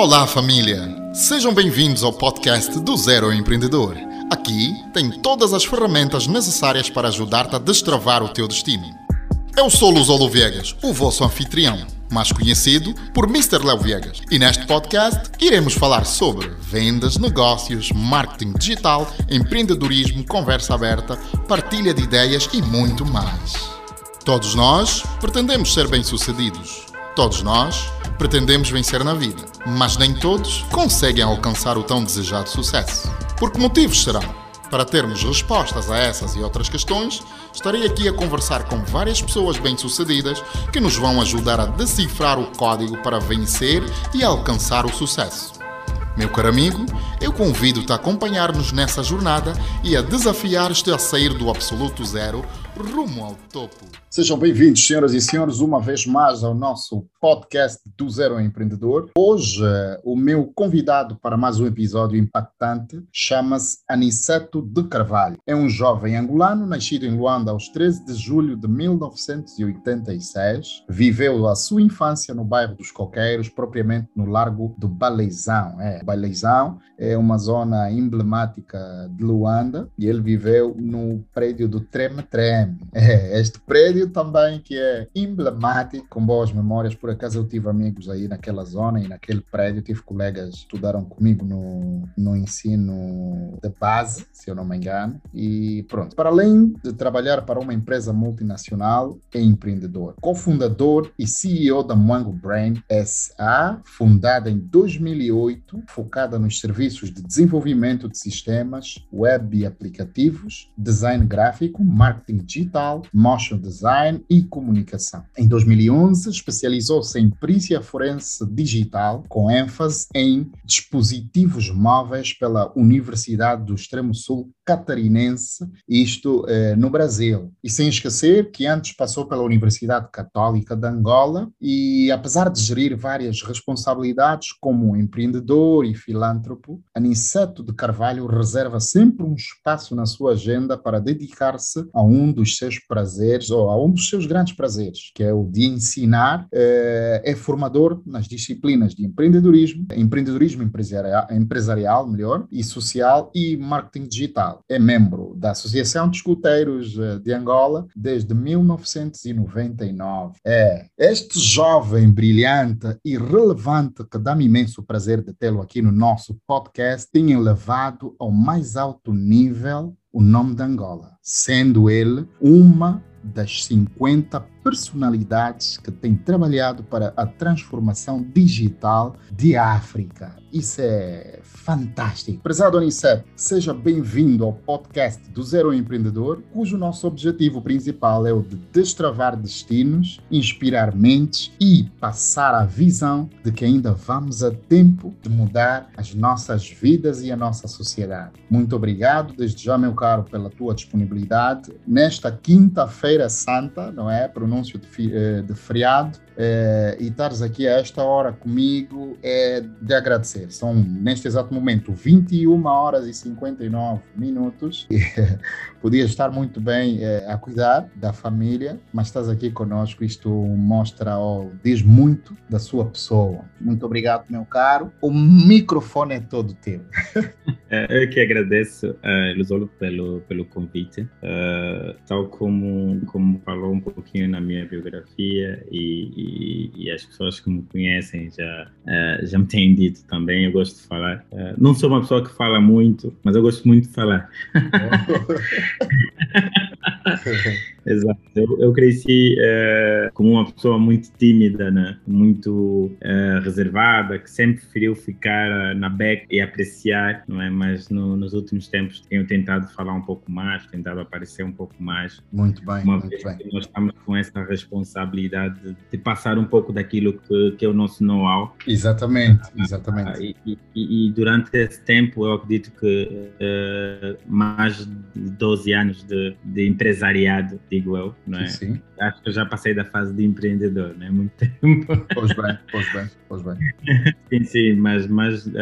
Olá, família! Sejam bem-vindos ao podcast do Zero Empreendedor. Aqui tem todas as ferramentas necessárias para ajudar-te a destravar o teu destino. Eu sou Luzolo Viegas, o vosso anfitrião, mais conhecido por Mr. Léo Viegas. E neste podcast iremos falar sobre vendas, negócios, marketing digital, empreendedorismo, conversa aberta, partilha de ideias e muito mais. Todos nós pretendemos ser bem-sucedidos. Todos nós pretendemos vencer na vida, mas nem todos conseguem alcançar o tão desejado sucesso. Por que motivos serão? Para termos respostas a essas e outras questões, estarei aqui a conversar com várias pessoas bem-sucedidas que nos vão ajudar a decifrar o código para vencer e alcançar o sucesso. Meu caro amigo, eu convido-te a acompanhar-nos nessa jornada e a desafiar-te a sair do absoluto zero rumo ao topo. Sejam bem-vindos, senhoras e senhores, uma vez mais ao nosso podcast do Zero Empreendedor. Hoje, o meu convidado para mais um episódio impactante chama-se Aniceto de Carvalho. É um jovem angolano, nascido em Luanda aos 13 de julho de 1986. Viveu a sua infância no bairro dos Coqueiros, propriamente no Largo do Baleizão. É, Baleizão é uma zona emblemática de Luanda e ele viveu no prédio do Treme Treme é, este prédio também que é emblemático, com boas memórias. Por acaso eu tive amigos aí naquela zona e naquele prédio, tive colegas que estudaram comigo no, no ensino de base, se eu não me engano. E pronto, para além de trabalhar para uma empresa multinacional, é empreendedor. Cofundador e CEO da Mango Brain SA, fundada em 2008, focada nos serviços de desenvolvimento de sistemas, web e aplicativos, design gráfico, marketing digital, motion design e comunicação. Em 2011, especializou-se em perícia forense digital, com ênfase em dispositivos móveis pela Universidade do Extremo Sul catarinense, isto eh, no Brasil. E sem esquecer que antes passou pela Universidade Católica de Angola e, apesar de gerir várias responsabilidades como empreendedor e filântropo, Aniceto de Carvalho reserva sempre um espaço na sua agenda para dedicar-se a um dos seus prazeres, ou a um dos seus grandes prazeres, que é o de ensinar. Eh, é formador nas disciplinas de empreendedorismo, empreendedorismo empresarial, empresarial melhor, e social e marketing digital é membro da Associação de Escuteiros eh, de Angola desde 1999. É este jovem brilhante e relevante que dá-me imenso prazer de tê-lo aqui no nosso podcast tem elevado ao mais alto nível o nome de Angola, sendo ele uma das 50 personalidades que têm trabalhado para a transformação digital de África. Isso é fantástico. Prezado Aniceto, seja bem-vindo ao podcast do Zero Empreendedor, cujo nosso objetivo principal é o de destravar destinos, inspirar mentes e passar a visão de que ainda vamos a tempo de mudar as nossas vidas e a nossa sociedade. Muito obrigado, desde já, meu caro, pela tua disponibilidade. Nesta quinta-feira santa, não é? Pronúncio de, eh, de feriado, é, e estares aqui a esta hora comigo é de agradecer. São, neste exato momento, 21 horas e 59 minutos. Podias estar muito bem é, a cuidar da família, mas estás aqui conosco. Isto mostra ou diz muito da sua pessoa. Muito obrigado, meu caro. O microfone é todo teu. É, eu que agradeço, uh, Luzolo, pelo, pelo convite. Uh, tal como, como falou um pouquinho na minha biografia e, e, e as pessoas que me conhecem já, uh, já me têm dito também, eu gosto de falar. Uh, não sou uma pessoa que fala muito, mas eu gosto muito de falar. Exato. Eu, eu cresci uh, como uma pessoa muito tímida, né? muito uh, reservada, que sempre preferiu ficar uh, na beca e apreciar, não é? Mas no, nos últimos tempos tenho tentado falar um pouco mais, tentado aparecer um pouco mais. Muito bem, uma muito vez bem. Que nós estamos com essa responsabilidade de, de passar um pouco daquilo que, que é o nosso know-how. Exatamente, exatamente. E, e, e, durante esse tempo eu acredito que mais de 12 anos de, de empresariado digo eu, não é? Sim, sim. Acho que eu já passei da fase de empreendedor, não é? Muito tempo. Pois bem, pois bem, pois bem. sim, sim, mas mais, uh,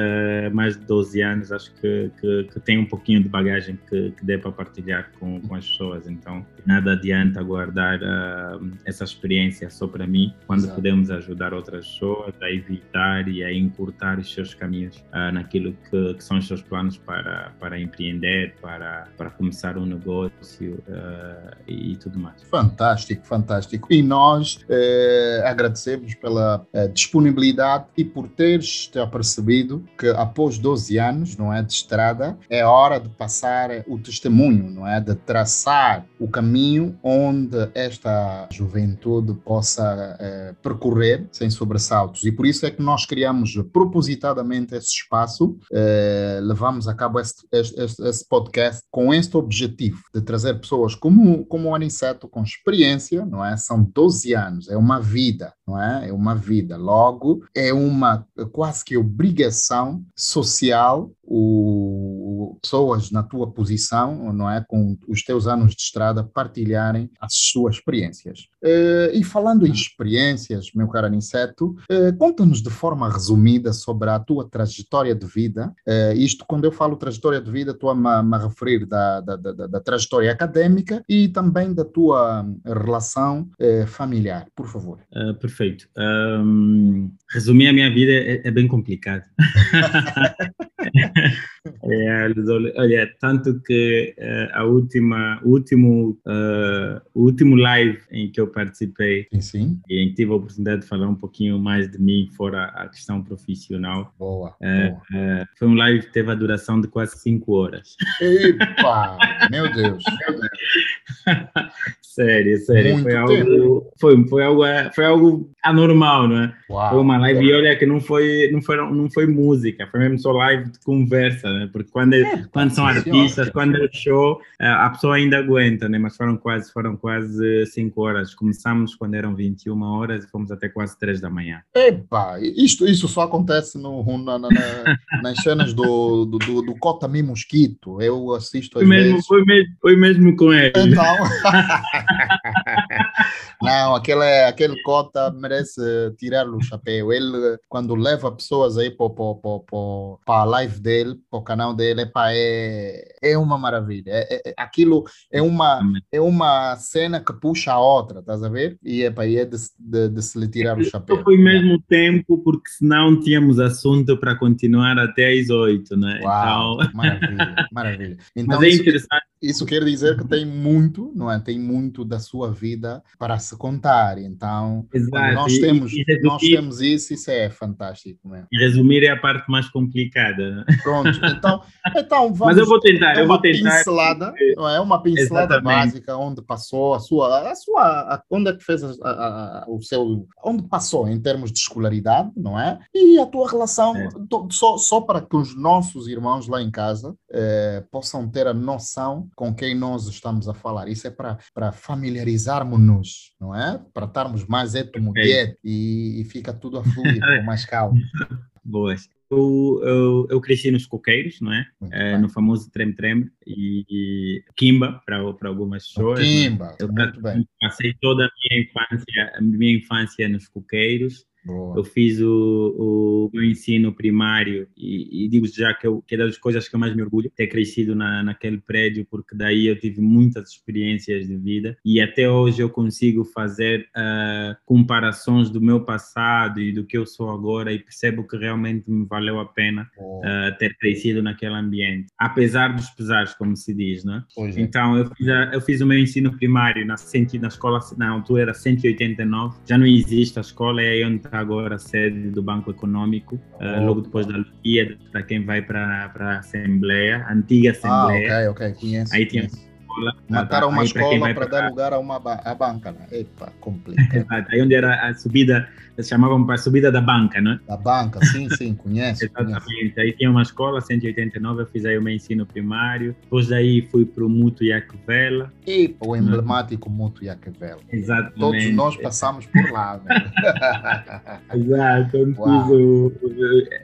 mais de 12 anos acho que, que, que tem um pouquinho de bagagem que, que dê para partilhar com, com as pessoas. Então, nada adianta guardar uh, essa experiência só para mim, quando Exato. podemos ajudar outras pessoas a evitar e a encurtar os seus caminhos uh, naquilo que, que, são os seus planos para, para empreender, para, para começar um negócio uh, e tudo mais. Fantástico, fantástico. E nós eh, agradecemos pela eh, disponibilidade e por teres te apercebido que após 12 anos, não é, de estrada, é hora de passar o testemunho, não é, de traçar o caminho onde esta juventude possa eh, percorrer sem sobressaltos. E por isso é que nós criamos propositadamente esse espaço, eh, levamos a cabo este, este, este, podcast com este objetivo de trazer pessoas como, como o Aniceto, com experiência, não é? São 12 anos, é uma vida, não é? É uma vida. Logo, é uma quase que obrigação social o, pessoas na tua posição, não é, com os teus anos de estrada, partilharem as suas experiências. Uh, e falando em experiências, meu caro Aniceto, uh, conta-nos de forma resumida sobre a tua trajetória de vida. Uh, isto, quando eu falo trajetória de vida, estou a me, referir da, da, da, da, trajetória académica e também da tua relação familiar, por favor. perfeito. Um, resumir a minha vida é, é bem complicado. é, olha, tanto que uh, a última, o último, uh, o último live em que eu participei, sim, sim. e em que tive a oportunidade de falar um pouquinho mais de mim, fora a questão profissional. Boa. Uh, boa. foi um live que teve a duração de quase 5 horas. Epa! meu Deus, meu Deus. sério, sério. Muito foi algo, foi, foi, algo, foi algo anormal, não é? Uau, foi uma live, e olha que não foi, não, foi, não foi música, foi mesmo só live de conversa, né? Porque quando, é, quando são artistas, quando é show, eh, a pessoa ainda aguenta, né? Mas foram quase, foram quase 5 horas. Começamos quando eram 21 horas e fomos até quase 3 da manhã. Epa, isto, isso só acontece no, na, na, nas cenas do, do, do, do Cota Mi Mosquito. Eu assisto às foi mesmo, vezes. Foi mesmo, foi mesmo com ele. Então. Não, aquele, aquele cota merece tirar o chapéu. Ele, quando leva pessoas aí para a live dele, para o canal dele, epa, é, é uma maravilha. É, é, é, aquilo é uma, é uma cena que puxa a outra, estás a ver? E, epa, e é de, de, de se lhe tirar o chapéu. Foi mesmo tempo, porque senão tínhamos assunto para continuar até às oito, né? Uau, então... maravilha, maravilha. Então, Mas é interessante. Isso, isso quer dizer que tem muito, não é? Tem muito da sua vida para se contar. Então, nós temos, e, e nós temos isso, isso é fantástico. Mesmo. E resumir é a parte mais complicada. Né? Pronto, então, então vamos. Mas eu vou tentar, eu vou tentar. Pincelada, não é uma pincelada Exatamente. básica onde passou a sua, a sua, a, onde é que fez a, a, o seu, onde passou em termos de escolaridade, não é? E a tua relação, é. só, só para que os nossos irmãos lá em casa eh, possam ter a noção com quem nós estamos a falar. Isso é para, para familiarizarmos-nos não é? Para estarmos mais okay. e, e, fica tudo a fluir com mais calma. Boas. Eu, eu, eu, cresci nos coqueiros, não é? é no famoso trem-trem e, e, Kimba para, algumas pessoas. Kimba, eu muito bem. Passei toda a minha infância, a minha infância nos coqueiros Boa. Eu fiz o, o meu ensino primário e, e digo já que, eu, que é das coisas que eu mais me orgulho, ter crescido na, naquele prédio, porque daí eu tive muitas experiências de vida e até hoje eu consigo fazer uh, comparações do meu passado e do que eu sou agora e percebo que realmente me valeu a pena uh, ter crescido naquele ambiente, apesar dos pesares, como se diz, né? É. Então eu fiz, a, eu fiz o meu ensino primário na, na escola, na altura era 189, já não existe a escola, é aí onde está agora a sede do Banco Econômico, uh, logo depois da Lucia, para quem vai para a Assembleia, antiga ah, Assembleia. Ah, ok, ok, conheço. Aí tinha. Mataram uma escola para dar lugar a uma ba a banca. Né? Epa, complicado. Exato, aí onde era a subida, chamavam para a subida da banca, não é? Da banca, sim, sim, conhece. Exatamente, conheço. aí tinha uma escola, 189, eu fiz aí o meu ensino primário, depois daí fui para o Muto Iacovela. E o emblemático Muto Iacovela. Exatamente. Todos nós passamos por lá. Né? Exato, o,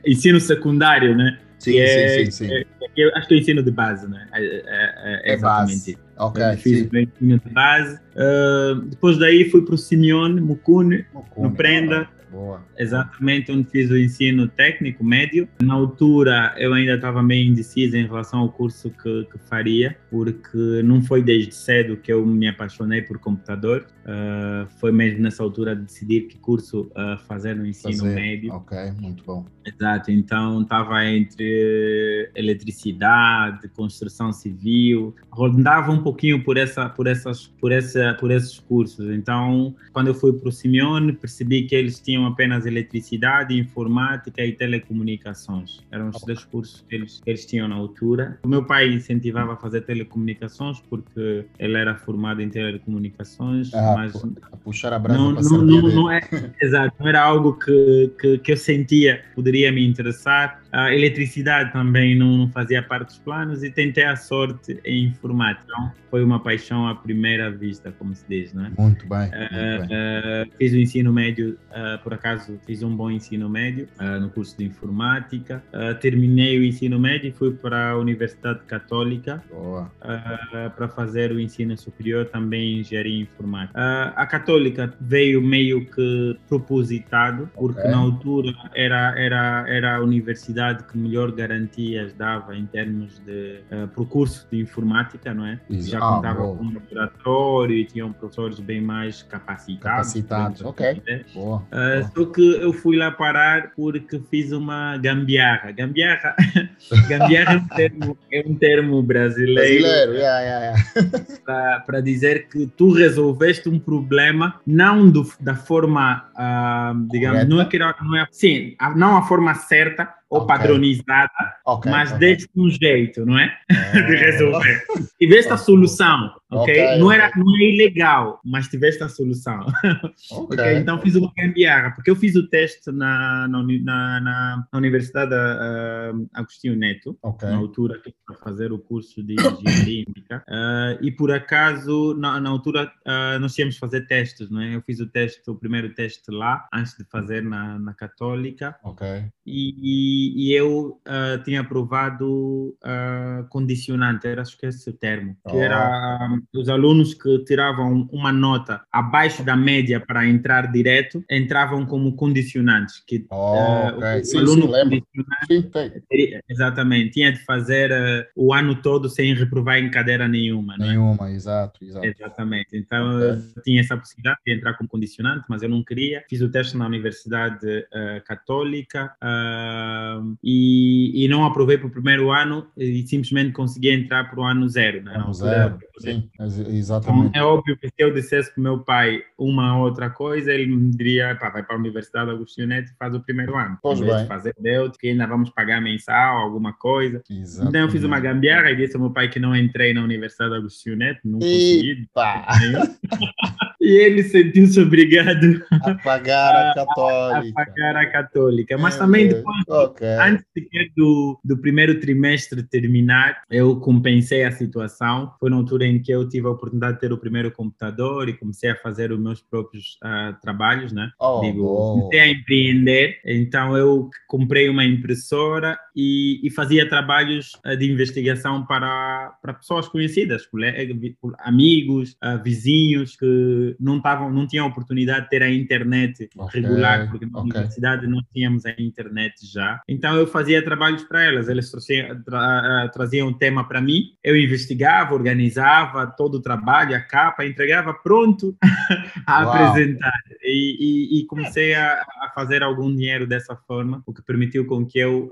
ensino secundário, né? Sim, é, sim, sim, sim. É, eu acho que é o ensino de base, né? É, é, é, é base. Ok, Fiz sim. ensino de base. Uh, depois daí fui para o Simeone, Mukune, Mukune, no Prenda. Boa. Exatamente, onde fiz o ensino técnico médio. Na altura eu ainda estava meio indeciso em relação ao curso que, que, faria, porque não foi desde cedo que eu me apaixonei por computador. Uh, foi mesmo nessa altura de decidir que curso uh, fazer no ensino Fazer. médio. Ok, muito bom. Exato, então estava entre eletricidade, construção civil, rondava um pouquinho por essa, por essas, por essa, por esses cursos. Então, quando eu fui para o Simeone, percebi que eles tinham apenas eletricidade, informática e telecomunicações. Eram os três cursos que eles, que eles tinham na altura. O meu pai incentivava a fazer telecomunicações porque ele era formado em telecomunicações, Ah, mas a puxar a brasa não, não, não, não é, exato, não era algo que, que, que eu sentia poderia me interessar. A eletricidade também não, não fazia parte dos planos e tentei a sorte em informática. Então, foi uma paixão à primeira vista, como se diz, não é? Muito bem, Uh, muito bem. uh, fiz o ensino médio, uh, por acaso fiz um bom ensino médio uh, no curso de informática. Uh, terminei o ensino médio e fui para a Universidade Católica uh, para fazer o ensino superior também em engenharia informática. A Católica veio meio que propositado, porque Ok. na altura era, era, era a universidade que melhor garantias dava em termos de uh, pro curso de informática, não é? Isso. Já Ah, contava com um laboratório e tinham professores bem mais capacitados. Capacitados, ok. Boa. Uh, boa. só que eu fui lá parar porque fiz uma gambiarra. Gambiarra, gambiarra é, um termo, é um termo brasileiro, Brasileiro, yeah, yeah, yeah. para dizer que tu resolveste um problema não do, da forma, ah, digamos, Correta? não é que era, não é, sim, não a forma certa ou Ok. padronizada, Ok. mas ok. deste um jeito, não é? de Ah, resolver. Tiveste a solução, ok? Não, era, não é ilegal, mas tiveste a solução. Ok. Então fiz uma gambiarra, porque eu fiz o teste na, na, na, na- Universidade ah, Agostinho Neto, na altura que para fazer o curso de engenharia ah, e por acaso, na, na altura, ah, nós tínhamos fazer testes, não é? Eu fiz o teste, o primeiro teste lá, antes de fazer na, na Católica, Ok. e, e eu ah, tinha aprovado ah, condicionante, era, acho que esse é o termo, que Oh. era ah, os alunos que tiravam uma nota abaixo da média para entrar direto, entravam como condicionantes, que Oh, ah, ok. o Sim, aluno condicionante Sim, exatamente, tinha de fazer ah, o ano todo sem reprovar em cadeira nenhuma, é? Nenhuma, exato, exato. Exatamente. Então Ok. eu tinha essa possibilidade de entrar como condicionante, mas eu não queria. Fiz o teste na Universidade Católica e, e não aprovei para o primeiro ano e simplesmente consegui entrar para o ano zero. Né? Ano zero. Sim, Então, exatamente. é óbvio que se eu dissesse para o meu pai uma outra coisa, ele me diria, pá, vai para a Universidade Agostinho Neto e faz o primeiro ano. Pois em vez bem. de fazer Delta, que ainda vamos pagar mensal, alguma coisa. exatamente. Então eu fiz uma gambiarra e disse ao meu pai que não entrei na Universidade Agostinho Neto, não consegui. E ele sentiu-se obrigado a pagar a a católica. pagar a católica. Mas Meu também depois, Ok. antes sequer do, do primeiro trimestre terminar, eu compensei a situação. Foi na altura em que eu tive a oportunidade de ter o primeiro computador e comecei a fazer os meus próprios ah, trabalhos, né? Oh, Digo, comecei a empreender, então eu comprei uma impressora e, e fazia trabalhos ah, de investigação para, para pessoas conhecidas, colegas, vi- amigos, ah, vizinhos que não estavam, não tinham oportunidade de ter a internet Ok, regular, porque na ok. universidade não tínhamos a internet já. Então eu fazia trabalhos para elas, eles traziam, tra- traziam um tema para mim, eu investigava, organizava todo o trabalho, a capa, entregava pronto a Uau. apresentar. E, e- e comecei a, a fazer algum dinheiro dessa forma, o que permitiu com que eu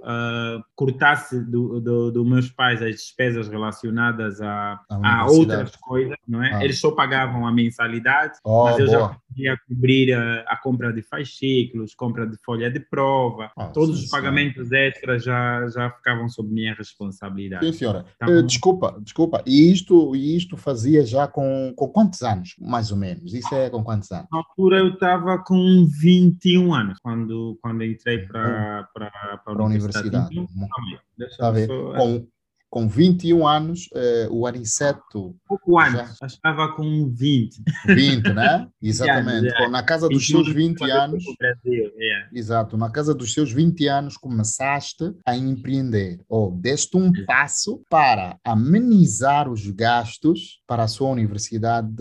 cortasse do, do, do meus pais as despesas relacionadas a, A outras coisas, não é? Ah. Eles só pagavam a mensalidade, Oh, mas eu boa. já podia cobrir a, a compra de fascículos, compra de folha de prova, Ah, todos sim, os pagamentos extras já, já ficavam sob minha responsabilidade. Sim, senhora. Tá bom. desculpa, desculpa. E isto, isto fazia já com, com quantos anos, mais ou menos? Isso é com quantos anos? Na altura eu estava com 21 anos, quando, quando entrei para, Para a universidade. Então, ver? só- Com, com 21 anos, uh, o Aniceto. Pouco antes, já... estava com 20. 20, né? Exatamente. Yeah, na casa dos seus 20 anos. Brasil, yeah. Exato, na casa dos seus 20 anos começaste a empreender, ou deste um passo para amenizar os gastos para a sua universidade.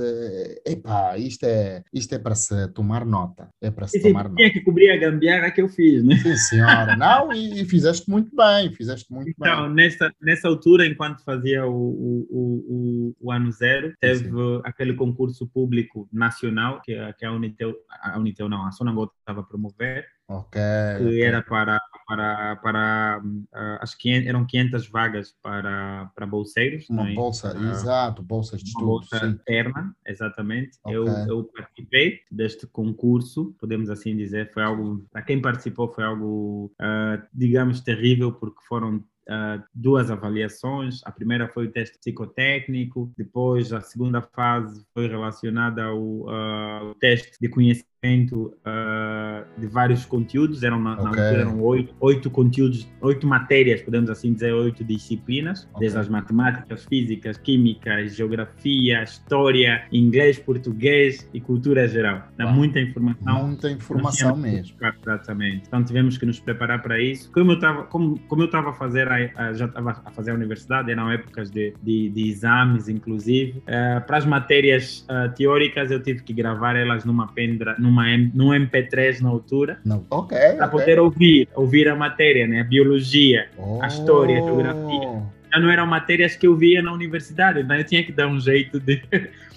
Epá, isto é, isto é para se tomar nota. É para se tomar nota. Tinha que cobrir a gambiarra que eu fiz, né? Sim, senhora. Não, e, e fizeste muito bem, fizeste muito então, bem. Nessa, nessa altura, enquanto fazia o, o, o, o ano zero, teve Sim. aquele concurso público nacional que, que a Unitel, a Unitel não, a Sonangol estava a promover, Okay, que okay. era para, para, para uh, acho que eram 500 vagas para, para bolseiros. Uma é? bolsa, uh, exato, bolsas de estudo. bolsa sim. interna, exatamente. Okay. Eu, eu participei deste concurso, podemos assim dizer, foi algo, para quem participou foi algo, uh, digamos, terrível, porque foram Uh, duas avaliações. A primeira foi o teste psicotécnico, depois a segunda fase foi relacionada ao uh, teste de conhecimento uh, de vários conteúdos. Eram, na, okay. na eram oito, oito conteúdos, oito matérias, podemos assim dizer, oito disciplinas, okay. desde as matemáticas, físicas, químicas, geografia, história, inglês, português e cultura geral. Dá muita informação. Muita informação mesmo. Exatamente. Então tivemos que nos preparar para isso. Como eu estava como, como eu estava a fazer já estava a fazer a universidade, eram épocas de, de, de exames, inclusive. Uh, para as matérias uh, teóricas, eu tive que gravar elas numa pendra, numa, num MP3 na altura. Não. Ok. Para okay. poder ouvir, ouvir a matéria, né? A biologia, oh. a história, a geografia já não eram matérias que eu via na universidade, então eu tinha que dar um jeito de,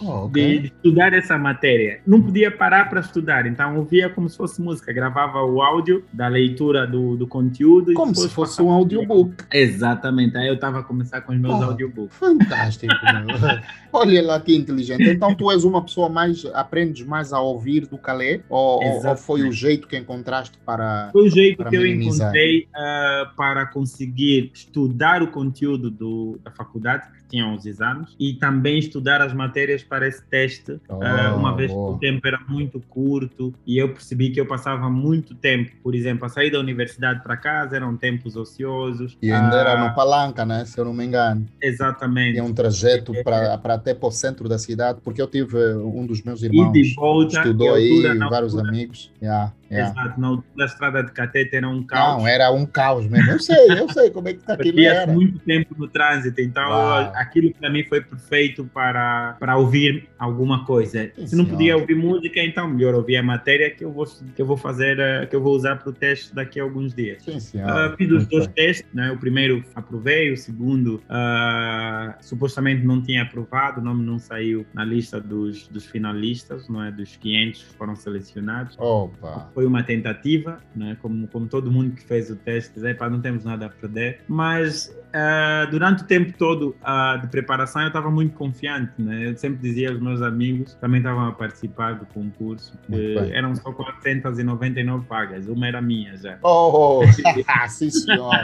oh, okay. de, estudar essa matéria. Não podia parar para estudar, então eu via como se fosse música, gravava o áudio da leitura do, do conteúdo. Como se fosse um audiobook. Exatamente, aí eu estava a começar com os meus oh, audiobooks. Fantástico, Olha lá que inteligente. Então tu és uma pessoa mais, aprendes mais a ouvir do que a ler? Ou, ou foi o jeito que encontraste para Foi o jeito que minimizar? eu encontrei uh, para conseguir estudar o conteúdo do, da faculdade, que tinham os exames, e também estudar as matérias para esse teste, oh, uh, uma vez que o tempo era muito curto e eu percebi que eu passava muito tempo, por exemplo, a sair da universidade para casa eram tempos ociosos. E ainda uh, era no Palanca, né? Se eu não me engano. Exatamente. Tinha um trajeto é, para até para o centro da cidade, porque eu tive um dos meus irmãos e de volta, estudou aí, vários altura, amigos. Yeah. Yeah. Exato, na altura da estrada de Catete era um caos. Não, era um caos mesmo. Eu sei, eu sei como é que aquilo era. muito tempo no trânsito, então Uau. aquilo para mim foi perfeito para, para ouvir alguma coisa. Se não podia ouvir música, então melhor ouvir a matéria que eu vou, que eu vou fazer, eh, que eu vou usar para o teste daqui a alguns dias. Sim, uh, fiz os dois testes, né? o primeiro aprovei, o segundo uh, supostamente não tinha aprovado, o nome não saiu na lista dos, dos finalistas, não é? Dos 500 foram selecionados. Opa! Foi uma tentativa, né? como, como todo mundo que fez o teste, dizer, não temos nada a perder, mas uh, durante o tempo todo uh, de preparação eu estava muito confiante, né? Eu sempre dizia aos meus amigos, também estavam a participar do concurso, que eram só 499 vagas, uma era minha já. Oh, sim senhor,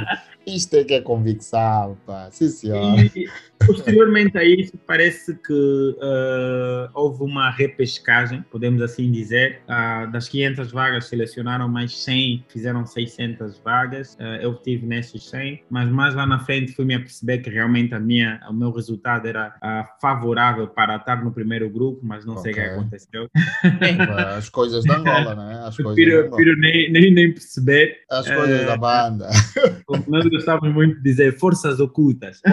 isto é que é convicção, pá, sim senhor. E, posteriormente a isso, parece que uh, houve uma repescagem, podemos assim dizer, das 500 vagas selecionaram mais 100, fizeram 600 vagas, eu tive nesses 100, mas mais lá na frente frente fui-me a perceber que realmente a minha, o meu resultado era uh, favorável para estar no primeiro grupo, mas não okay. sei o que aconteceu. As coisas da Angola, né? As coisas prefiro, prefiro nem, nem, nem perceber. As coisas uh, da banda. Nós gostávamos muito de dizer forças ocultas.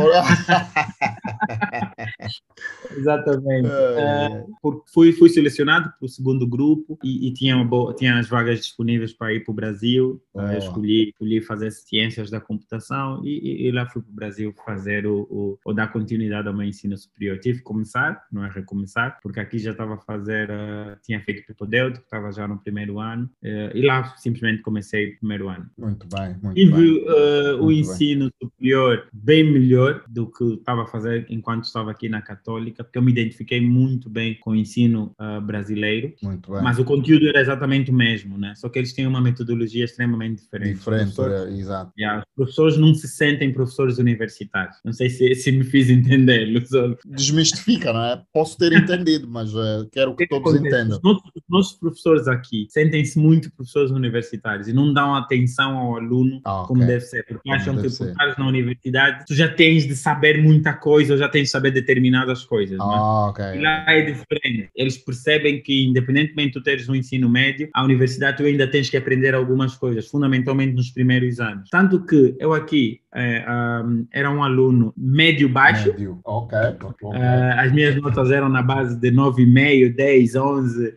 Exatamente. Uh, fui, fui selecionado para o segundo grupo e, e tinha, boa, tinha as vagas disponíveis para ir para o Brasil. Uh, escolhi, escolhi fazer ciências da computação e, e, e lá fui para o Brasil fazer o, o, o, dar continuidade ao meu ensino superior. Tive que começar, não é recomeçar, porque aqui já estava a fazer, uh, tinha feito propedêutico, estava já no primeiro ano e lá simplesmente comecei o primeiro ano. Muito bem, muito Tive, bem. o muito ensino bem. superior bem melhor do que estava a fazer enquanto estava aqui na Católica porque eu me identifiquei muito bem com o ensino uh, brasileiro. Muito bem. Mas o conteúdo era exatamente o mesmo, né? Só que eles têm uma metodologia extremamente diferente. Diferente, é, exato. Yeah, os professores não se sentem professores universitários. Não sei se, se me fiz entender, Luzolo. Desmistifica, não é? Posso ter entendido, mas uh, quero que, que todos entendam. Os nossos, os nossos professores aqui sentem-se muito professores universitários e não dão atenção ao aluno ah, como deve ser, porque como acham que por estar na universidade tu já tens de saber muita coisa ou já tens de saber determinadas coisas. Ah, okay. E lá é diferente. Eles percebem que, independentemente de tu teres um ensino médio, a universidade tu ainda tens que aprender algumas coisas, fundamentalmente nos primeiros anos. Tanto que eu aqui é, um, era um aluno médio-baixo. Médio. Ok. Uh, as minhas notas eram na base de 9,5, 10, 11 uh,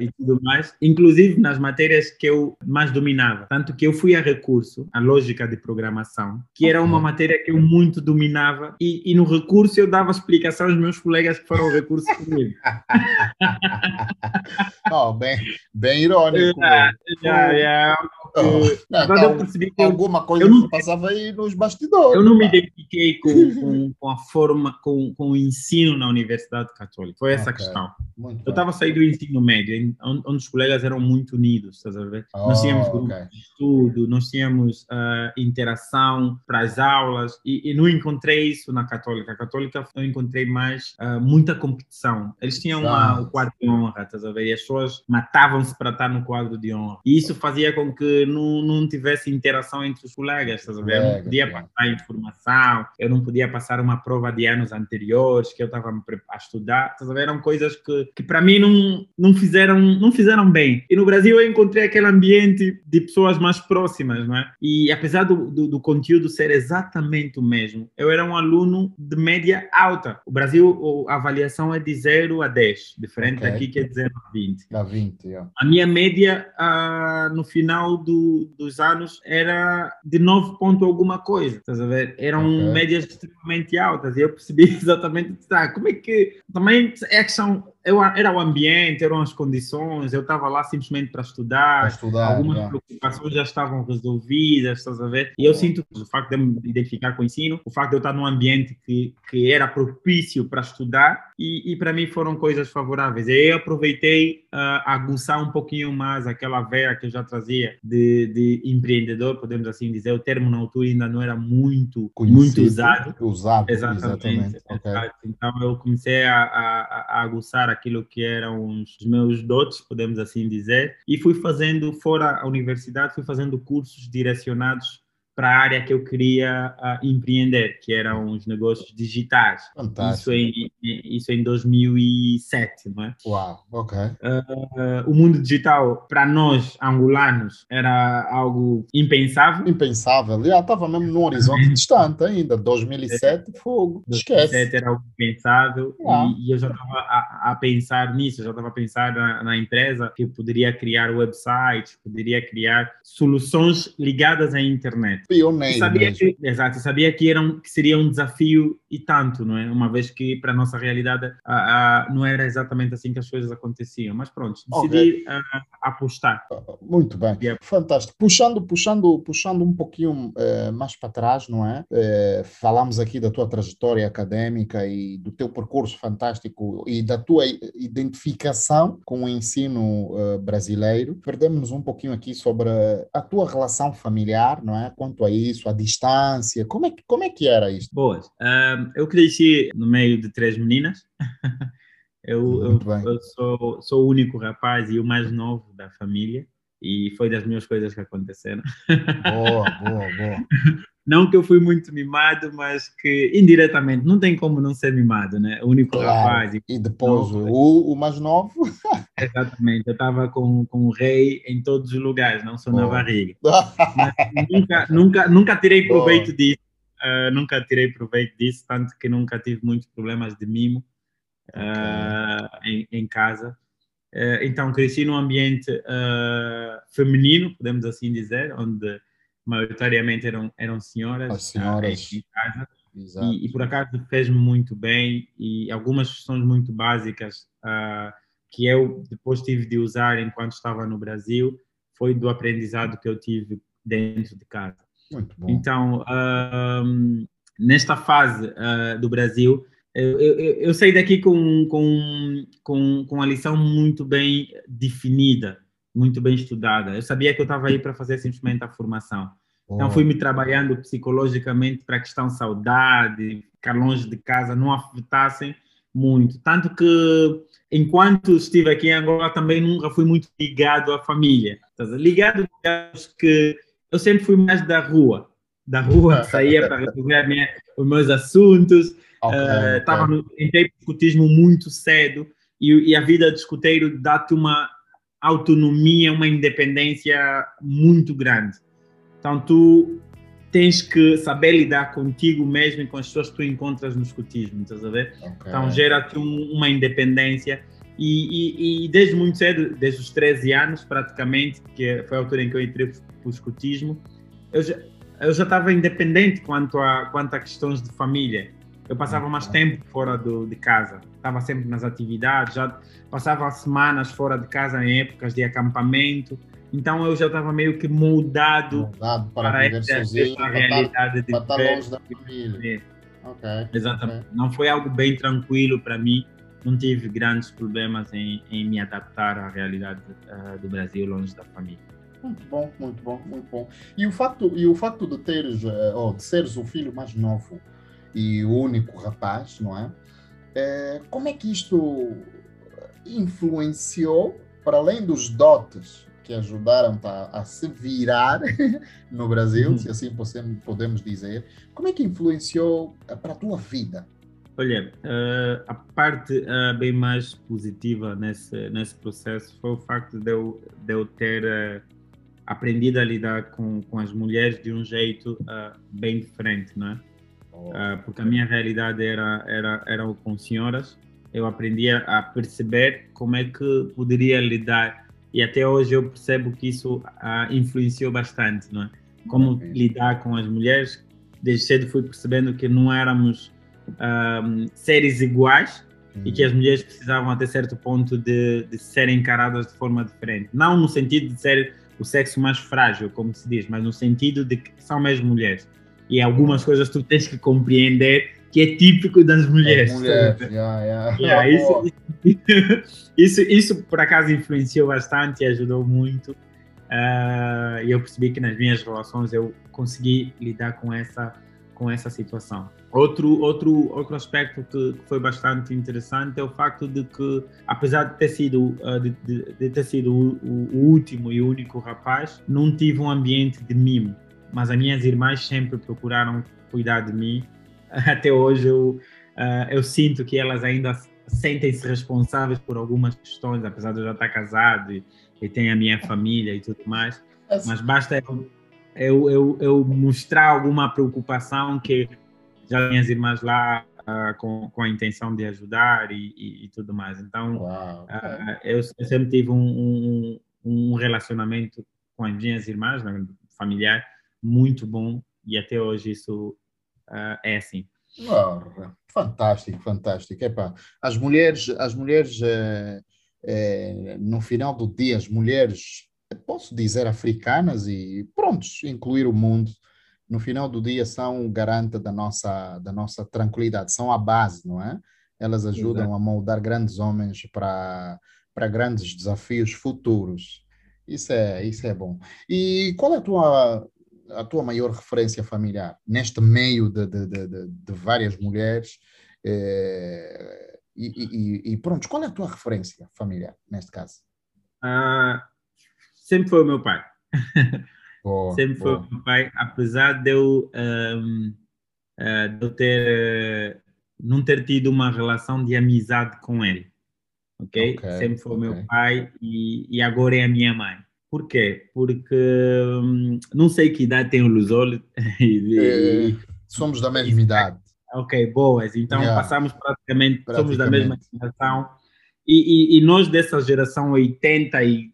e tudo mais, inclusive nas matérias que eu mais dominava. Tanto que eu fui a recurso, a lógica de programação, que era uma matéria que eu muito dominava, e, e no recurso eu dava explicação aos meus colegas que foram recurso comigo. oh, bem, bem irônico. Yeah, yeah, yeah. Oh, eu percebi que alguma coisa eu não, passava aí nos bastidores. Eu não me identifiquei com, com, com, a forma, com, com o ensino na Universidade Católica. Foi essa okay. a questão. Muito eu estava saindo do ensino médio, onde, os colegas eram muito unidos, estás a ver? Oh, nós tínhamos grupo okay. de estudo, nós tínhamos uh, interação para as aulas, e, e, não encontrei isso na Católica. A Católica eu encontrei mais uh, muita competição. Eles tinham uma, o quadro de honra, estás a ver? E as pessoas matavam-se para estar no quadro de honra. E isso fazia com que não, não tivesse interação entre os colegas, estás a ver? Eu não podia passar informação, eu não podia passar uma prova de anos anteriores que eu estava a estudar, estás a ver? Eram coisas que, que para mim não, não, fizeram, não fizeram bem. E no Brasil eu encontrei aquele ambiente de pessoas mais próximas, não é? E apesar do, do, do conteúdo ser exatamente o mesmo, eu era um aluno de média alta. O Brasil, a avaliação é de 0 a 10, diferente okay. daqui que é de 0 a 20. A 20, yeah. A minha média uh, no final do, dos anos era de 9 ponto alguma coisa, estás a ver? Eram okay. médias extremamente altas e eu percebi exatamente, tá, como é que também é que são eu, era o ambiente, eram as condições, eu estava lá simplesmente para estudar, estudar algumas preocupações já estavam resolvidas, estás a ver? E eu sinto o facto de me identificar com o ensino, o facto de eu estar num ambiente que, que era propício para estudar e, e para mim foram coisas favoráveis. Eu aproveitei uh, a aguçar um pouquinho mais aquela veia que eu já trazia de, de empreendedor, podemos assim dizer. O termo na altura ainda não era muito, Conhecido, muito usado. Usado, exatamente. exatamente. Okay. Então eu comecei a, a, a aguçar aquilo que eram os meus dotes, podemos assim dizer, e fui fazendo, fora a universidade, fui fazendo cursos direcionados para a área que eu queria uh, empreender, que eram os negócios digitais. Fantástico. Isso em, isso em 2007, não é? Uau, ok. Uh, o mundo digital, para nós, angolanos, era algo impensável. Impensável. Já estava mesmo num horizonte distante ainda. 2007, fogo. 2007 esquece. era algo impensável. E, e, eu já estava a, a, pensar nisso, eu já estava a pensar na, na empresa que poderia criar websites, poderia criar soluções ligadas à internet pioneiro. Sabia que, exato, sabia que, era um, que seria um desafio e tanto, não é? Uma vez que para a nossa realidade a, a, não era exatamente assim que as coisas aconteciam. Mas pronto, decidi okay. a, apostar. Muito bem, yeah. fantástico. Puxando, puxando, puxando um pouquinho eh, mais para trás, não é? Eh, falamos aqui da tua trajetória académica e do teu percurso fantástico e da tua identificação com o ensino eh, brasileiro. Perdemos um pouquinho aqui sobre a tua relação familiar, não é? Quanto quanto a isso, a distância? Como é que, como é que era isso? Boas. Um, eu cresci no meio de três meninas. eu, eu, eu, sou, sou o único rapaz e o mais novo da família. E foi das minhas coisas que aconteceram. Boa, boa, boa. Não que eu fui muito mimado, mas que indiretamente não tem como não ser mimado, né? O único claro. rapaz. E, e depois novo, o, o mais novo. Exatamente, eu estava com, com o rei em todos os lugares, não só na barriga. nunca, nunca, nunca tirei proveito disso. Uh, nunca tirei proveito disso, tanto que nunca tive muitos problemas de mimo uh, em, em, casa. Uh, então, cresci num ambiente feminino, podemos assim dizer, onde maioritariamente eram, eram senhoras, As senhoras. em casa. E, e, por acaso fez-me muito bem e algumas questões muito básicas uh, que eu depois tive de usar enquanto estava no Brasil foi do aprendizado que eu tive dentro de casa. Muito bom. Então, uh, nesta fase uh, do Brasil, eu, eu, eu saí daqui com, com, com, com a lição muito bem definida, muito bem estudada. Eu sabia que eu estava aí para fazer simplesmente a formação. Então fui me trabalhando psicologicamente para a questão saudade, ficar longe de casa, não afetassem muito. Tanto que enquanto estive aqui em Angola também nunca fui muito ligado à família. Ligado que eu sempre fui mais da rua. Da rua, saía para resolver minha, os meus assuntos. Estava okay, uh, okay. entrei no escutismo muito cedo e, e a vida de escuteiro dá-te uma autonomia, uma independência muito grande. Então, tu tens que saber lidar contigo mesmo e com as pessoas que tu encontras no escutismo, estás a ver? Okay. Então, gera-te um, uma independência. E, e, e, desde muito cedo, desde os 13 anos praticamente, que foi a altura em que eu entrei para o escutismo, eu já, eu já estava independente quanto a, quanto a questões de família. Eu passava mais tempo fora do, de casa, estava sempre nas atividades, já passava semanas fora de casa em épocas de acampamento, então eu já estava meio que moldado, moldado para, para essa, sozinho, essa realidade estar, de para longe da família. Okay, Exatamente. Okay. Não foi algo bem tranquilo para mim. Não tive grandes problemas em, em me adaptar à realidade uh, do Brasil longe da família. Muito bom, muito bom, muito bom. E o facto, e o de teres, oh, de seres o filho mais novo e o único rapaz, não é? é como é que isto influenciou, para além dos dotes que ajudaram a, a se virar no Brasil, uhum. se assim podemos dizer. Como é que influenciou eh, para a tua vida? Olha, uh, a parte uh, bem mais positiva nesse, nesse processo foi o facto de eu, de eu ter aprendido a lidar com, com as mulheres de um jeito bem diferente, não é? Oh. porque a minha realidade era, era, era com senhoras, eu aprendi a perceber como é que poderia lidar e até hoje eu percebo que isso ah, influenciou bastante, não é? Como okay. lidar com as mulheres. Desde cedo fui percebendo que não éramos ah, seres iguais uhum. e que as mulheres precisavam até certo ponto de, de serem encaradas de forma diferente. Não no sentido de ser o sexo mais frágil, como se diz, mas no sentido de que são mesmo mulheres. E algumas coisas tu tens que compreender que é típico das mulheres. mulheres yeah, yeah. Yeah, isso, isso, isso, por acaso influenciou bastante e ajudou muito. Uh, e eu percebi que nas minhas relações eu consegui lidar com essa com essa situação. Outro outro outro aspecto que, que foi bastante interessante é o facto de que apesar de ter sido uh, de, de, de, ter sido o, o, último e único rapaz, não tive um ambiente de mimo, mas as minhas irmãs sempre procuraram cuidar de mim até hoje eu, uh, eu sinto que elas ainda sentem-se responsáveis por algumas questões, apesar de eu já estar casado e, e ter a minha família e tudo mais. Mas basta eu, eu, eu, eu mostrar alguma preocupação que já minhas irmãs lá uh, com, com a intenção de ajudar e, e, e tudo mais. Então, Uau, uh, eu, eu, sempre tive um, um, um, relacionamento com as minhas irmãs, né, familiar, muito bom e até hoje isso uh, é assim. Oh, fantástico, fantástico. Epá, as mulheres, as mulheres é, é, no final do dia, as mulheres, posso dizer africanas e prontos, incluir o mundo, no final do dia são garanta da nossa, da nossa tranquilidade, são a base, não é? Elas ajudam Exato. a moldar grandes homens para, para grandes desafios futuros. Isso é, isso é bom. E qual é a tua a tua maior referência familiar neste meio de, de, de, de várias mulheres? Eh, e, e, e, pronto, qual é a tua referência familiar neste caso? Uh, sempre foi o meu pai. Boa, sempre boa. foi o meu pai, apesar de eu, um, uh, eh, de eu ter, uh, não ter tido uma relação de amizade com ele. ok? okay sempre foi o okay. meu pai e, e agora é a minha mãe. Por quê? Porque hum, não sei que idade tem o Luzol. É, somos da mesma idade. Ok, boas. Então yeah. passamos praticamente, praticamente, somos da mesma geração. E, e, e, nós dessa geração 80 e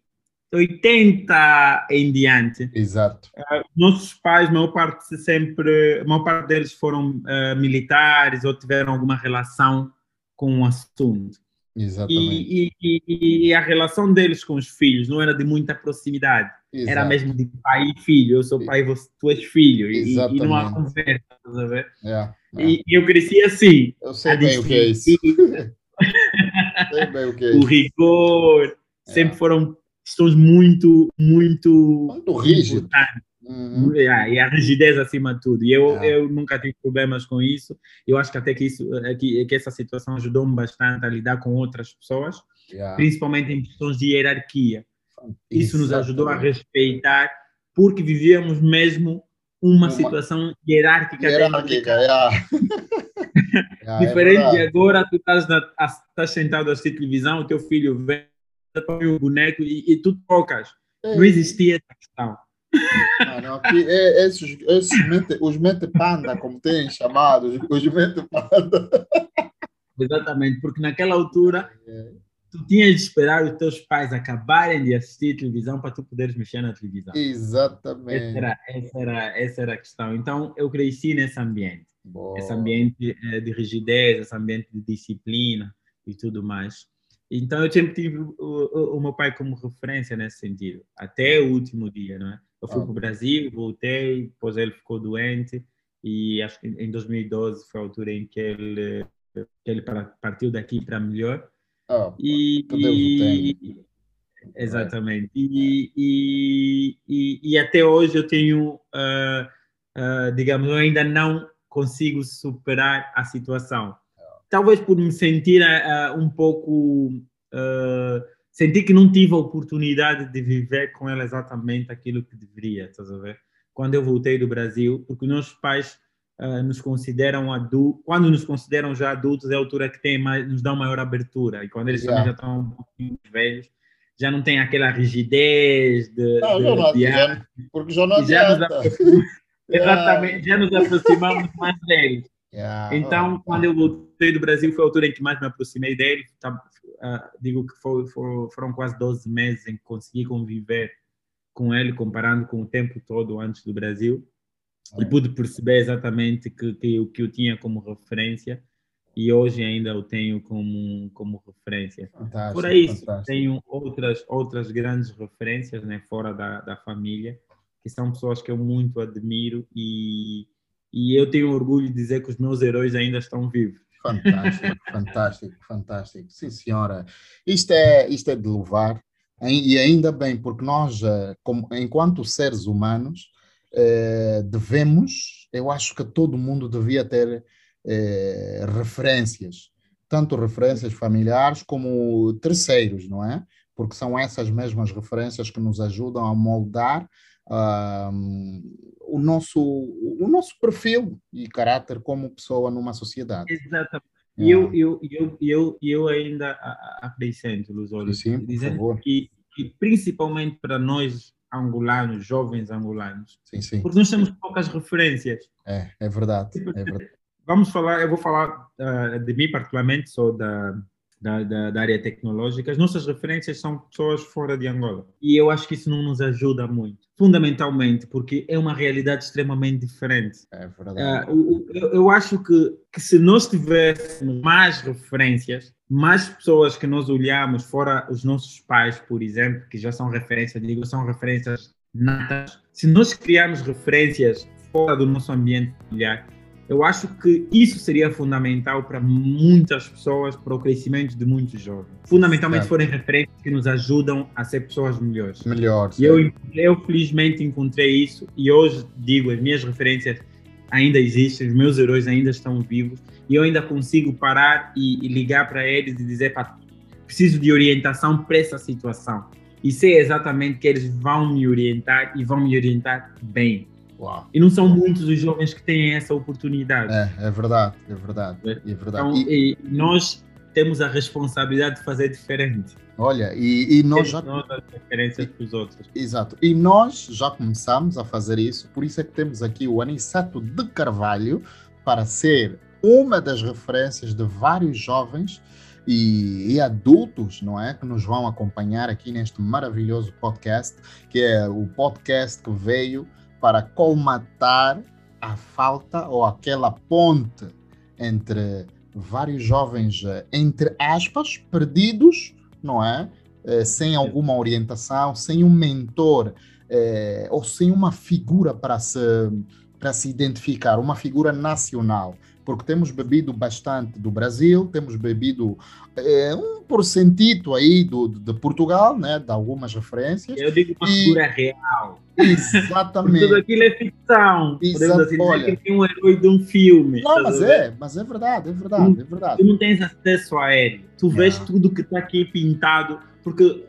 80 em diante. Exato. Uh, nossos pais, maior parte sempre, a maior parte deles foram uh, militares ou tiveram alguma relação com o assunto. Exatamente. E, e, e, a relação deles com os filhos não era de muita proximidade. Exato. Era mesmo de pai e filho. Eu sou pai, você, tu és filho. E, e, não há conversa? É, é. E, eu cresci assim. Eu sei bem o que é isso. sei bem o que é isso. O rigor. É. Sempre foram questões muito, muito... Muito rígidas. Uhum. e a rigidez acima de tudo. E eu, é. eu nunca tive problemas com isso. Eu acho que até que, isso, é que, é que essa situação ajudou-me bastante a lidar com outras pessoas, yeah. principalmente em questões de hierarquia. Isso nos ajudou a respeitar, porque vivíamos mesmo uma, uma situação hierárquica. Hierárquica, yeah. yeah, Diferente é de agora, tu estás, na, estás sentado a assistir televisão, o teu filho vem, põe um boneco e, e tu tocas. Não existia essa questão. Mano, aqui é, esses, esses mente, os mente panda, como tem chamados, os mente panda. Exatamente, porque naquela altura tu tinhas de esperar os teus pais acabarem de assistir televisão para tu poderes mexer na televisão. Exatamente. Essa era, essa era, essa era a questão. Então eu cresci nesse ambiente. Boa. Esse ambiente eh, de rigidez, esse ambiente de disciplina e tudo mais. Então eu sempre tive o, o, o meu pai como referência nesse sentido, até o último dia, não é? Eu fui ah. para o Brasil, voltei, depois ele ficou doente e acho que em 2012 foi a altura em que ele, que ele partiu daqui para melhor. Ah, e, e exatamente. E, e, e, e, até hoje eu tenho, uh, uh, digamos, eu ainda não consigo superar a situação. Talvez por me sentir uh, um pouco senti que não tive a oportunidade de viver com ela exatamente aquilo que deveria, estás a ver? Quando eu voltei do Brasil, porque nossos pais uh, nos consideram adultos, quando nos consideram já adultos, é a altura que tem mais, nos dão maior abertura, e quando eles já estão um pouquinho velhos, já não tem aquela rigidez de. Não, de, não, de, porque já não já nos Exatamente, já nos aproximamos mais deles. Yeah. Então, quando eu voltei do Brasil, foi a altura em que mais me aproximei dele. Uh, digo que foi, foi, foram quase 12 meses em que consegui conviver com ele, comparando com o tempo todo antes do Brasil. É. E pude perceber exatamente que, que o que eu tinha como referência e hoje ainda o tenho como, como referência. Fantástico, Por isso, fantástico. tenho outras, outras grandes referências né, fora da, da família, que são pessoas que eu muito admiro e, e eu tenho orgulho de dizer que os meus heróis ainda estão vivos. Fantástico, fantástico, fantástico. Sim, senhora. Isto é, isto é de louvar, e ainda bem, porque nós, eh, como, enquanto seres humanos, eh, devemos, eu acho que todo mundo devia ter eh, referências, tanto referências familiares como terceiros, não é? Porque são essas mesmas referências que nos ajudam a moldar o, nosso, o nosso perfil e caráter como pessoa numa sociedade. Exatamente. E é. eu, eu, eu, eu, eu ainda acrescento, Luz sim, dizendo que, que, principalmente para nós angolanos, jovens angolanos, sim, sim. porque nós temos poucas referências. É, é verdade, é verdade. Vamos falar, eu vou falar uh, de mim particularmente, sou da, da, da, da, área tecnológica, as nossas referências são pessoas fora de Angola. E eu acho que isso não nos ajuda muito, fundamentalmente porque é uma realidade extremamente diferente. É verdade. Uh, eu, eu, acho que, que se nós tivéssemos mais referências, mais pessoas que nós olhamos, fora os nossos pais, por exemplo, que já são referências, digo, são referências natas, se nós criarmos referências fora do nosso ambiente familiar, eu acho que isso seria fundamental para muitas pessoas, para o crescimento de muitos jovens. Fundamentalmente forem referências que nos ajudam a ser pessoas melhores. Melhores. E eu, eu felizmente encontrei isso e hoje digo, as minhas referências ainda existem, os meus heróis ainda estão vivos e eu ainda consigo parar e, e ligar para eles e dizer, pá, preciso de orientação para essa situação. E sei exatamente que eles vão me orientar e vão me orientar bem Uau. E não são muitos os jovens que têm essa oportunidade. É, é verdade, é verdade. É, é verdade. Então, e... E nós temos a responsabilidade de fazer diferente. Olha, e, e nós já. Nós as referências para os outros. Exato. E nós já começamos a fazer isso, por isso é que temos aqui o Aniceto de Carvalho para ser uma das referências de vários jovens e, e, adultos, não é? Que nos vão acompanhar aqui neste maravilhoso podcast, que é o podcast que veio para colmatar a falta ou aquela ponte entre vários jovens, eh, entre aspas, perdidos, não é? Eh, sem alguma orientação, sem um mentor é, ou sem uma figura para se, para se identificar, uma figura nacional porque temos bebido bastante do Brasil, temos bebido é, um porcentito aí do, de Portugal, né, de algumas referências. Eu digo uma e... figura real. Exatamente. tudo aquilo é ficção. Exato. Assim, Olha, é um herói de um filme. Não, mas é, mas é verdade, é verdade, é verdade. Tu não tens acesso a ele. Tu vês tudo que está aqui pintado, porque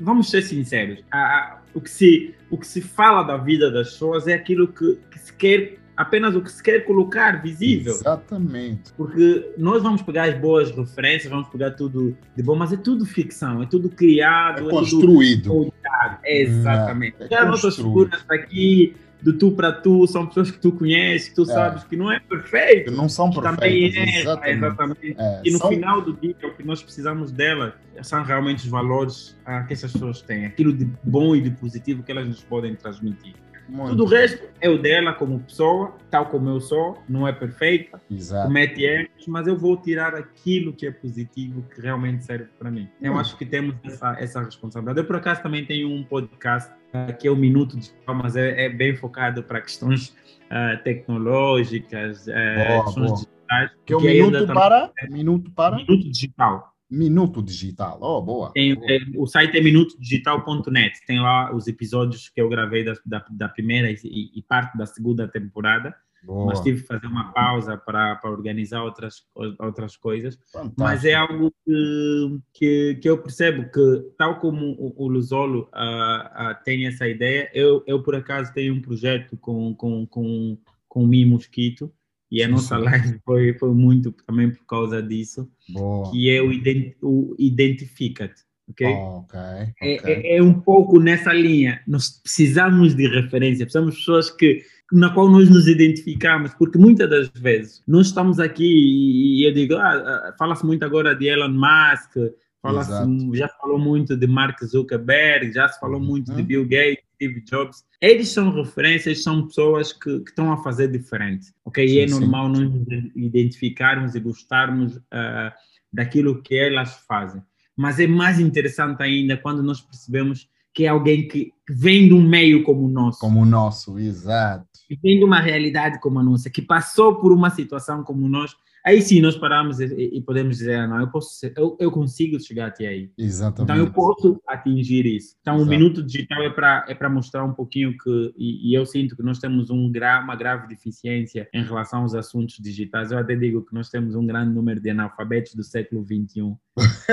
vamos ser sinceros, a, a, o, que se, o que se fala da vida das pessoas é aquilo que, que se quer apenas o que se quer colocar visível. Exatamente. Porque nós vamos pegar as boas referências, vamos pegar tudo de bom, mas é tudo ficção, é tudo criado, é, é construído. Tudo... É, exatamente. É, é nossas figuras aqui, do tu para tu, são pessoas que tu conheces, que tu é. sabes que não é perfeito. Que não são perfeitas. Também é, exatamente. exatamente. É, e no são... final do dia, o que nós precisamos delas são realmente os valores ah, que essas pessoas têm, aquilo de bom e de positivo que elas nos podem transmitir. Muito. Tudo o resto é o dela como pessoa, tal como eu sou, não é perfeita, Exato. comete erros, mas eu vou tirar aquilo que é positivo, que realmente serve para mim. Eu acho que temos essa, essa responsabilidade. Eu, por acaso, também tenho um podcast uh, que é o Minuto Digital, mas é, é bem focado para questões uh, tecnológicas, uh, boa, questões boa. digitais. Que é o minuto para, minuto para? Minuto Digital. Minuto Digital, oh, boa. Tem, boa. É, o site é minutodigital.net, tem lá os episódios que eu gravei da, da, da primeira e, e, parte da segunda temporada, boa. mas tive que fazer uma pausa para organizar outras, outras coisas. Fantástico. Mas é algo que, que, que, eu percebo que, tal como o, o Lusolo uh, uh, tem essa ideia, eu, eu por acaso tenho um projeto com, com, com, com o Mi Mosquito, e a nossa live foi, foi muito também por causa disso, Boa. que é o, ident, o Identifica-te. Okay? Oh, okay, é, okay. É, é, um pouco nessa linha. Nós precisamos de referência, precisamos de pessoas que, na qual nós nos identificamos, porque muitas das vezes nós estamos aqui e, e eu digo, ah, ah fala-se muito agora de Elon Musk, fala já falou muito de Mark Zuckerberg, já se falou muito uhum. de Bill Gates, Steve Jobs, eles são referências, são pessoas que, que estão a fazer diferente, ok? Sim, e é normal sim. nos identificarmos e gostarmos uh, daquilo que elas fazem. Mas é mais interessante ainda quando nós percebemos que é alguém que, vem de um meio como o nosso. Como o nosso, exato. Que vem de uma realidade como a nossa, que passou por uma situação como nós Aí sim nós paramos e, e podemos dizer, ah, não, eu posso, eu, eu consigo chegar até aí. Exatamente. Então eu posso atingir isso. Então Exato. o minuto digital é para é para mostrar um pouquinho que e, e, eu sinto que nós temos um gra, uma grave deficiência em relação aos assuntos digitais. Eu até digo que nós temos um grande número de analfabetos do século 21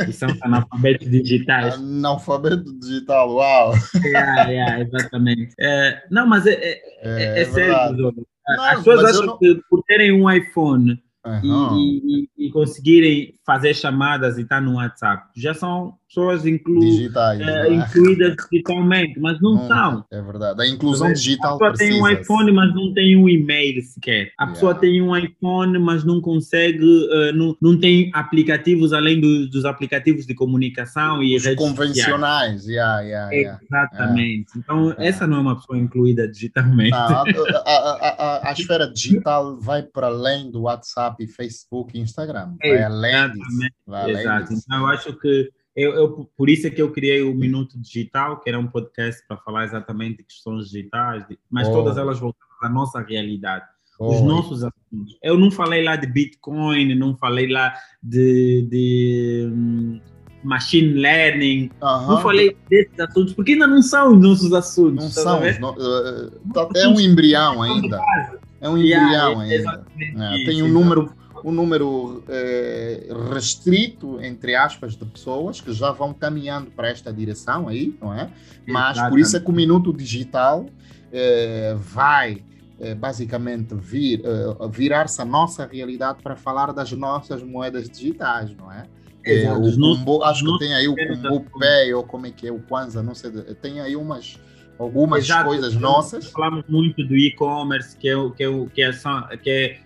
que são analfabetos digitais. Analfabeto digital, uau! É, é, exatamente. É, não, mas é, é, é, é sério. As pessoas acham não... que por terem um iPhone. E, e, e, conseguirem fazer chamadas e estar tá no WhatsApp. Já são pessoas inclu Digitais, é, né? incluídas digitalmente, mas não hum, são. É verdade. A inclusão digital. A pessoa precisa. tem um iPhone, mas não tem um e-mail sequer. A yeah. pessoa tem um iPhone, mas não consegue, uh, não, não tem aplicativos além do, dos aplicativos de comunicação e Os redes convencionais. Yeah, yeah, yeah. Exatamente. Então, essa não é uma pessoa incluída digitalmente. Não, a, a, a, a, esfera digital vai para além do WhatsApp, Facebook e Instagram. Vai além disso. Vai além Exato. Disso. Então, eu acho que eu, eu, por isso é que eu criei o Minuto Digital, que era um podcast para falar exatamente de questões digitais, mas oh. todas elas voltadas à nossa realidade, oh. os nossos assuntos. Eu não falei lá de Bitcoin, não falei lá de, de um, machine learning, não falei desses assuntos, porque ainda não são os nossos assuntos. Não tá são, no, uh, é um embrião ainda. É um embrião ainda. É, tem um número um número é, restrito, entre aspas, de pessoas que já vão caminhando para esta direção aí, não é? Mas Exatamente. por isso é que o Minuto Digital é, vai é, basicamente vir, virar-se a nossa realidade para falar das nossas moedas digitais, não é? É, o acho que tem aí o Kumbu Pay, ou como é que é o Kwanza, não sei, tem aí umas algumas Exato. coisas nossas. Falamos muito do e-commerce, que é, que, é, que, é, que é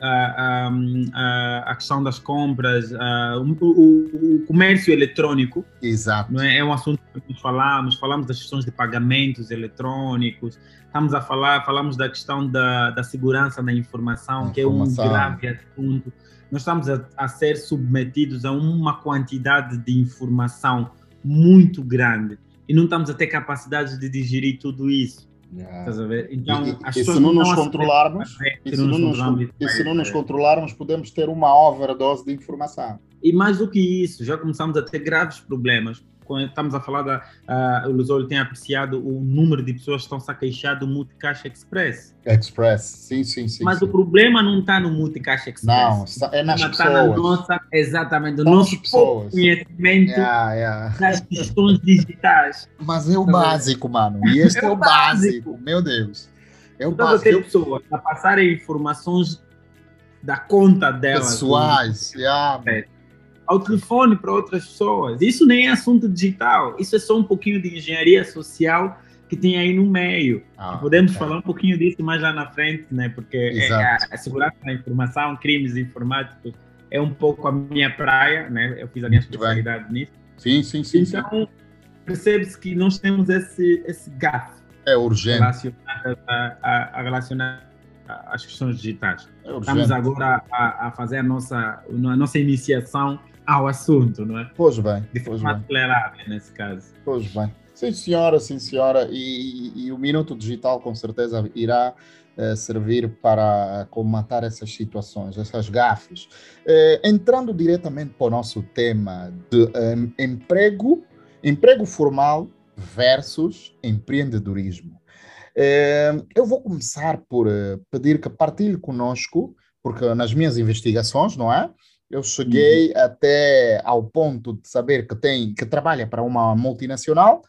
a, a, a, questão das compras, a, o, o, comércio eletrônico. Exato. Não é? é um assunto que nós falamos, falamos das questões de pagamentos eletrônicos, estamos a falar, falamos da questão da, da segurança da informação, informação, que é um grave assunto. Nós estamos a, a ser submetidos a uma quantidade de informação muito grande e não estamos a ter capacidade de digerir tudo isso. Yeah. Estás a ver? Então, e, e se não nos controlarmos, e se não nos, e se não nos controlarmos, podemos ter uma overdose de informação. E mais do que isso, já começamos a ter graves problemas estamos a falar da. Uh, o Lusolo tem apreciado o número de pessoas que estão-se a queixar do Multicaixa Express. Express, sim, sim, sim. Mas sim. o problema não está no Multicaixa Express. Não, é nas pessoas. Está na nossa, exatamente, no nosso conhecimento yeah, yeah. das questões digitais. Mas é o básico, mano. E este é, é o básico. básico. meu Deus. É o então, básico. pessoas a passarem informações da conta delas. Pessoais, yeah ao telefone para outras pessoas. Isso nem é assunto digital, isso é só um pouquinho de engenharia social que tem aí no meio. Ah, podemos é. falar um pouquinho disso mais lá na frente, né? Porque é, a, a, segurança da informação, crimes informáticos, é um pouco a minha praia, né? Eu fiz a minha especialidade nisso. Sim, sim, sim. Então, percebe-se que nós temos esse, esse gap. É urgente. Relacionado a, a, a relacionar as questões digitais. É Estamos agora a, a, fazer a nossa, a nossa iniciação ao assunto, não é? Pois bem. De forma acelerável, nesse caso. Pois bem. Sim, senhora, sim, senhora. E, e, e o Minuto Digital, com certeza, irá uh, servir para comatar essas situações, essas gafes. Uh, entrando diretamente para o nosso tema de emprego, emprego formal versus empreendedorismo. Eu vou começar por pedir que partilhe conosco, porque nas minhas investigações, não é? Eu cheguei uhum. até ao ponto de saber que tem que trabalha para uma multinacional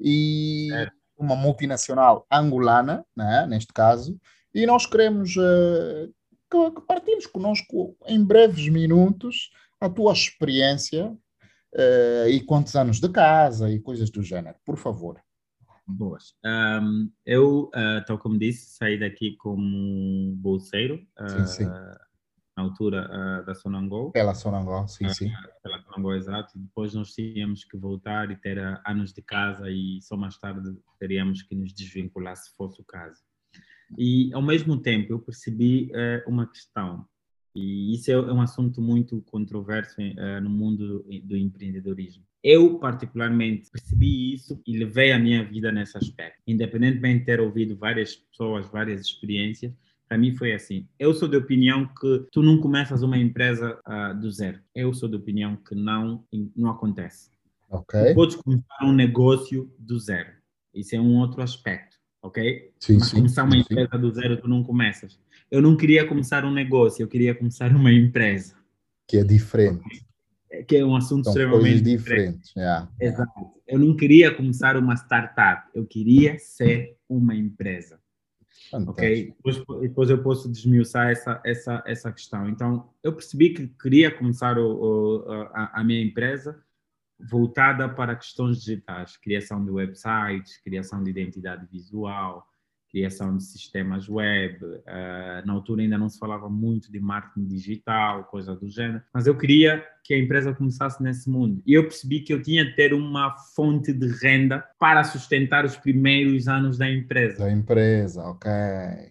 e é. uma multinacional angolana, né, neste caso, e nós queremos uh, que, que partilhes conosco em breves minutos a tua experiência uh, e quantos anos de casa e coisas do género, por favor. Boas. Um, eu, uh, tal como disse, saí daqui como bolseiro. Sim, sim na altura uh, da Sonangol. Pela Sonangol, sim, uh, sim. Pela Sonangol, exato. Depois nós tínhamos que voltar e ter uh, anos de casa e só mais tarde teríamos que nos desvincular se fosse o caso. E ao mesmo tempo eu percebi uma questão, e isso é um assunto muito controverso no mundo do, do empreendedorismo. Eu, particularmente, percebi isso e levei a minha vida nesse aspecto. Independentemente de ter ouvido várias pessoas, várias experiências, para mim foi assim. Eu sou de opinião que tu não começas uma empresa uh, do zero. Eu sou de opinião que não, não acontece. Ok. Tu podes começar um negócio do zero. Isso é um outro aspecto, ok? Sim, Mas sim, começar uma sim, empresa sim. do zero tu não começas. Eu não queria começar um negócio, eu queria começar uma empresa. Que é diferente. Okay? Que é um assunto São extremamente diferente. diferente. Yeah. Exato. Eu não queria começar uma startup, eu queria ser uma empresa. Fantástico. Ok? Depois, depois eu posso desmiuçar essa, essa, essa questão. Então, eu percebi que queria começar o, o, a, a, minha empresa voltada para questões digitais, criação de websites, criação de identidade visual, criação de sistemas web. Uh, na altura ainda não se falava muito de marketing digital, coisa do gênero, mas eu queria que a empresa começasse nesse mundo. E eu percebi que eu tinha de ter uma fonte de renda para sustentar os primeiros anos da empresa. Da empresa, ok.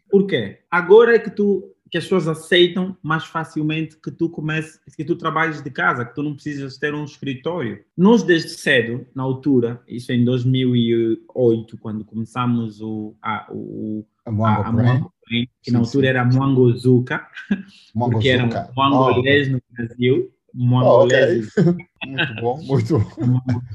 Por quê? Agora é que tu que as pessoas aceitam mais facilmente que tu comeces, que tu trabalhes de casa, que tu não precisas ter um escritório. Nós desde cedo, na altura, isso em 2008, quando começamos o a, o a Mwango a, a Brain, que sim, na altura sim. era Mwangozuka, porque era mangolês oh. no Brasil, mongolês. Oh, okay. muito bom, muito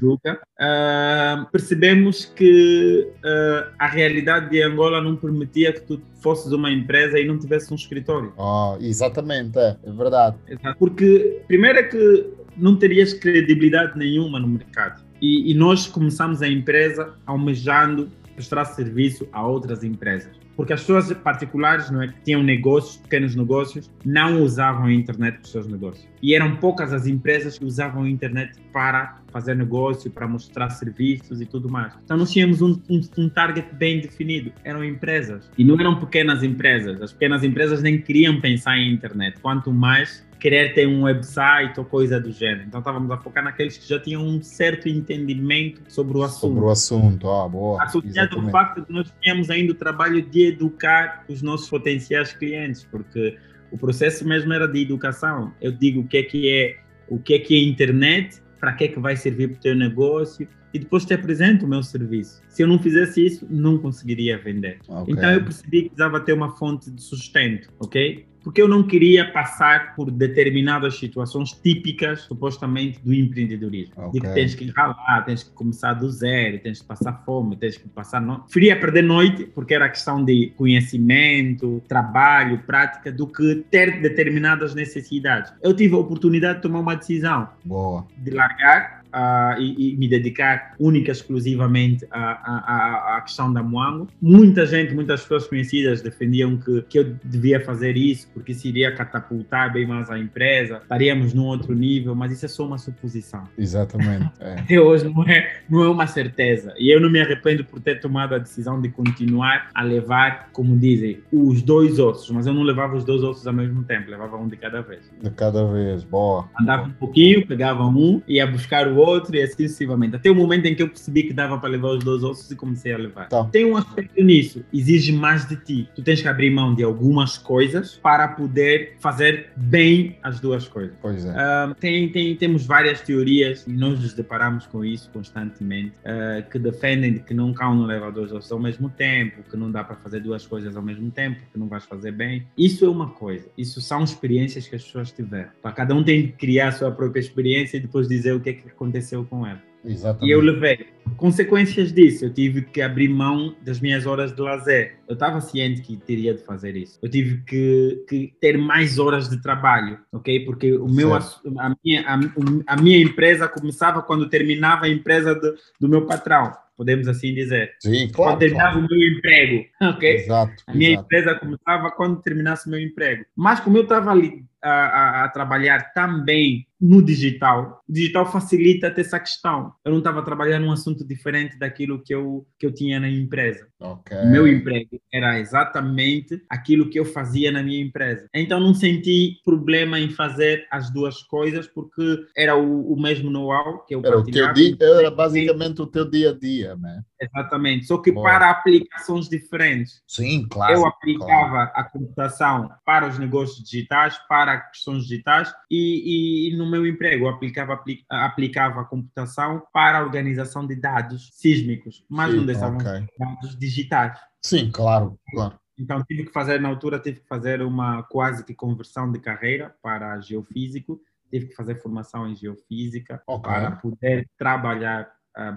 bom. Uh, percebemos que uh, a realidade de Angola não permitia que tu fosses uma empresa e não tivesse um escritório. Oh, exatamente, é, é verdade. Exato. Porque, primeiro é que não terias credibilidade nenhuma no mercado. E, e, nós começamos a empresa almejando prestar serviço a outras empresas. Porque as pessoas particulares, não é, que tinham negócios, pequenos negócios, não usavam a internet para os seus negócios. E eram poucas as empresas que usavam a internet para fazer negócio, para mostrar serviços e tudo mais. Então nós tínhamos um, um, um target bem definido, eram empresas. E não eram pequenas empresas. As pequenas empresas nem queriam pensar em internet, quanto mais querer ter um website ou coisa do gênero. Então estávamos a focar naqueles que já tinham um certo entendimento sobre o assunto. Sobre o assunto, ah, boa. Associado ao facto de nós tínhamos ainda o trabalho de educar os nossos potenciais clientes, porque o processo mesmo era de educação. Eu digo o que é que é, o que é que é internet, para que é que vai servir para o teu negócio, e depois te apresento o meu serviço. Se eu não fizesse isso, não conseguiria vender. Okay. Então eu percebi que precisava ter uma fonte de sustento, ok? Porque eu não queria passar por determinadas situações típicas, supostamente, do empreendedorismo. Okay. De que tens que ralar, tens que começar do zero, tens que passar fome, tens que passar noite. Preferia perder noite, porque era questão de conhecimento, trabalho, prática, do que ter determinadas necessidades. Eu tive a oportunidade de tomar uma decisão. Boa. De largar uh, e, e, me dedicar única exclusivamente à, à, à, questão da Moango. Muita gente, muitas pessoas conhecidas defendiam que, que eu devia fazer isso porque isso iria catapultar bem mais a empresa, estaríamos num outro nível, mas isso é só uma suposição. Exatamente. É. Até hoje não é, não é uma certeza. E eu não me arrependo por ter tomado a decisão de continuar a levar, como dizem, os dois ossos, mas eu não levava os dois ossos ao mesmo tempo, levava um de cada vez. De cada vez, boa. Andava um pouquinho, pegava um, ia buscar o outro e assim sucessivamente. Até o momento em que eu percebi que dava para levar os dois ossos e comecei a levar. Tá. Tem um aspecto nisso, exige mais de ti. Tu tens que abrir mão de algumas coisas para poder fazer bem as duas coisas. Pois é. Uh, tem, tem, temos várias teorias e nós nos deparamos com isso constantemente uh, que defendem de que não cão não leva dois ossos ao mesmo tempo, que não dá para fazer duas coisas ao mesmo tempo, que não vais fazer bem. Isso é uma coisa. Isso são experiências que as pessoas tiveram. Para cada um tem que criar a sua própria experiência e depois dizer o que é que aconteceu com ela. Exatamente. E eu levei. Consequências disso, eu tive que abrir mão das minhas horas de lazer. Eu estava ciente que teria de fazer isso. Eu tive que, que ter mais horas de trabalho, ok? Porque o meu, a, a, minha, a, a, minha empresa começava quando terminava a empresa do, do meu patrão podemos assim dizer. Sim, claro. Quando terminava claro. o meu emprego, ok? Exato. A minha exato. empresa começava quando terminasse o meu emprego. Mas como eu estava ali a, a, a, trabalhar também no digital, o digital facilita até essa questão. Eu não estava trabalhando um assunto diferente daquilo que eu, que eu tinha na empresa. Okay. O meu emprego era exatamente aquilo que eu fazia na minha empresa. Então não senti problema em fazer as duas coisas porque era o, o mesmo know-how que eu era o teu dia, Era basicamente o teu dia a dia, né? Exatamente. Só que para aplicações diferentes. Sim, claro. Eu aplicava claro. a computação para os negócios digitais, para questões digitais e, e, no meu emprego eu aplicava, aplicava a computação para a organização de dados sísmicos, mas Sim, não deixavam okay. dados digitais. Sim, claro, claro. Então tive que fazer, na altura tive que fazer uma quase que conversão de carreira para geofísico, tive que fazer formação em geofísica okay. para poder trabalhar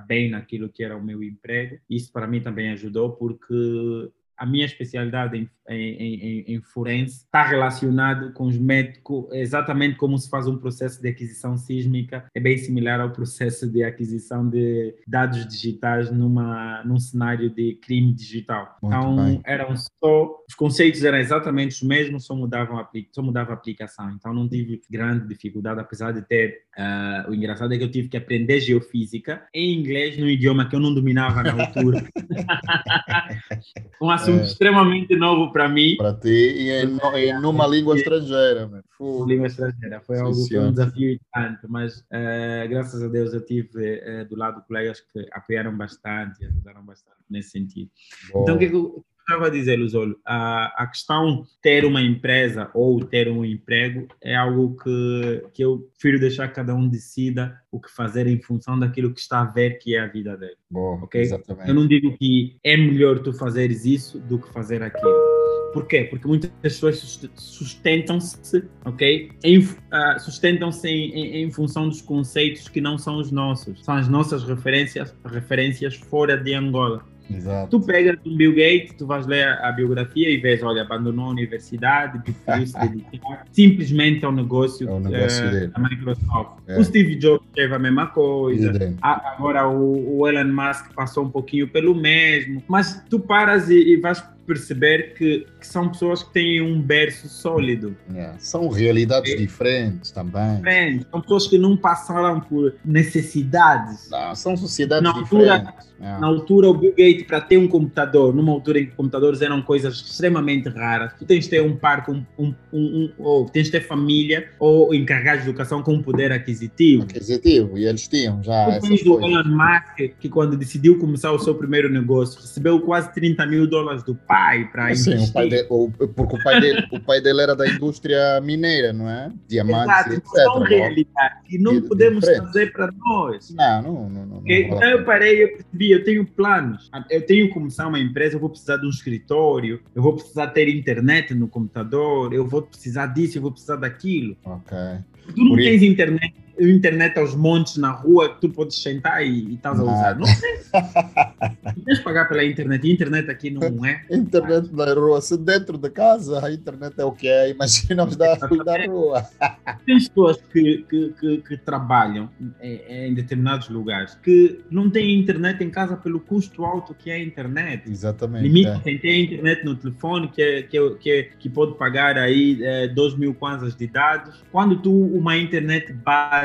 bem naquilo que era o meu emprego. Isso para mim também ajudou porque a minha especialidade em, em, em, em forense está relacionado com os médicos, exatamente como se faz um processo de aquisição sísmica, é bem similar ao processo de aquisição de dados digitais numa, num cenário de crime digital. Muito então, bem. eram só, os conceitos eram exatamente os mesmos, só mudavam só mudava a aplicação. Então, não tive grande dificuldade, apesar de ter, uh, o engraçado é que eu tive que aprender geofísica em inglês, num idioma que eu não dominava na altura. um assunto é. extremamente novo para mim. Para ti e em, em numa língua estrangeira. Língua estrangeira. Foi algo que um desafio e tanto, mas uh, graças a Deus eu tive uh, do lado colegas que apoiaram bastante e ajudaram bastante nesse sentido. Então, o que, é estava a dizer, Luzolo, a, a questão de ter uma empresa ou ter um emprego é algo que, que eu prefiro deixar cada um decida o que fazer em função daquilo que está a ver que é a vida dele. Bom, okay? exatamente. Eu não digo que é melhor tu fazeres isso do que fazer aquilo. Por quê? Porque muitas pessoas sustentam-se, ok? uh, sustentam-se em, em, em, função dos conceitos que não são os nossos. São as nossas referências, referências fora de Angola. Exato. Tu pegas um Bill Gates, tu vais ler a biografia e vês, olha, abandonou a universidade, preferiu se dedicar simplesmente ao negócio, É o negócio dele. da Microsoft. É. O Steve Jobs teve a mesma coisa. A- Agora o, o Elon Musk passou um pouquinho pelo mesmo, mas tu paras e, e vais perceber que, que são pessoas que têm um berço sólido. É, São realidades É. diferentes também. Friends, São pessoas que não passaram por necessidades. Não, são sociedades Na altura- diferentes. É. Na altura, o Bill Gates, para ter um computador, numa altura em que computadores eram coisas extremamente raras, tu tens de ter um par com um, um, um- ou tens de ter família ou encarregados de educação com poder aquisitivo. Aquisitivo, e eles tinham já Tu tens o coisas. Elon Musk, que quando decidiu começar o seu primeiro negócio, recebeu quase 30 mil dólares do pai para Sim, investir. o pai dele, o- porque o pai, dele, o pai dele era da indústria mineira, não é? Diamantes, Exato, etc. são realidades que não E- podemos trazer para nós. Não, não, não. não, Então eu pena. parei, eu percebi, eu tenho planos. Eu tenho que começar uma empresa, eu vou precisar de um escritório, eu vou precisar ter internet no computador, eu vou precisar disso, eu vou precisar daquilo. Ok. Tu não Por tens internet, internet aos montes na rua que tu podes sentar e, e estás a usar. Não tens. Tu tens pagar pela internet. E a internet aqui não é. Internet na rua, se dentro de casa a internet é o que é, imagina os da, da rua. Tem pessoas que, que, que, que trabalham em, em determinados lugares que não têm internet em casa pelo custo alto que é a internet. Exatamente. É. em ter internet no telefone que, é, que, é- que, é- que pode pagar aí é, 2 mil kwanzas de dados. Quando tu, uma internet básica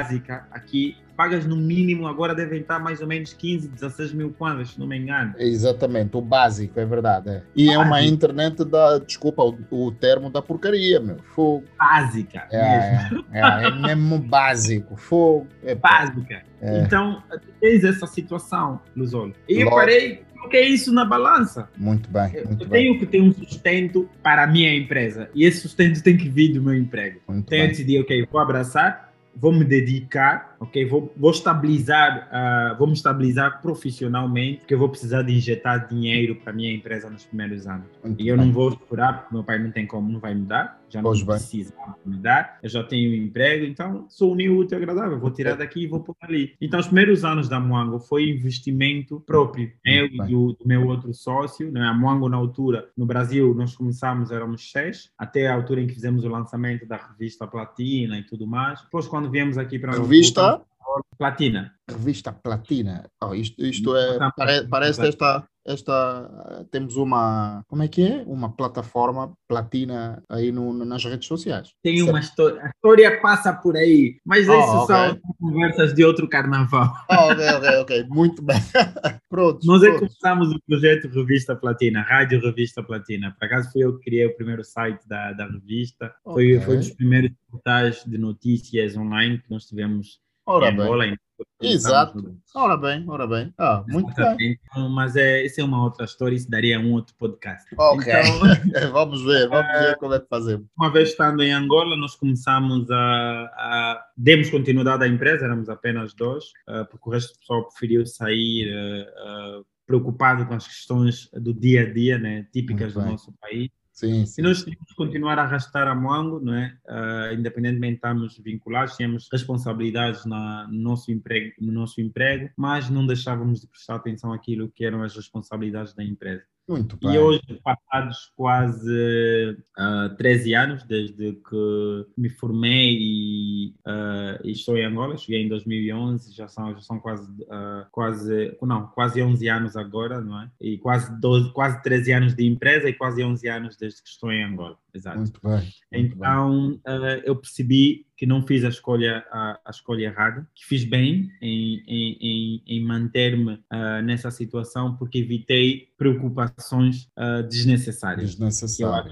aqui, pagas no mínimo, agora devem estar mais ou menos 15, 16 mil kwanzas, se não me engano. Exatamente, o básico, é verdade. é. E é uma Básico. internet da, desculpa, o, o termo da porcaria, meu. Fogo. Básica, mesmo. É, é, é, é mesmo básico. Fogo. É, Básica. é, Então, tens essa situação, Luzolo. E eu parei, coloquei isso na balança. muito bem, Eu, muito eu bem. tenho que ter um sustento para a minha empresa. E esse sustento tem que vir do meu emprego. Muito Então eu bem. decidi, ok, vou abraçar, vou me dedicar, ok, vou, vou estabilizar, ah, vou me estabilizar profissionalmente, porque eu vou precisar de injetar dinheiro para a minha empresa nos primeiros anos. muito E eu bem. não vou esperar, porque meu pai não tem como, não vai me dar, já não Pois bem. precisa me dar, eu já tenho um emprego, então sou o útil ao agradável, vou tirar daqui e vou pôr ali. Então os primeiros anos da Moango foi investimento próprio, eu e bem. do, do meu outro sócio, né? a Moango na altura, no Brasil, nós começámos, éramos seis, até a altura em que fizemos o lançamento da revista Platina e tudo mais. Depois quando viemos aqui para Revista? Platina. Revista Platina. Oh, isto, isto é. Pare- parece esta, esta. Temos uma. Como é que é? Uma plataforma platina aí no, nas redes sociais. Tem Certo. uma história, a história passa por aí, mas Oh, isso ok. são conversas de outro carnaval. Ah, ok, ok, ok. Muito bem. Pronto. Nós é pronto. começamos o projeto Revista Platina, Rádio Revista Platina. Por acaso fui eu que criei o primeiro site da, da revista. Foi, Ok. foi um dos primeiros portais de notícias online que nós tivemos Ora em bem. Exato. Ora bem, ora bem. Ah, muito bem. Então, Mas é, isso é uma outra história, isso daria um outro podcast. Ok. Então, vamos ver, vamos ver como é que fazemos. uma vez estando em Angola, nós começamos a, a demos continuidade à empresa, éramos apenas dois, eh, porque o resto do pessoal preferiu sair eh, eh, preocupado com as questões do dia a dia, né, típicas do nosso país. Sim, sim. E nós tínhamos que continuar a arrastar a Moango, não é? Ah, independentemente de estarmos vinculados, tínhamos responsabilidades na, no, nosso emprego, no nosso emprego, mas não deixávamos de prestar atenção àquilo que eram as responsabilidades da empresa. Muito bem. E hoje, passados quase ah, 13 anos desde que me formei e, ah, e estou em Angola, cheguei em 2011, já são, já são quase, ah, quase, não, quase 11 anos agora, não é? E quase, 12, quase 13 anos de empresa e quase 11 anos desde que estou em Angola, exato. Muito bem. muito bem. Então, eh, eu percebi que não fiz a escolha, a, a escolha errada, que fiz bem em, em, em, manter-me ah, nessa situação, porque evitei preocupações ah, desnecessárias.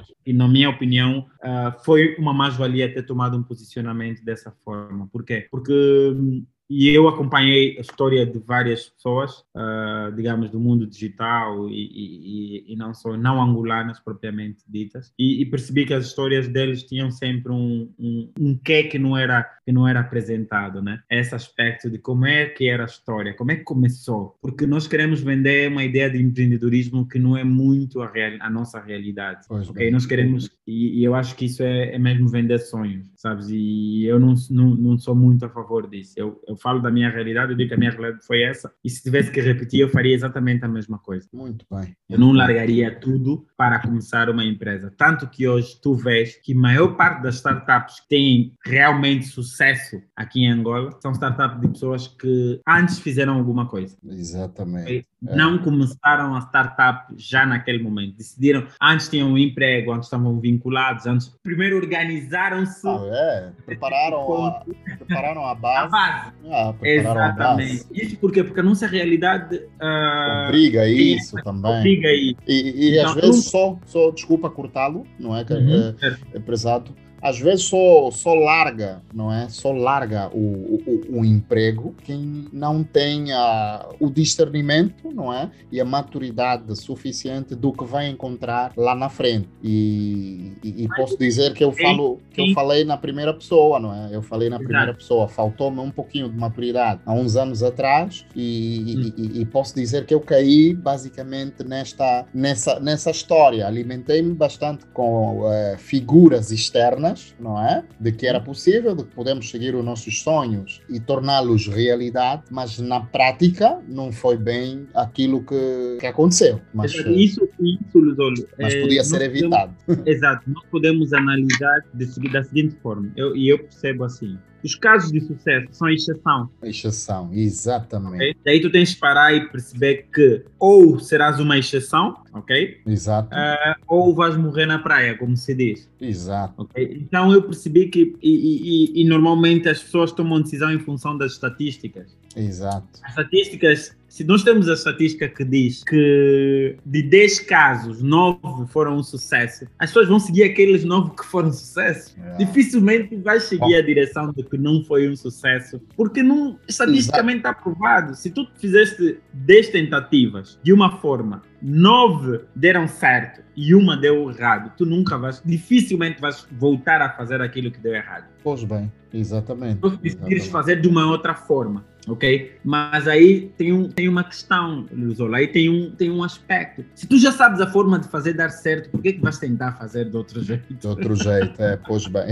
Acho. E, na minha opinião, ah, foi uma mais-valia ter tomado um posicionamento dessa forma. Por quê? Porque hum, e eu acompanhei a história de várias pessoas, ah, digamos, do mundo digital e, e- e- não só, não angolanas propriamente ditas, e, e percebi que as histórias deles tinham sempre um, um, um quê que não, era, que não era apresentado, né? Esse aspecto de como é que era a história, como é que começou, porque nós queremos vender uma ideia de empreendedorismo que não é muito a, real, a nossa realidade. Pois Ok, bem. nós queremos, e, e eu acho que isso é, é mesmo vender sonhos, sabes? E eu não, não, não sou muito a favor disso. Eu, eu eu falo da minha realidade, eu digo que a minha realidade foi essa, e se tivesse que repetir, eu faria exatamente a mesma coisa. Muito bem. Eu não largaria tudo para começar uma empresa. Tanto que hoje tu vês que a maior parte das startups que têm realmente sucesso aqui em Angola são startups de pessoas que antes fizeram alguma coisa. Exatamente. Não é. começaram a startup já naquele momento. Decidiram, antes tinham um emprego, antes estavam vinculados, antes primeiro organizaram-se. Ah, é, prepararam a, prepararam a base. A base. Ah, Exatamente. Isso porque, porque a nossa realidade uh, obriga isso também. Obriga isso. E, e então, às vezes só, só desculpa cortá-lo, não é? Uhum. É, é, prezado às vezes só, só larga, não é? Só larga o, o, o emprego quem não tem a, o discernimento, não é? E a maturidade suficiente do que vai encontrar lá na frente. E, e, e posso dizer que eu falo que eu falei na primeira pessoa, não é? Eu falei na primeira pessoa. Faltou-me um pouquinho de maturidade há uns anos atrás e, hum. e posso dizer que eu caí basicamente nesta nessa nessa história. Alimentei-me bastante com uh, figuras externas não é? De que era possível, de que podemos seguir os nossos sonhos e torná-los realidade, mas na prática não foi bem aquilo que, que aconteceu. Mas, isso, isso, Luzolo, mas é, podia ser evitado. Podemos, exato, nós podemos analisar de, da seguinte forma, eu, e eu percebo assim, os casos de sucesso são exceção. Exceção, exatamente. Okay? Daí tu tens que parar e perceber que ou serás uma exceção, ok? Exato. Uh, ou vais morrer na praia, como se diz. Exato. Okay? Então eu percebi que, e, e, e normalmente as pessoas tomam decisão em função das estatísticas. Exato. As estatísticas se nós temos a estatística que diz que de 10 casos, 9 foram um sucesso, as pessoas vão seguir aqueles 9 que foram um sucesso. É. Dificilmente vai seguir a direção de que não foi um sucesso, porque não, estatisticamente está provado. Se tu fizeste 10 tentativas de uma forma, 9 deram certo e uma deu errado, tu nunca vais, dificilmente vais voltar a fazer aquilo que deu errado. Pois bem, exatamente. Tu decidires fazer de uma outra forma ok? Mas aí tem, um, tem uma questão, Luzola, aí tem um, tem um aspecto. Se tu já sabes a forma de fazer dar certo, por que, que vais tentar fazer de outro jeito? De outro jeito, é, pois bem.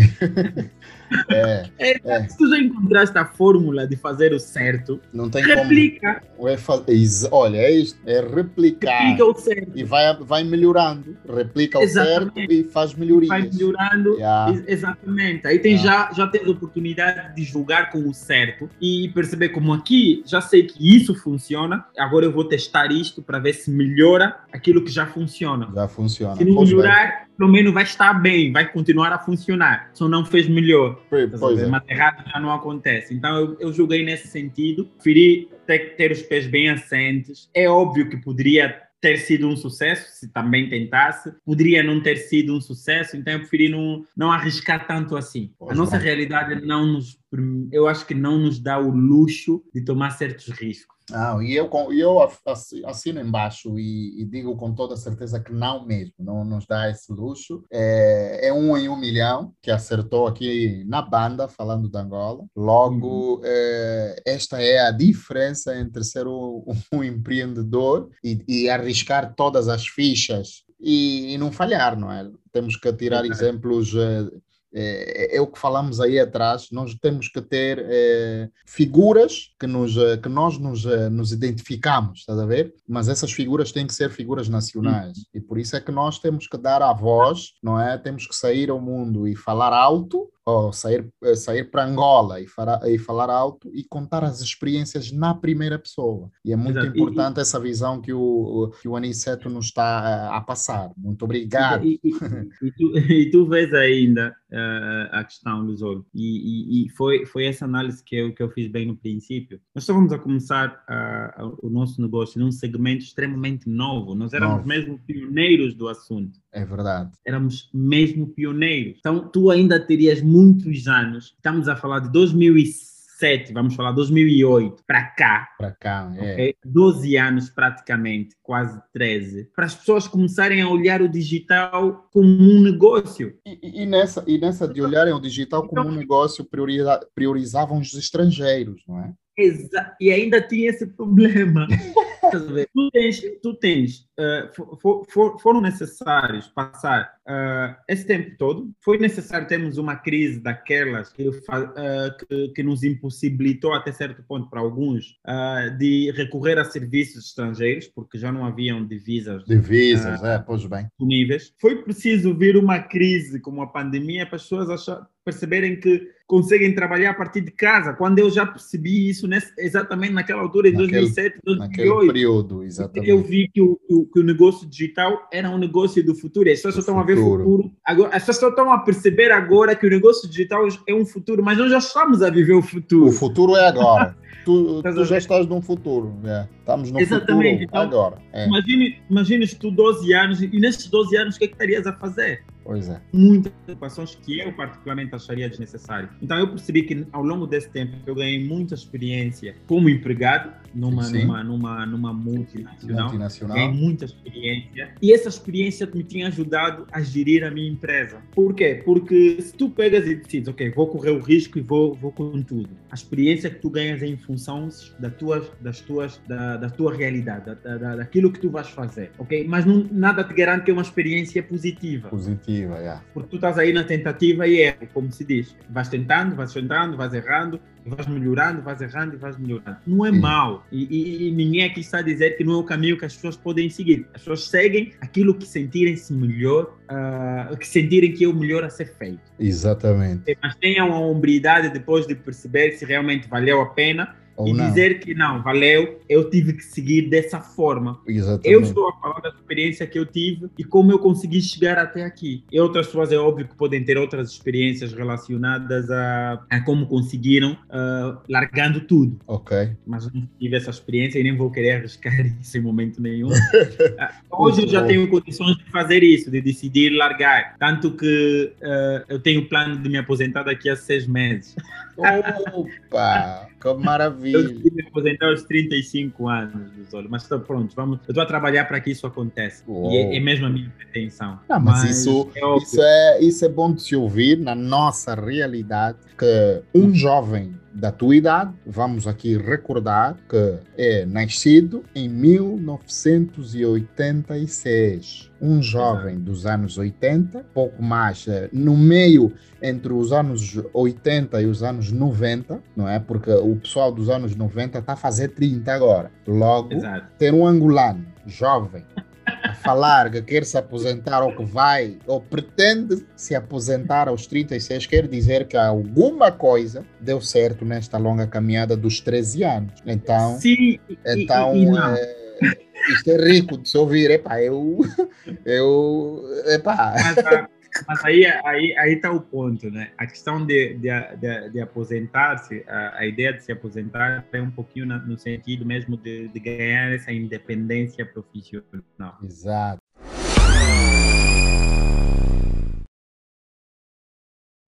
é, é, é. Se tu já encontraste a fórmula de fazer o certo, não tem replica. Como... É, olha, é isto, é replicar. Replica o certo. E vai, vai melhorando, replica o certo e faz melhorias. Vai melhorando, yeah. exatamente. Aí tem, yeah. já, já tens a oportunidade de julgar com o certo e perceber como como aqui já sei que isso funciona, agora eu vou testar isto para ver se melhora aquilo que já funciona. Já funciona. Se não melhorar, pelo menos vai estar bem, vai continuar a funcionar. Só não fez melhor. Pois é. Mas errado já não acontece. Então eu, eu julguei nesse sentido. Preferi ter, ter os pés bem assentes. É óbvio que poderia ter sido um sucesso, se também tentasse, poderia não ter sido um sucesso, então eu preferi não, não arriscar tanto assim. Pois a nossa realidade não nos, eu acho que não nos dá o luxo de tomar certos riscos. Ah, e eu, eu assino embaixo e, e, digo com toda certeza que não mesmo, não nos dá esse luxo. É, é, um em um milhão que acertou aqui na banda, falando de Angola. Logo, uhum. é, esta é a diferença entre ser um, um empreendedor e, e, arriscar todas as fichas e, e, não falhar, não é? Temos que tirar exemplos eh, é, é, o que falamos aí atrás, nós temos que ter é, figuras que, nos, eh, que nós nos, eh, nos identificamos, estás a ver? Mas essas figuras têm que ser figuras nacionais. Uhum. E por isso é que nós temos que dar a voz, não é? Temos que sair ao mundo e falar alto ou sair, eh, sair para Angola e, falar, e falar alto e contar as experiências na primeira pessoa. E é muito Exato. importante e, essa visão que o, que o Aniceto nos está a, a passar. Muito obrigado. E, e, e tu, tu, vês ainda uh, a questão, dos e, e, foi, foi essa análise que eu, que eu fiz bem no princípio. Nós estávamos a começar uh, o nosso negócio num segmento extremamente novo. Nós éramos novo. mesmo pioneiros do assunto. É verdade. Éramos mesmo pioneiros. Então, tu ainda terias muitos anos. Estamos a falar de 2007, vamos falar 2008 para cá. Para cá, é. Okay? 12 anos praticamente, quase 13, para as pessoas começarem a olhar o digital como um negócio. E, e nessa, e nessa de olharem o digital como um negócio, priorizavam os estrangeiros, não é? Exa e ainda tinha esse problema. tu tens, tu tens uh, for, for, foram necessários passar uh, esse tempo todo, foi necessário termos uma crise daquelas que, uh, que, que, nos impossibilitou até certo ponto para alguns de recorrer a serviços estrangeiros, porque já não haviam divisas. Divisas, é, pois bem. Disponíveis. Foi preciso vir uma crise como a pandemia para as pessoas achar, perceberem que conseguem trabalhar a partir de casa, quando eu já percebi isso nesse, exatamente naquela altura, em naquele, 2007, 2008. Naquele período, exatamente. Eu vi que o, que o negócio digital era um negócio do futuro, as pessoas só estão a ver futuro. Agora, as pessoas só estão a perceber agora que o negócio digital é um futuro, mas nós já estamos a viver o futuro. O futuro é agora. tu, tu já estás num futuro, é. estamos no Exatamente. futuro então, agora. É. Imagine, imagine tu 12 anos, e nesses 12 anos o que, é que estarias a fazer? Pois é. Muitas ocupações que eu particularmente acharia desnecessário. Então eu percebi que ao longo desse tempo eu ganhei muita experiência como empregado numa numa numa numa multinacional. multinacional. Ganhei muita experiência e essa experiência me tinha ajudado a gerir a minha empresa. Por quê? Porque se tu pegas e decides, ok, vou correr o risco e vou vou com tudo. A experiência que tu ganhas é em função da tuas das tuas da, da tua realidade, da, da, daquilo que tu vais fazer, ok? Mas não, nada te garante que é uma experiência positiva. Positiva tentativa, yeah. Porque tu estás aí na tentativa e erro, como se diz. Vais tentando, vais tentando, vais errando, vais melhorando, vais errando e vais melhorando. Não é Sim. mal. E, e, e, ninguém aqui está a dizer que não é o caminho que as pessoas podem seguir. As pessoas seguem aquilo que sentirem-se melhor, uh, que sentirem que é o melhor a ser feito. Exatamente. Mas tenham a hombridade depois de perceber se realmente valeu a pena ou e não. dizer que não, valeu, eu tive que seguir dessa forma. Exatamente. Eu estou a falar da experiência que eu tive e como eu consegui chegar até aqui. E outras pessoas, é óbvio que podem ter outras experiências relacionadas a, a como conseguiram, uh, largando tudo. Ok. Mas não tive essa experiência e nem vou querer arriscar isso em momento nenhum. uh, hoje eu já tenho condições de fazer isso, de decidir largar. Tanto que uh, eu tenho plano de me aposentar daqui a seis meses. Opa! Que maravilha. Eu me aposentar aos 35 anos, Zolo, mas estou pronto, vamos, eu estou a trabalhar para que isso aconteça. E é, é, mesmo a minha pretensão. Não, mas, mas isso, é isso, é, isso é bom de se ouvir na nossa realidade, que um jovem da tua idade, vamos aqui recordar que é nascido em 1986. Um jovem dos anos 80, pouco mais eh, no meio entre os anos 80 e os anos 90, não é? Porque o pessoal dos anos 90 está a fazer 30 agora. Logo, Exato. ter um angolano jovem falar que quer se aposentar ou que vai ou pretende se aposentar aos 36, quer dizer que alguma coisa deu certo nesta longa caminhada dos 13 anos. Então, Sim, então e, e é, isto é rico de se ouvir. Epá, eu. eu epá. Mas, mas aí aí aí está o ponto, né? A questão de, de, de, de aposentar-se, a, a, ideia de se aposentar é um pouquinho na, no sentido mesmo de, de ganhar essa independência profissional. Exato.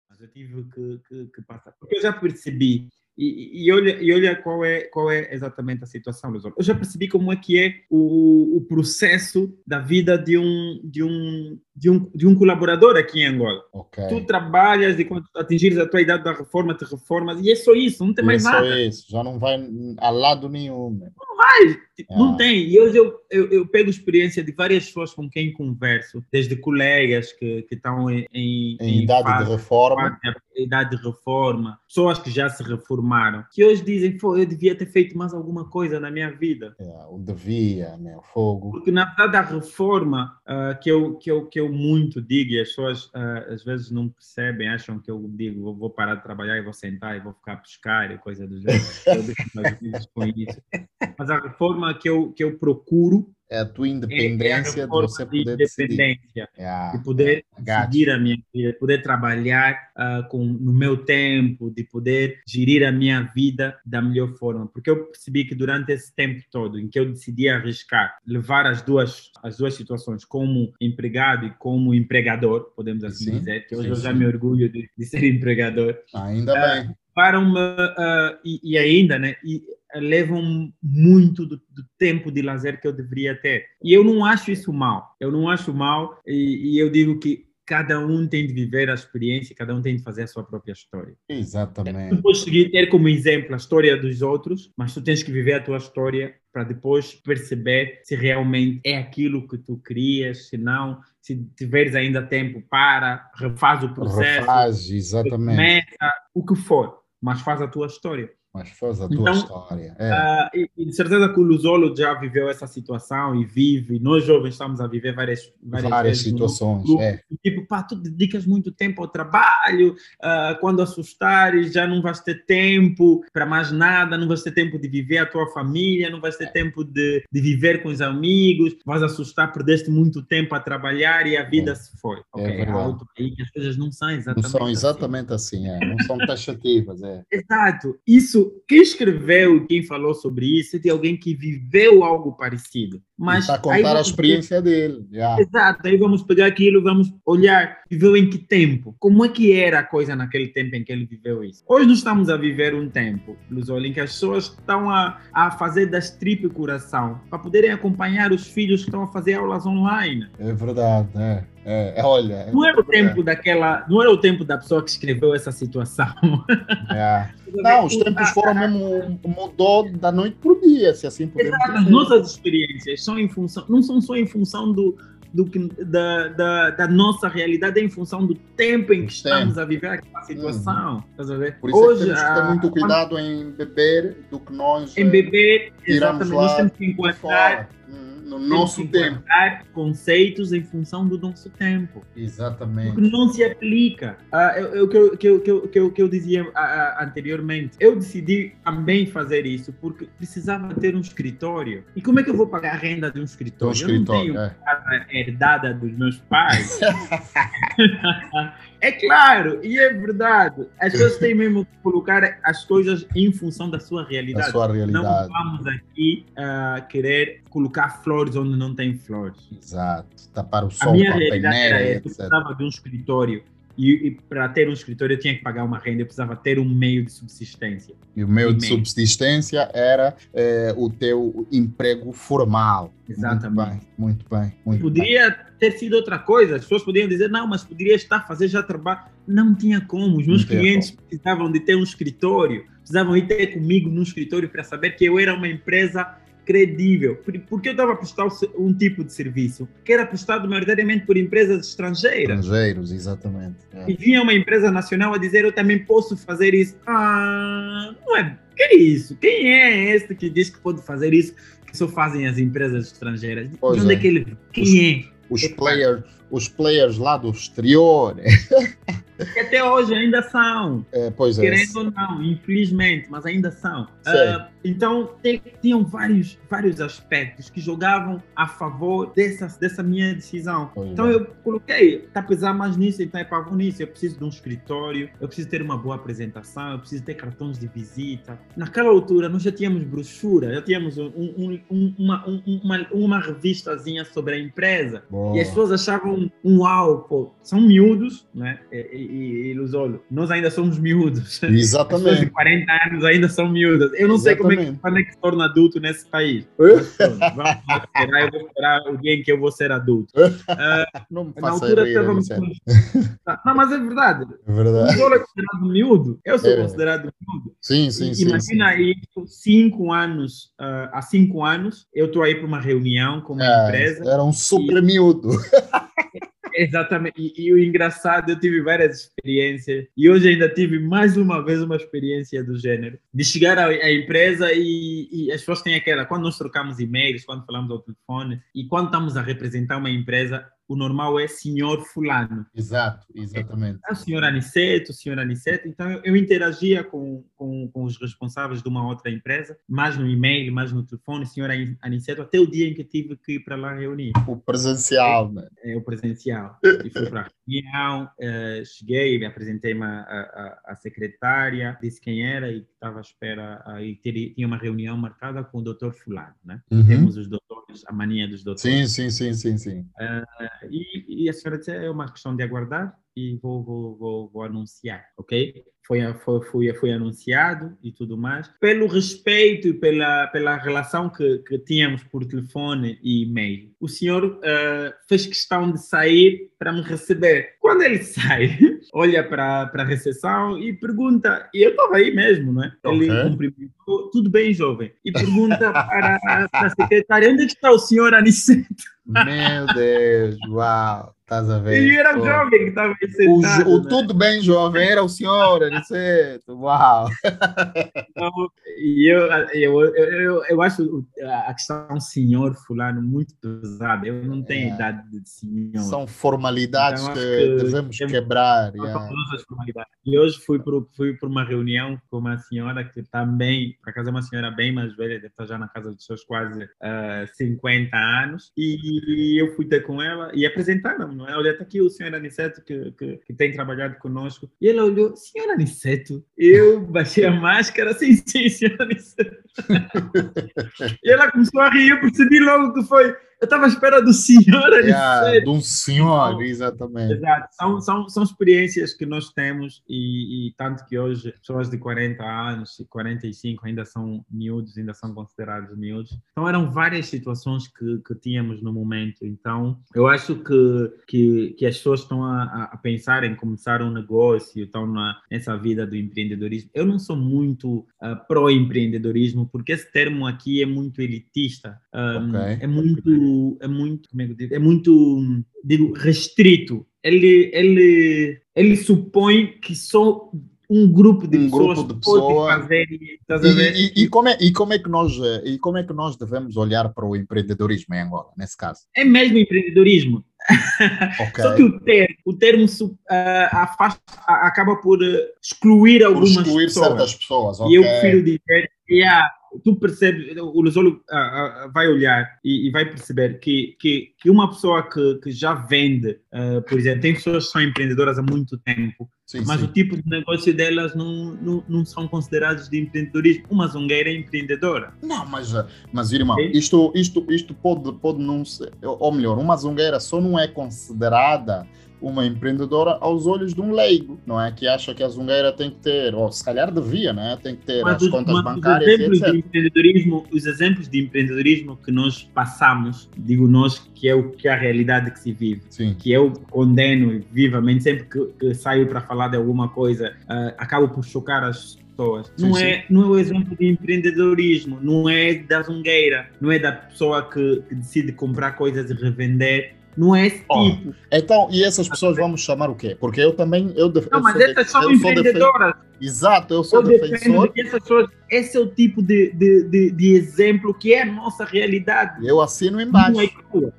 Mas eu tive que, que, que passar, porque eu já percebi e, e, olha, e olha qual é, qual é exatamente a situação, Luiz. Eu já percebi como é que é o, o processo da vida de um, de, um, de, um, de um colaborador aqui em Angola. Okay. Tu trabalhas e quando atingires a tua idade da reforma, te reformas, e é só isso, não tem mais é nada. É só isso, já não vai a lado nenhum. Não vai, ah. não tem. E hoje eu, eu, eu, pego experiência de várias pessoas com quem converso, desde colegas que, que estão em, em, em idade fase, de reforma. Idade de reforma, pessoas que já se reformaram, que hoje dizem, eu devia ter feito mais alguma coisa na minha vida. É, o devia, né? o fogo. Porque na verdade a reforma uh, que, eu, que, eu, que eu muito digo, e as pessoas uh, às vezes não percebem, acham que eu digo, vou parar de trabalhar e vou sentar e vou ficar a pescar e coisa do gênero. eu deixo com isso. Mas a reforma que eu, que eu procuro é a tua independência é, é de você poder de independência, é de poder é seguir a minha vida, de poder trabalhar uh, com, no meu tempo, de poder gerir a minha vida da melhor forma. Porque eu percebi que durante esse tempo todo em que eu decidi arriscar, levar as duas, as duas situações, como empregado e como empregador, podemos assim sim, dizer, que hoje sim, eu já sim. me orgulho de, de ser empregador. Ainda uh, bem. Para uma, uh, e, e ainda, né? E, levam muito do, do, tempo de lazer que eu deveria ter. E eu não acho isso mal. Eu não acho mal e, e eu digo que cada um tem de viver a experiência, cada um tem de fazer a sua própria história. Exatamente. Tu podes seguir, ter como exemplo a história dos outros, mas tu tens que viver a tua história para depois perceber se realmente é aquilo que tu querias, se não, se tiveres ainda tempo para, refaz o processo. Refaz, exatamente. Começa, o que for, mas faz a tua história. Mas faz a tua então, história. É. Uh, e, e, de certeza que o Luzolo já viveu essa situação e vive, nós jovens estamos a viver várias, várias, várias situações. Grupo, é. Tipo, pá, tu dedicas muito tempo ao trabalho, uh, quando assustares já não vais ter tempo para mais nada, não vais ter tempo de viver a tua família, não vais ter tempo de, de viver com os amigos, vais assustar, perdeste muito tempo a trabalhar e a vida é. se foi. É okay, é aí as coisas não são exatamente Não são exatamente assim, assim é. não são taxativas. É. Exato. Isso quem escreveu quem falou sobre isso é de alguém que viveu algo parecido. Mas está a contar a experiência dele. Yeah. Exato, aí vamos pegar aquilo, vamos olhar, viveu em que tempo? Como é que era a coisa naquele tempo em que ele viveu isso? Hoje nós estamos a viver um tempo, Luzol, em que as pessoas estão a, a fazer das tripas coração para poderem acompanhar os filhos que estão a fazer aulas online. É verdade, é. É, olha. Não era o tempo daquela. Não era o tempo da pessoa que escreveu essa situação. É. Não, os tempos foram mesmo. mudou da noite para o dia, se assim podemos Exato, As nossas experiências são em função, não são só em função do, do que, da, da, da, nossa realidade é em função do tempo em que estamos a viver aquela situação. Uhum. Por isso Hoje, é que temos que ter muito cuidado em beber do que nós. Em beber, exatamente. Nós temos que encontrar no nosso tempo. conceitos em função do nosso tempo. Exatamente. Porque não se aplica. O que eu, que, eu, que, eu, que, eu, que eu dizia uh, anteriormente, eu decidi também fazer isso porque precisava ter um escritório. E como é que eu vou pagar a renda de um escritório? Um escritório eu não tenho é. casa herdada dos meus pais. É claro, e é verdade. As pessoas têm mesmo que colocar as coisas em função da sua realidade. Da sua realidade. Não vamos aqui uh, querer colocar flores onde não tem flores. Exato. Tapar o sol a minha realidade era essa. Eu precisava de um escritório e, e para ter um escritório eu tinha que pagar uma renda, eu precisava ter um meio de subsistência. E o meio de meio. subsistência era é, o teu emprego formal. Exatamente. Muito bem, muito bem. Muito Poderia bem. ter sido outra coisa, as pessoas podiam dizer, não, mas poderia estar a fazer já trabalho. Não tinha como, os meus Não clientes precisavam de ter um escritório, precisavam ir ter comigo no escritório para saber que eu era uma empresa credível. Porque eu estava a prestar um tipo de serviço que era prestado maioritariamente por empresas estrangeiras. Estrangeiros, exatamente. É. E vinha uma empresa nacional a dizer: Eu também posso fazer isso. Ah, não é. Que é isso? Quem é este que diz que pode fazer isso? Que só fazem as empresas estrangeiras? Pois de onde é. é que ele. Quem os, é? Os, players, os players lá do exterior. Que até hoje ainda são. É, pois é. Querendo ou não, infelizmente, mas ainda são. Uh, então, tinham vários, vários aspectos que jogavam a favor dessa, dessa minha decisão. Pois então, é. eu coloquei, está a pesar mais nisso, então é para nisso. Eu preciso de um escritório, eu preciso ter uma boa apresentação, eu preciso ter cartões de visita. Naquela altura, nós já tínhamos brochura, já tínhamos um, um, um, uma, uma, uma revistazinha sobre a empresa. Boa. E as pessoas achavam, um uau, pô, são miúdos, né? E, e, e Luzolo, nós ainda somos miúdos. Exatamente. As de 40 anos ainda são miúdas. Eu não Exatamente. sei como é que, quando é que se torna adulto nesse país. Mas, vamos esperar, eu vou esperar o dia em que eu vou ser adulto. Uh, não me na altura rir, estávamos. Não, mas é verdade. É verdade. Luzolo é considerado miúdo. Eu sou é. considerado miúdo. Sim, sim, e, sim. Imagina sim. aí, cinco anos, uh, há cinco anos, eu estou aí para uma reunião com uma é, empresa. Era um super miúdo. Exatamente. E, e, o engraçado, eu tive várias experiências e hoje ainda tive mais uma vez uma experiência do gênero de chegar à, à empresa e, e, as pessoas têm aquela quando nós trocamos e-mails, quando falamos ao telefone e quando estamos a representar uma empresa, o normal é senhor fulano. Exato, exatamente. É, o senhor Aniceto, o senhor Aniceto. Então, eu, eu interagia com, com, com, os responsáveis de uma outra empresa, mais no e-mail, mais no telefone, senhor Aniceto, até o dia em que tive que ir para lá reunir. O presencial, né? É, o presencial. E fui para a reunião, uh, cheguei, apresentei-me à secretária, disse quem era e estava à espera, uh, e ter, tinha uma reunião marcada com o doutor fulano, né? Uhum. Temos os doutores, a mania dos doutores. Sim, sim, sim, sim, sim. Uh, e, e, a senhora disse, é uma questão de aguardar. E vou, vou, vou, vou anunciar, ok? Foi, foi, foi, foi anunciado e tudo mais. Pelo respeito e pela, pela relação que, que tínhamos por telefone e e-mail, o senhor uh, fez questão de sair para me receber. Quando ele sai, olha para a recepção e pergunta, e eu estava aí mesmo, não é? Ele okay. cumprimentou, tudo bem, jovem, e pergunta para, para a secretária, onde é está o senhor Aniceto? Meu Deus, uau! Estás a ver? E era o jovem que estava aí sentado. O, o né? tudo bem jovem, era o senhor, Aniceto. Uau! Então, eu, eu, eu, eu acho a questão senhor fulano muito pesada. Eu não tenho é. idade de senhor. São formalidades então, que, que, devemos quebrar. Yeah. E hoje fui para fui por uma reunião com uma senhora que também, por acaso é uma senhora bem mais velha, deve estar já na casa dos seus quase uh, ah, 50 anos. E eu fui ter com ela e apresentaram não é? Olha, está aqui o senhor Aniceto que, que, que, tem trabalhado conosco. E ele olhou, senhor Aniceto? Eu baixei a máscara, sim, sim, senhor Aniceto. e ela começou a rir, eu percebi logo que foi eu estava à espera do senhor yeah, De um senhor, então, exatamente. Exato. São, são, são experiências que nós temos e, e, tanto que hoje pessoas de 40 anos e 45 ainda são miúdos, ainda são considerados miúdos. Então eram várias situações que, que tínhamos no momento. Então eu acho que, que, que as pessoas estão a, a pensar em começar um negócio, estão na, nessa vida do empreendedorismo. Eu não sou muito uh, pró-empreendedorismo porque esse termo aqui é muito elitista. Um, okay. É muito é muito, como é que eu digo? É muito, digo, restrito. Ele, ele, ele supõe que só um grupo de um pessoas grupo de pessoas fazer e, e, e, como é, e como é que nós e como é que nós devemos olhar para o empreendedorismo em Angola nesse caso é mesmo empreendedorismo okay. só que o termo o termo uh, afasta, acaba por excluir algumas por excluir pessoas certas pessoas okay. e eu prefiro dizer yeah, tu percebes, o Lusolo uh, uh, vai olhar e, e, vai perceber que, que, que uma pessoa que, que já vende, por exemplo, tem pessoas que são empreendedoras há muito tempo, sim, mas sim. o tipo de negócio delas não, não, não são considerados de empreendedorismo. Uma zongueira é empreendedora. Não, mas, mas irmão, isto, isto, isto pode, pode não ser, ou melhor, uma zongueira só não é considerada uma empreendedora aos olhos de um leigo, não é? Que acha que a zungueira tem que ter, ou se calhar devia, né? Tem que ter mas as contas bancárias os exemplos De empreendedorismo, os exemplos de empreendedorismo que nós passamos, digo nós, que é o que é a realidade que se vive, Sim. que eu condeno vivamente, sempre que, que saio para falar de alguma coisa, uh, acabo por chocar as pessoas. Sim, não, é, não é o exemplo de empreendedorismo, não é da zungueira, não é da pessoa que, que decide comprar coisas e revender não é esse oh, tipo. Então, e essas pessoas vamos chamar o quê? Porque eu também. Eu def... Não, mas essas são empreendedoras. Exato, eu sou eu defensor. Pessoas, esse é o tipo de, de, de, de, exemplo que é a nossa realidade. Eu assino embaixo.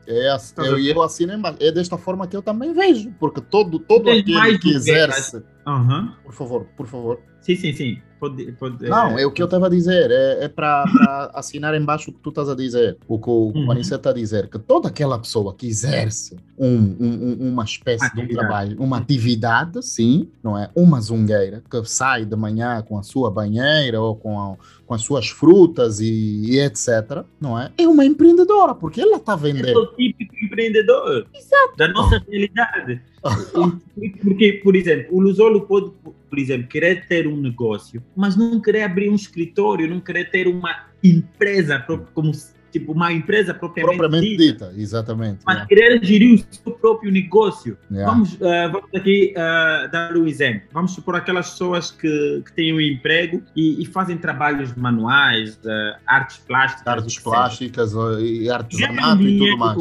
É, é, eu, eu assino embaixo. É desta forma que eu também vejo, porque todo, todo aquele que exerce. Uhum. Por favor, por favor. Sim, sim, sim. Pode, pode, não, é, é o que eu estava a dizer, é, é para assinar embaixo o que tu estás a dizer, o que o uhum. está a dizer, que toda aquela pessoa que exerce um, um, uma espécie atividade. de um trabalho, uma atividade, sim, não é? Uma zungueira, que sai de manhã com a sua banheira ou com, a, com as suas frutas e, e, etc., não é? É uma empreendedora, porque ela está vendendo. É o típico empreendedor Exato. da nossa realidade. Porque, por exemplo, o Lusolo pode, por exemplo, querer ter um negócio, mas não querer abrir um escritório, não querer ter uma empresa como tipo uma empresa propriamente, propriamente dita, dita, exatamente. Mas querer gerir o seu próprio negócio. Vamos, uh, vamos aqui uh, dar um exemplo. Vamos supor aquelas pessoas que, que têm um emprego e, e fazem trabalhos manuais, uh, artes plásticas. Artes plásticas e artesanato e tudo mais.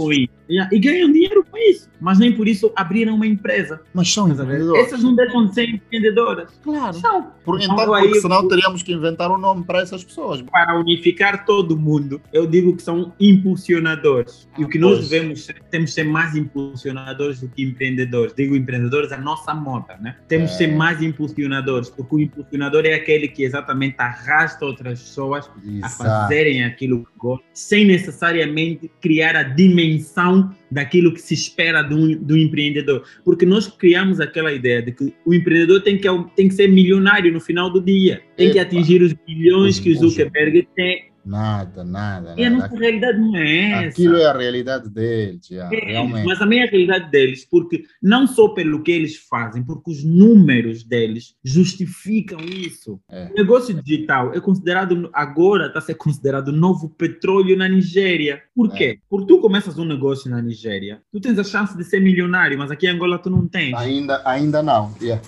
E ganham dinheiro com isso, mas nem por isso abriram uma empresa. Mas são empreendedoras. Essas não deixam de ser empreendedoras. Claro. São. Por, então, então porque senão teríamos que inventar um nome para essas pessoas. Para unificar todo mundo, eu digo que são impulsionadores. E o que nós devemos ser, temos que ser mais impulsionadores do que empreendedores. Digo empreendedores, a nossa moda, né? Temos que é. ser mais impulsionadores, porque o impulsionador é aquele que exatamente arrasta outras pessoas Exato. a fazerem aquilo que gostam, sem necessariamente criar a dimensão daquilo que se espera do, do empreendedor. Porque nós criamos aquela ideia de que o empreendedor tem que, tem que ser milionário no final do dia, tem que atingir os bilhões que o Zuckerberg tem, Nada, nada. E a nada. nossa realidade não é essa. Aquilo é a realidade deles, já, É, realmente. Mas também é a realidade deles, porque não só pelo que eles fazem, porque os números deles justificam isso. É. O negócio digital é considerado, agora está a ser considerado novo petróleo na Nigéria. Por É. quê? Porque tu começas um negócio na Nigéria, tu tens a chance de ser milionário, mas aqui em Angola tu não tens. Ainda, ainda não. yeah,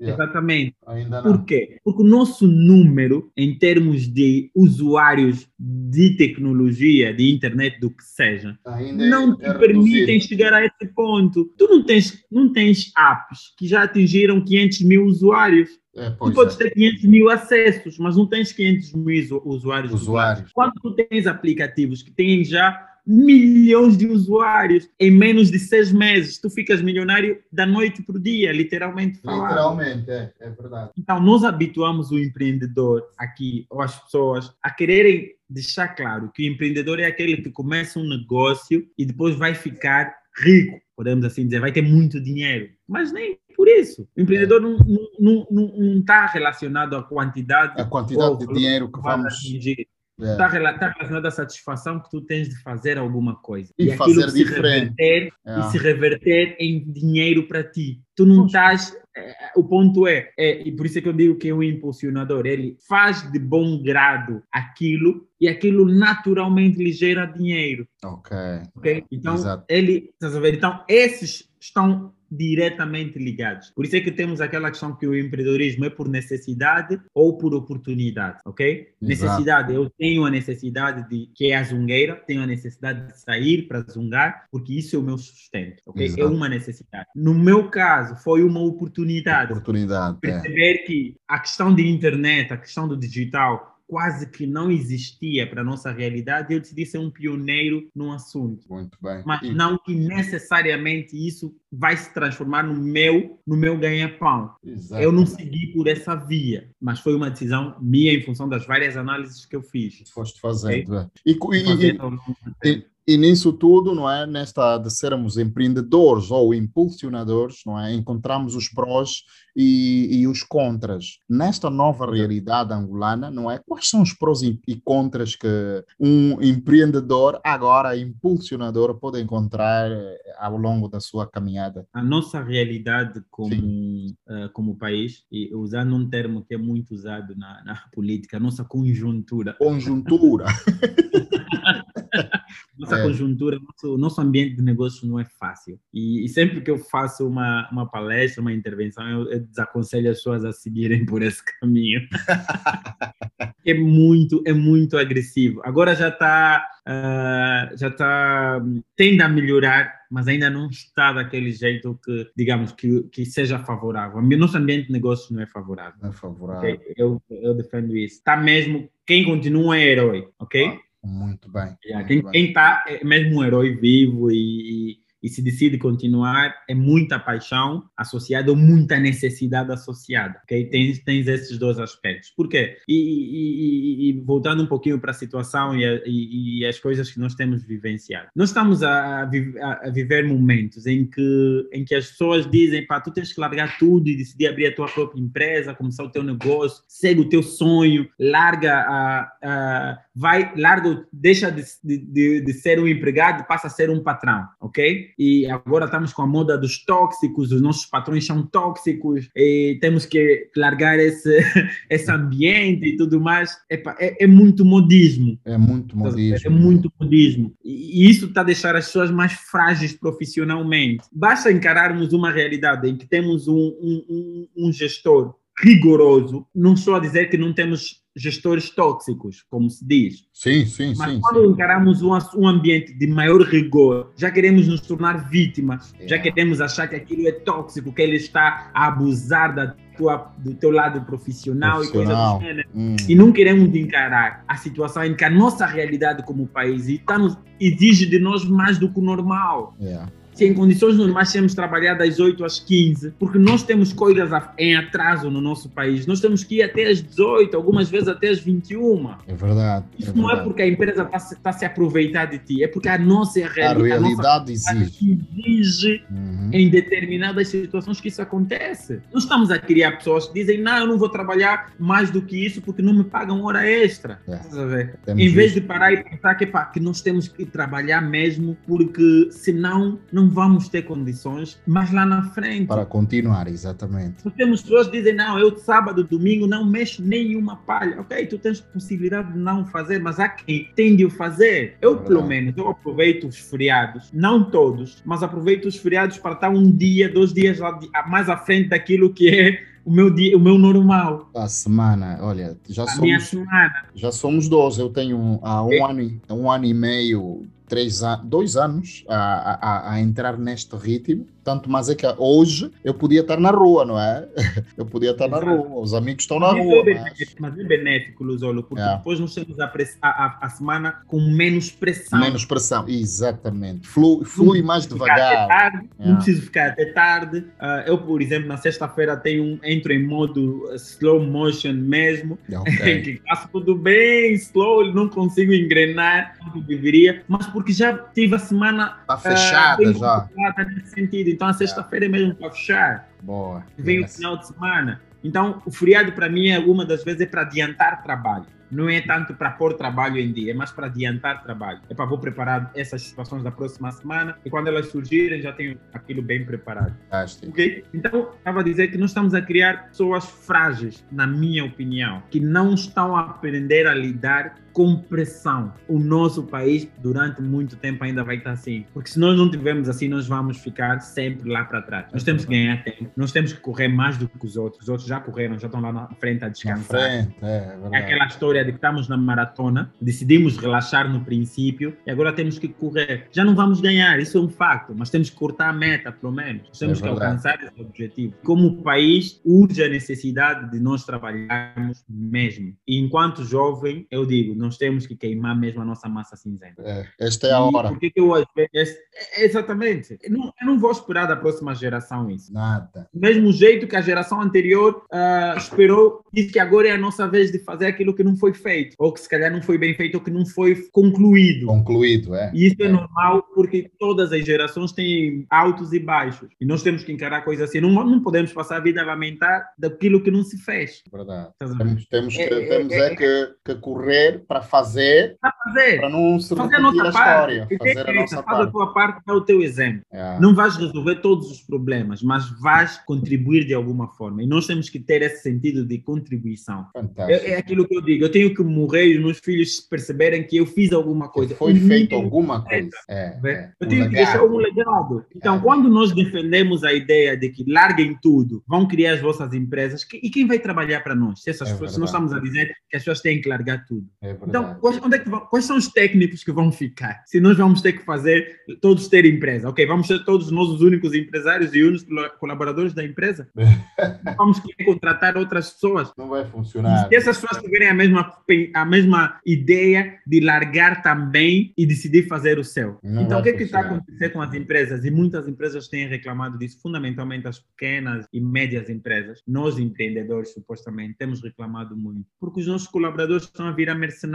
yeah, Exatamente. Ainda Por quê? Porque o nosso número, em termos de usuários de tecnologia, de internet, do que seja, Ainda não é, te é permitem chegar a esse ponto. Tu não tens, não tens apps que já atingiram 500 mil usuários. É, Tu podes é. ter 500 mil acessos, mas não tens 500 mil usu- usuários. Usuários. Quando tu tens aplicativos que têm já milhões de usuários em menos de seis meses, tu ficas milionário da noite para o dia, literalmente falando. Literalmente, é, é verdade. Então, nós habituamos o empreendedor aqui, ou as pessoas, a quererem deixar claro que o empreendedor é aquele que começa um negócio e depois vai ficar rico, podemos assim dizer, vai ter muito dinheiro. Mas nem por isso. O empreendedor não está não, não, não tá relacionado à quantidade A quantidade de dinheiro que vamos. atingir. É, Está relacionado à satisfação que tu tens de fazer alguma coisa. E aquilo fazer se diferente. reverter é. e se reverter em dinheiro para ti. Tu não estás. eh, O ponto é, é, e por isso é que eu digo que é um impulsionador, ele faz de bom grado aquilo e aquilo naturalmente lhe gera dinheiro, Ok. ok? Então, Exato. ele? Então, esses estão diretamente ligados. Por isso é que temos aquela questão que o empreendedorismo é por necessidade ou por oportunidade, ok? Exato. Necessidade, eu tenho a necessidade de, que é a zungueira, tenho a necessidade de sair para zungar, porque isso é o meu sustento, ok? É Exato. uma necessidade. No meu caso, foi uma oportunidade. Oportunidade. É. Perceber que a questão de internet, a questão do digital, quase que não existia para a nossa realidade, eu decidi ser um pioneiro no assunto. Muito bem. Mas E- não que necessariamente isso vai se transformar no meu, no meu ganha-pão. Eu não segui por essa via, mas foi uma decisão minha em função das várias análises que eu fiz. Foste fazendo. é. E, e- e- Fazendo tempo. E nisso tudo, não é? Nesta de sermos empreendedores ou impulsionadores, não é? Encontramos os prós e, e os contras. Nesta nova realidade angolana, não é? Quais são os prós e, e contras que um empreendedor, agora impulsionador, pode encontrar eh, ao longo da sua caminhada? a nossa realidade como, eh, como país, e usando um termo que é muito usado na, na política, a nossa conjuntura. Conjuntura. Nossa É. conjuntura, nosso, nosso ambiente de negócio não é fácil. E, e sempre que eu faço uma, uma palestra, uma intervenção, eu, eu desaconselho as pessoas a seguirem por esse caminho. é muito, é muito agressivo. Agora já está, já está, tende a melhorar, mas ainda não está daquele jeito que, digamos, que, que seja favorável. O nosso ambiente de negócio não é favorável. É favorável. ok? Eu, eu defendo isso. Está mesmo, quem continua é herói, ok? Ah, Muito bem. Yeah, muito quem, bem. quem tá é mesmo um herói vivo e, e, se decide continuar é muita paixão associada ou muita necessidade associada, ok? Tens, tens esses dois aspectos. Por quê? E, e- e- voltando um pouquinho para a situação e, a- e- as coisas que nós temos vivenciado. Nós estamos a, a- a viver momentos em que, em que as pessoas dizem, pá, tu tens que largar tudo e decidir abrir a tua própria empresa, começar o teu negócio, segue o teu sonho, larga a, a vai, larga, deixa de, de, de ser um empregado, passa a ser um patrão, ok? E agora estamos com a moda dos tóxicos, os nossos patrões são tóxicos, e temos que largar esse, esse ambiente e tudo mais. Epa, é, é muito modismo. É muito modismo. É muito modismo. E e isso está a deixar as pessoas mais frágeis profissionalmente. Basta encararmos uma realidade em que temos um, um, um- um gestor rigoroso, não estou a dizer que não temos gestores tóxicos, como se diz, Sim, sim, mas sim. quando sim. encaramos um, um ambiente de maior rigor, já queremos nos tornar vítimas, já Yeah. queremos achar que aquilo é tóxico, que ele está a abusar da tua, do teu lado profissional, e coisa Profissional. do gênero. Hum, E não queremos encarar a situação em que a nossa realidade como país está nos- exige de nós mais do que o normal. yeah. Se em condições normais temos que trabalhar das 8 às 15, porque nós temos coisas em atraso no nosso país, nós temos que ir até às 18, algumas vezes até às 21. É verdade. Isso é não é porque a empresa está se, tá se aproveitar de ti, é porque a nossa A realidade, a nossa realidade exige. realidade exige Uhum. em determinadas situações que isso acontece. Não estamos a criar pessoas que dizem, não, eu não vou trabalhar mais do que isso porque não me pagam hora extra. É. Em vez de parar e pensar que, pá, que nós temos que trabalhar mesmo porque senão não vamos ter condições mais lá na frente. Para continuar, exatamente. Nós temos pessoas que dizem, não, eu sábado, domingo não mexo nenhuma palha. Ok, tu tens possibilidade de não fazer, mas há quem tem de o fazer. Eu, é pelo menos, eu aproveito os feriados, não todos, mas aproveito os feriados para estar um dia, dois dias lá, mais à frente daquilo que é o meu dia, o meu normal. A semana, olha, já a somos minha semana. já somos 12. Eu tenho há um, é. ano, um ano e meio três dois anos a, a, a, entrar neste ritmo. Tanto mais é que hoje eu podia estar na rua, não é? Eu podia estar Exato. na rua, os amigos estão na mas rua. É mas... mas é benéfico, Luzolo, porque é. depois nós temos a, a, a, semana com menos pressão. Menos pressão, exatamente. Flui, flui mais devagar. Tarde, é. Não preciso ficar até tarde. Uh, eu, por exemplo, na sexta-feira tenho um, entro em modo slow motion mesmo, okay. que faço tudo bem slow, não consigo engrenar como deveria, mas porque já tive a semana tá fechada uh, já. nesse sentido. Então a sexta-feira é mesmo para fechar. Boa. Vem yes. o final de semana. Então o feriado para mim alguma das vezes é para adiantar trabalho. Não é tanto para pôr trabalho em dia, é mais para adiantar trabalho. É para vou preparar essas situações da próxima semana e quando elas surgirem já tenho aquilo bem preparado. Fantástico. Ok? Então, estava a dizer que nós estamos a criar pessoas frágeis, na minha opinião, que não estão a aprender a lidar com pressão. O nosso país, durante muito tempo, ainda vai estar assim. Porque se nós não tivermos assim, nós vamos ficar sempre lá para trás. Nós temos que ganhar tempo. Nós temos que correr mais do que os outros. Os outros já correram, já estão lá na frente a descansar. Frente, é, é, é aquela história de que estamos na maratona, decidimos relaxar no princípio e agora temos que correr. Já não vamos ganhar, isso é um facto, mas temos que cortar a meta, pelo menos. Nós temos é que alcançar esse objetivo. Como país, urge a necessidade de nós trabalharmos mesmo. E enquanto jovem, eu digo, nós temos que queimar mesmo a nossa massa cinzenta. É, esta é a hora. Por que eu Exatamente. Eu não, eu não, vou esperar da próxima geração isso. Nada. Do mesmo jeito que a geração anterior uh, esperou, disse que agora é a nossa vez de fazer aquilo que não foi feito, ou que se calhar não foi bem feito, ou que não foi concluído. Concluído, é. E isso é, é normal porque todas as gerações têm altos e baixos. E nós temos que encarar coisas assim. Não, não podemos passar a vida a lamentar daquilo que não se fez. Verdade. Temos, temos, que, é, temos é, é, é que, que correr para fazer, para fazer, para não se fazer a, nossa a história, parte. fazer a nossa faz parte. a tua parte, é o teu exemplo. É. Não vais resolver todos os problemas, mas vais contribuir de alguma forma. E nós temos que ter esse sentido de contribuição. É, é, aquilo que eu digo. Eu tenho que morrer e os meus filhos perceberem que eu fiz alguma coisa. Que foi um feito alguma coisa. É, é. eu tenho um que deixar um legado. Então, quando nós defendemos a ideia de que larguem tudo, vão criar as vossas empresas, e quem vai trabalhar para nós? Se, essas, se nós estamos a dizer que as pessoas têm que largar tudo. Então, quais, onde é que vão, quais são os técnicos que vão ficar? Se nós vamos ter que fazer todos ter empresa, ok? Vamos ser todos nós os únicos empresários e únicos colaboradores da empresa? vamos querer contratar outras pessoas? Não vai funcionar. Se essas pessoas tiverem a mesma, a mesma ideia de largar também e decidir fazer o seu. Não então, o que é que está acontecendo com as empresas? E muitas empresas têm reclamado disso, fundamentalmente as pequenas e médias empresas. Nós, empreendedores, supostamente, temos reclamado muito, porque os nossos colaboradores estão a virar mercenários,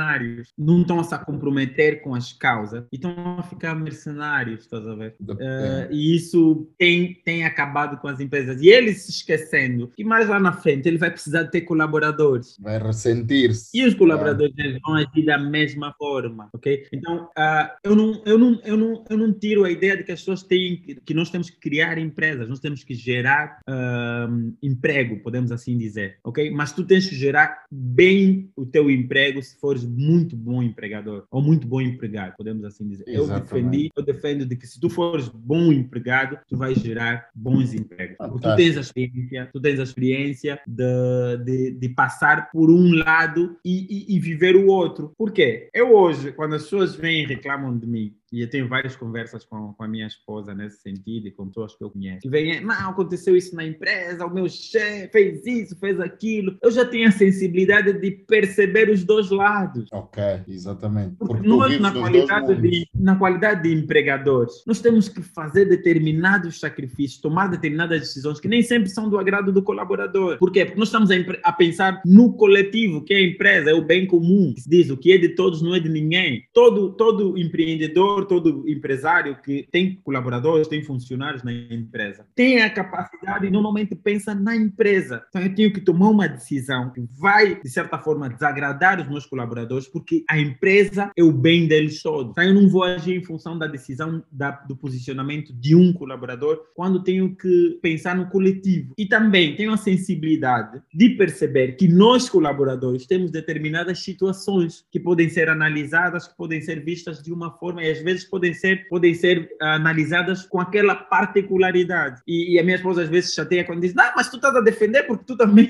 não estão a se comprometer com as causas e estão a ficar mercenários, estás a ver? Uh, e isso tem, tem acabado com as empresas. E eles se esquecendo que mais lá na frente ele vai precisar ter colaboradores. Vai ressentir-se. E os colaboradores é. vão agir da mesma forma, ok? Então, uh, eu, não, eu, não, eu, não, eu não tiro a ideia de que as pessoas têm, que nós temos que criar empresas, nós temos que gerar uh, emprego, podemos assim dizer, ok? Mas tu tens que gerar bem o teu emprego se muito bom empregador ou muito bom empregado, podemos assim dizer. Exatamente. Eu defendi, eu defendo de que se tu fores bom empregado, tu vais gerar bons empregos. Porque tu tens a experiência, tu tens a experiência de, de, de passar por um lado e, e, e viver o outro. Por quê? Eu hoje, quando as pessoas vêm e reclamam de mim, e eu tenho várias conversas com, com a minha esposa nesse sentido e com pessoas que eu conheço. Que vem, não, aconteceu isso na empresa, o meu chefe fez isso, fez aquilo. Eu já tenho a sensibilidade de perceber os dois lados. Ok, exatamente. Porque, Porque nós, na qualidade, de, na qualidade de empregadores, nós temos que fazer determinados sacrifícios, tomar determinadas decisões que nem sempre são do agrado do colaborador. Por quê? Porque nós estamos a, a pensar no coletivo, que é a empresa, é o bem comum. Que se diz, o que é de todos não é de ninguém. Todo, todo empreendedor todo empresário que tem colaboradores, tem funcionários na empresa, tem a capacidade e normalmente pensa na empresa. Então eu tenho que tomar uma decisão que vai, de certa forma, desagradar os meus colaboradores, porque a empresa é o bem deles todos. Então eu não vou agir em função da decisão da, do posicionamento de um colaborador quando tenho que pensar no coletivo. E também tenho a sensibilidade de perceber que nós, colaboradores, temos determinadas situações que podem ser analisadas, que podem ser vistas de uma forma e às vezes podem ser, podem ser analisadas com aquela particularidade. E, e a minha esposa às vezes chateia quando diz: Não, mas tu estás a defender porque tu também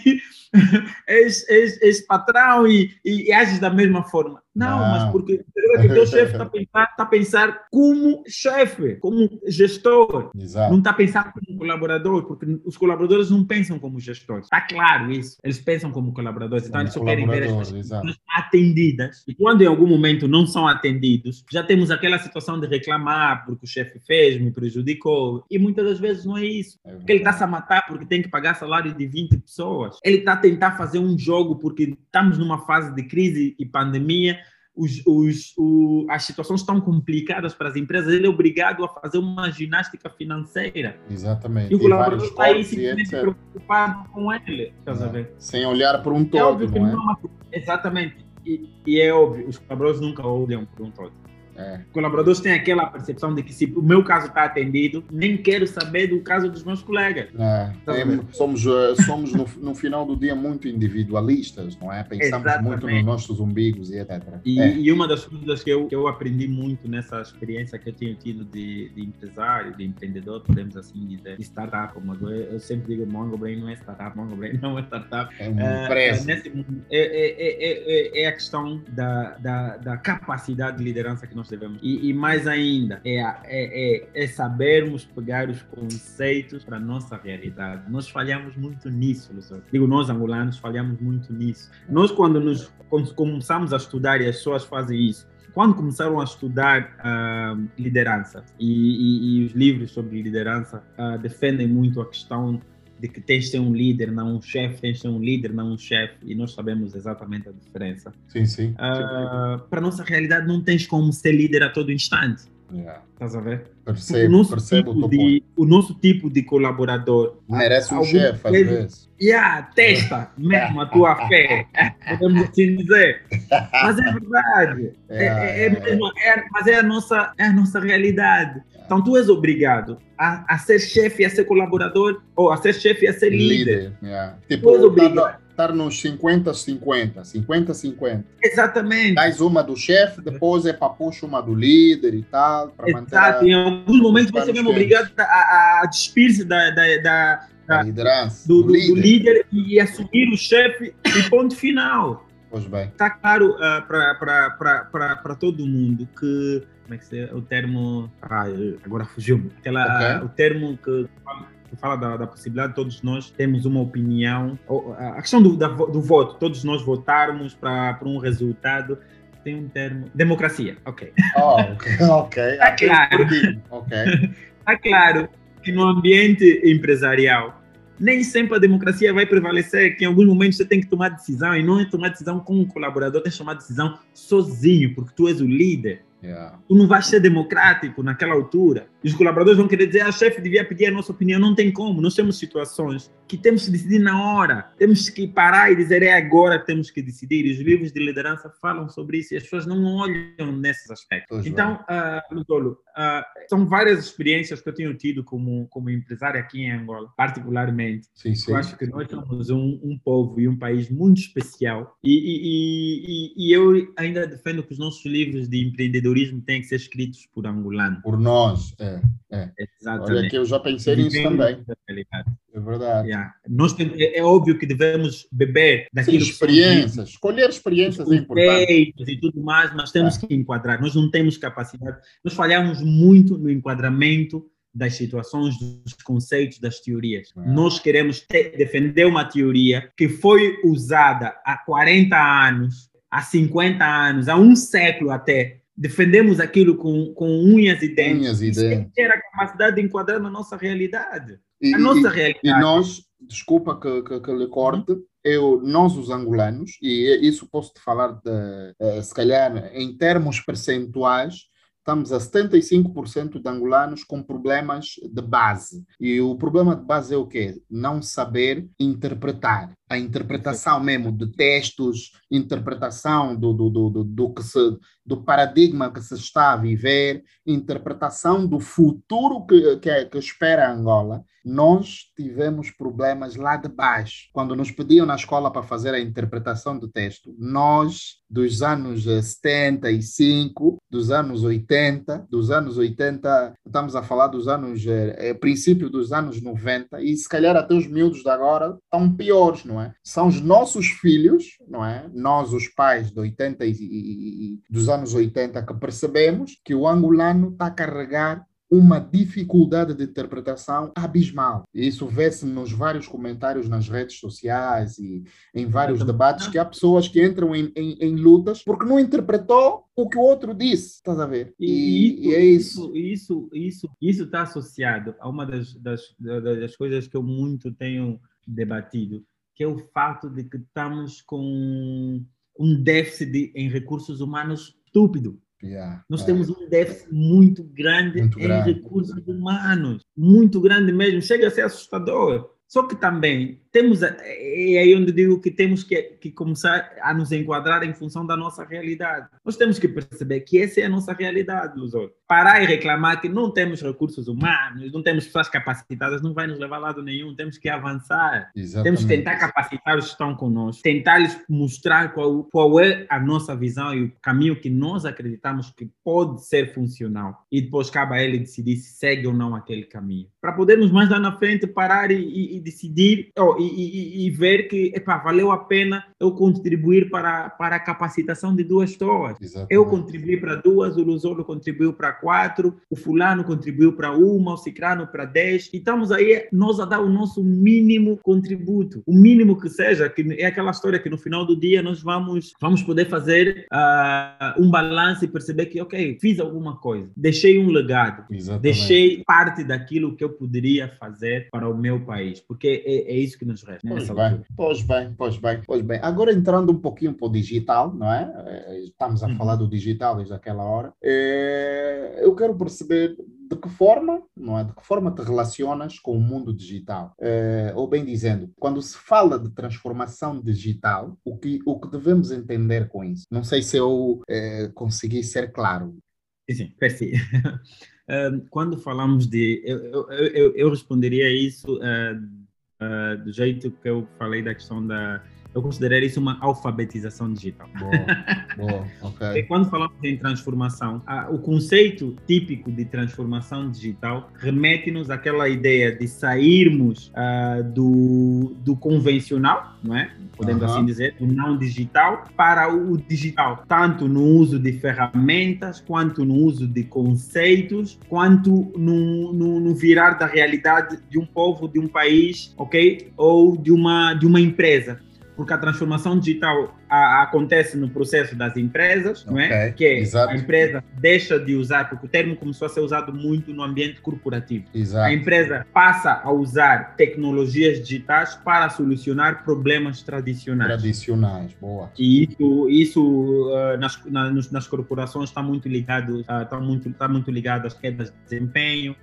és, és, és patrão e, e, e ages da mesma forma. Não, não, mas porque o teu chefe está a pensar, tá a pensar como chefe, como gestor. Exato. Não está a pensar como colaborador, porque os colaboradores não pensam como gestores. Está claro isso. Eles pensam como colaboradores. Então, eles só querem ver as pessoas atendidas. E quando em algum momento não são atendidos, já temos aquela situação de reclamar porque o chefe fez, me prejudicou. E muitas das vezes não é isso. É porque ele está se a matar porque tem que pagar salário de 20 pessoas. Ele está a tentar fazer um jogo porque estamos numa fase de crise e pandemia os, os, o, as situações estão complicadas para as empresas, ele é obrigado a fazer uma ginástica financeira. Exatamente. E o colaborador está aí simplesmente preocupado com ele. É. Sem olhar por um é todo. É não é? Exatamente. E, e, é óbvio, os colaboradores nunca olham por um todo. É. Colaboradores têm aquela percepção de que se o meu caso está atendido, nem quero saber do caso dos meus colegas. É. É, somos eh, somos no, no, final do dia muito individualistas, não é? Pensamos Exatamente. muito nos nossos umbigos e etc. E, é. e, uma das coisas que eu, que eu aprendi muito nessa experiência que eu tenho tido de, de empresário, de empreendedor, podemos assim dizer, de startup, como eu, eu sempre digo, Mongo Brain não é startup, Mongo Brain não é startup. É uma eh, empresa. É, é, a questão da, da, da capacidade de liderança que nós E, e mais ainda, é, é, é, é, sabermos pegar os conceitos para a nossa realidade. Nós falhamos muito nisso, Luciano. Digo, nós angolanos falhamos muito nisso. Nós, quando, nos, quando começamos a estudar, e as pessoas fazem isso, quando começaram a estudar uh, liderança e, e, e, os livros sobre liderança uh, defendem muito a questão de que tens de ser um líder, não um chefe, tens de ser um líder, não um chefe, e nós sabemos exatamente a diferença. Sim, sim. Uh, para a nossa realidade, não tens como ser líder a todo instante. Yeah. Estás a ver? Percebo, o nosso, percebo tipo de, o nosso tipo de colaborador merece um chefe, às vezes. Yeah, testa mesmo a tua fé, podemos assim dizer. Mas é verdade. É, é, é, mesmo, é, mas é a, nossa, é a nossa realidade. Então tu és obrigado a, a ser chefe, a ser colaborador, ou a ser chefe e a ser líder. líder yeah. Tipo, tu és obrigado estar nos 50-50, 50-50. Exatamente. Dás uma do chefe, depois é para puxar uma do líder e tal, para manter. Exato, em alguns momentos você é mesmo obrigado a, a despir-se da, da, da, da liderança, do, do, líder. do, líder. e assumir o chefe e ponto final. Pois bem. Está claro uh, para todo mundo que. Como é que se é o termo. Ah, agora fugiu-me. Okay. Uh, o termo que fala da, da, possibilidade de todos nós termos uma opinião, a questão do, da, do voto, todos nós votarmos para um resultado, tem um termo, democracia, ok. Oh, ok, ok. Está claro, okay. Está claro que no ambiente empresarial nem sempre a democracia vai prevalecer, que em alguns momentos você tem que tomar decisão, e não é tomar decisão com um colaborador, tem que tomar decisão sozinho, porque tu és o líder. Yeah. Tu não vais ser democrático naquela altura. E os colaboradores vão querer dizer, a ah, chefe devia pedir a nossa opinião. Não tem como. Nós temos situações que temos que decidir na hora. Temos que parar e dizer, é agora que temos que decidir. E os livros de liderança falam sobre isso e as pessoas não olham nesses aspectos. Pois então, uh, Lutolo, uh, são várias experiências que eu tenho tido como, como empresário aqui em Angola, particularmente. Sim, sim. Eu acho que nós somos um, um povo e um país muito especial. E, e, e, e eu ainda defendo que os nossos livros de empreendedorismo têm que ser escritos por angolanos. Por nós, é. É. Exatamente. Olha que eu já pensei nisso também. É verdade. Yeah. Nós tem, é, é, óbvio que devemos beber daquilo Sim, experiências, que escolher experiências é importante. E tudo mais, mas temos é. que enquadrar. Nós não temos capacidade. Nós falhamos muito no enquadramento das situações, dos conceitos, das teorias. É. Nós queremos ter, defender uma teoria que foi usada há 40 anos, há 50 anos, há um século até, defendemos aquilo com, com unhas e dentes. Unhas e dentes. ter a capacidade de enquadrar na nossa realidade. E, a nossa e, realidade. E nós, desculpa que, que, que lhe corte, eu, nós os angolanos, e isso posso te falar de, uh, se calhar em termos percentuais, estamos a 75% de angolanos com problemas de base. E o problema de base é o quê? Não saber interpretar. A interpretação mesmo de textos, interpretação do, do, do, do, do que se, do paradigma que se está a viver, interpretação do futuro que, que, que espera Angola nós tivemos problemas lá de baixo. Quando nos pediam na escola para fazer a interpretação do texto, nós, dos anos 75, dos anos 80, dos anos 80, estamos a falar dos anos, é, é, princípio dos anos 90, e se calhar até os miúdos de agora estão piores, não é? São os nossos filhos, não é? Nós, os pais de 80 e, e, e dos anos 80, que percebemos que o angolano está a carregar uma dificuldade de interpretação abismal. Isso vê-se nos vários comentários nas redes sociais e em vários debates que há pessoas que entram em, em, em lutas porque não interpretou o que o outro disse, estás a ver? E, e, e é isso. Isso, isso, isso está associado a uma das, das, das coisas que eu muito tenho debatido, que é o fato de que estamos com um déficit em recursos humanos estúpido. Yeah, Nós é. temos um déficit muito grande muito em grande. recursos humanos, muito grande mesmo, chega a ser assustador. Só que também temos, é aí onde digo que temos que, que começar a nos enquadrar em função da nossa realidade. Nós temos que perceber que essa é a nossa realidade, Lusor. Parar e reclamar que não temos recursos humanos, não temos pessoas capacitadas, não vai nos levar a lado nenhum. Temos que avançar. Exatamente. Temos que tentar capacitar os que estão conosco, tentar lhes mostrar qual, qual é a nossa visão e o caminho que nós acreditamos que pode ser funcional. E depois cabe a ele decidir se segue ou não aquele caminho. Para podermos mais lá na frente parar e, e, e decidir, oh, e, e, e, ver que valeu a pena eu contribuir para, para a capacitação de duas pessoas. Exatamente. Eu contribuí para duas, o Lusolo contribuiu para quatro, o fulano contribuiu para uma, o cicrano para dez. E estamos aí nós a dar o nosso mínimo contributo, o mínimo que seja, que é aquela história que no final do dia nós vamos, vamos poder fazer uh, um balanço e perceber que, ok, fiz alguma coisa, deixei um legado, Exatamente. deixei parte daquilo que eu poderia fazer para o meu país, porque é, é isso que nos resta. Pois bem, pois bem, pois bem, pois bem. Agora entrando um pouquinho para o digital, não é? Eh, estamos a uhum. falar do digital desde aquela hora. É, eu quero perceber de que forma, não é? De que forma te relacionas com o mundo digital? É, ou bem dizendo, quando se fala de transformação digital, o que, o que devemos entender com isso? Não sei se eu é, consegui ser claro. Sim, sim, quando falamos de. Eu, eu, eu, eu responderia isso uh, uh, do jeito que eu falei da questão da. Eu considero isso uma alfabetização digital. Boa, boa, ok. e quando falamos em transformação, o conceito típico de transformação digital remete-nos àquela ideia de sairmos uh, do, do convencional, não é? Podemos assim dizer, do não digital para o digital, tanto no uso de ferramentas, quanto no uso de conceitos, quanto no, no, no virar da realidade de um povo, de um país, ok? Ou de uma, de uma empresa porque a transformação digital a, acontece no processo das empresas, okay. não é? Que Exato. a empresa deixa de usar, porque o termo começou a ser usado muito no ambiente corporativo. Exato. A empresa passa a usar tecnologias digitais para solucionar problemas tradicionais. Tradicionais, boa. E isso, isso uh, nas, nas, nas corporações está muito ligado, uh, está muito, está muito ligado às quedas de desempenho,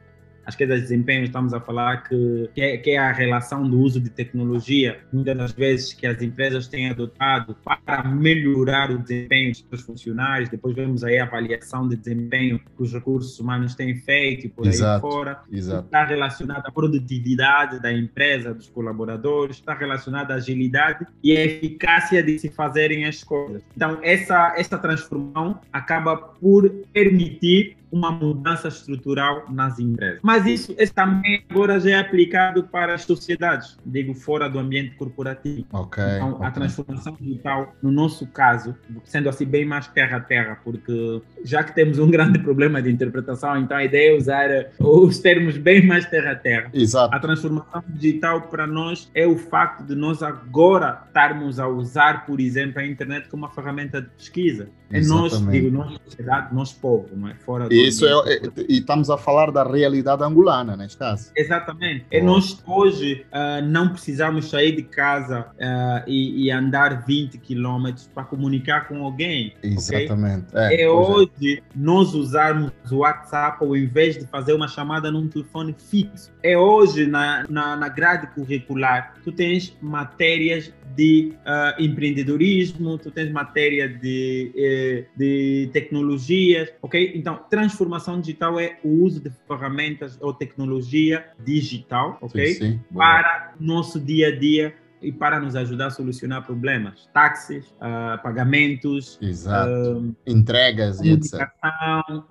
as quedas de desempenho, estamos a falar que, que é, que, é, a relação do uso de tecnologia, muitas das vezes que as empresas têm adotado para melhorar o desempenho dos seus funcionários. Depois vemos aí a avaliação de desempenho que os recursos humanos têm feito e por exato, aí fora. Exato. Está relacionado à produtividade da empresa, dos colaboradores, está relacionado à agilidade e à eficácia de se fazerem as coisas. Então, essa, essa transformação acaba por permitir uma mudança estrutural nas empresas. Mas isso também agora já é aplicado para as sociedades, digo, fora do ambiente corporativo. Okay, então, okay. a transformação digital, no nosso caso, sendo assim bem mais terra a terra, porque já que temos um grande problema de interpretação, então a ideia é usar os termos bem mais terra a terra. Exato. A transformação digital para nós é o facto de nós agora estarmos a usar, por exemplo, a internet como uma ferramenta de pesquisa. É nós, digo, nós sociedade, nós povo, não é? Fora do Isso é, é, e estamos a falar da realidade angolana, neste caso. Exatamente. E nós hoje uh, não precisamos sair de casa uh, e, e, andar 20 quilômetros para comunicar com alguém. Exatamente. Okay? É, é hoje nós usarmos o WhatsApp ao invés de fazer uma chamada num telefone fixo. É hoje na, na, na grade curricular tu tens matérias de uh, empreendedorismo, tu tens matéria de, eh, de tecnologias, ok? Então, transformação digital é o uso de ferramentas ou tecnologia digital, ok? Sim, sim. Para nosso dia a dia e para nos ajudar a solucionar problemas, táxis, uh, pagamentos, uh, entregas e etc.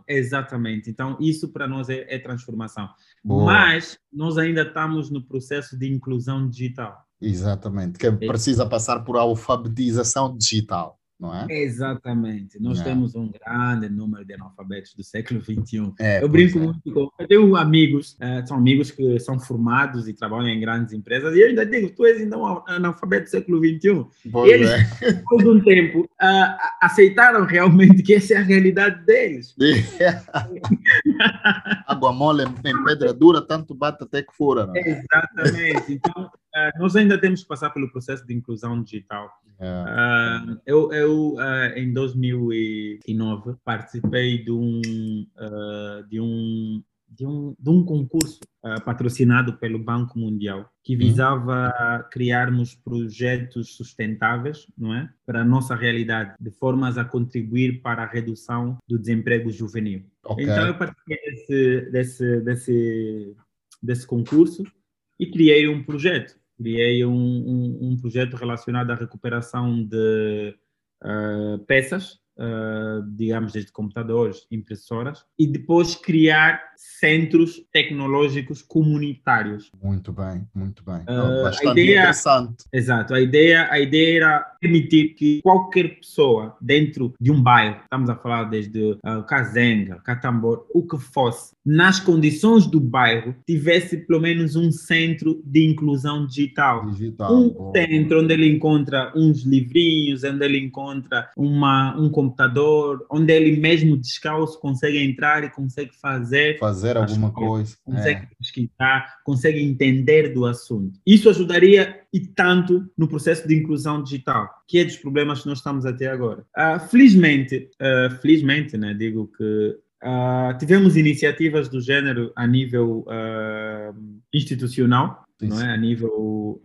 Exatamente. Então, isso para nós é, é transformação. Boa. Mas nós ainda estamos no processo de inclusão digital. Exatamente, que precisa passar por alfabetização digital não é? Exatamente. Nós é. temos um grande número de analfabetos do século XXI. É, eu brinco é. muito com. Eu tenho amigos, uh, são amigos que são formados e trabalham em grandes empresas, e eu ainda digo: tu és ainda um analfabeto do século XXI. Pois eles, é. depois de um tempo, uh, aceitaram realmente que essa é a realidade deles. Água mole em pedra dura, tanto bate até que fura. É? Exatamente. Então, uh, nós ainda temos que passar pelo processo de inclusão digital. Uh, eu, eu uh, em 2009 participei de um, de um de um, de um concurso uh, patrocinado pelo Banco Mundial que uhum. visava uhum. criarmos projetos sustentáveis, não é, para a nossa realidade, de formas a contribuir para a redução do desemprego juvenil. Okay. Então eu participei desse, desse, desse, desse concurso e criei um projeto criei um, um, um projeto relacionado à recuperação de uh, peças uh, digamos, desde computadores, impressoras, e depois criar centros tecnológicos comunitários. Muito bem, muito bem. Uh, Bastante ideia, interessante. Exato. A ideia, a ideia era permitir que qualquer pessoa dentro de um bairro, estamos a falar desde uh, Kazenga, Catambor, o que fosse, nas condições do bairro, tivesse pelo menos um centro de inclusão digital. digital um bom. centro onde ele encontra uns livrinhos, onde ele encontra uma, um computador, onde ele mesmo descalço consegue entrar e consegue fazer. Fazer alguma coisa. Consegue é. pesquisar, consegue entender do assunto. Isso ajudaria e tanto no processo de inclusão digital, que é dos problemas que nós estamos até agora. Uh, felizmente, uh, felizmente, né, digo que uh, tivemos iniciativas do género a nível institucional, não é? a nível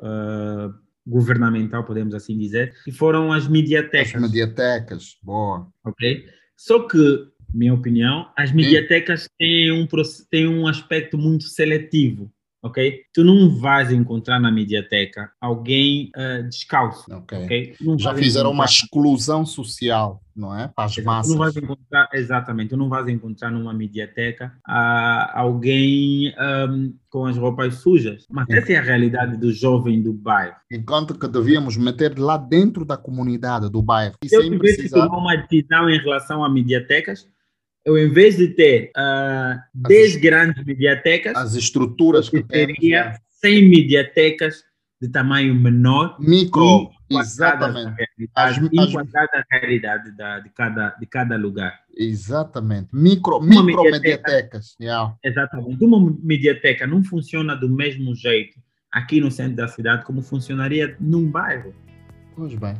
governamental, podemos assim dizer, que foram as mediatecas. As mediatecas, boa. Ok? Só que, minha opinião, as mediatecas têm um, têm um aspecto muito seletivo ok? Tu não vais encontrar na mediateca alguém uh, descalço, ok? okay? Já fizeram encontrar... uma exclusão social, não é? Para as Exato. massas. Tu não vais encontrar, exatamente, tu não vais encontrar numa mediateca uh, alguém um, com as roupas sujas. Mas essa é a realidade do jovem do bairro. Enquanto que devíamos meter lá dentro da comunidade do bairro. Se eu tivesse precisar... tomar uma decisão em relação a mediatecas, eu, em vez de ter uh, 10 grandes mediatecas, as estruturas que teria 100 mediatecas de tamanho menor. Micro, exatamente. As, enquadrada as... a realidade da, de, cada, de cada lugar. Exatamente. Micro, micro mediateca, mediatecas. Yeah. Exatamente. Uma mediateca não funciona do mesmo jeito aqui no centro da cidade como funcionaria num bairro. Pois bem.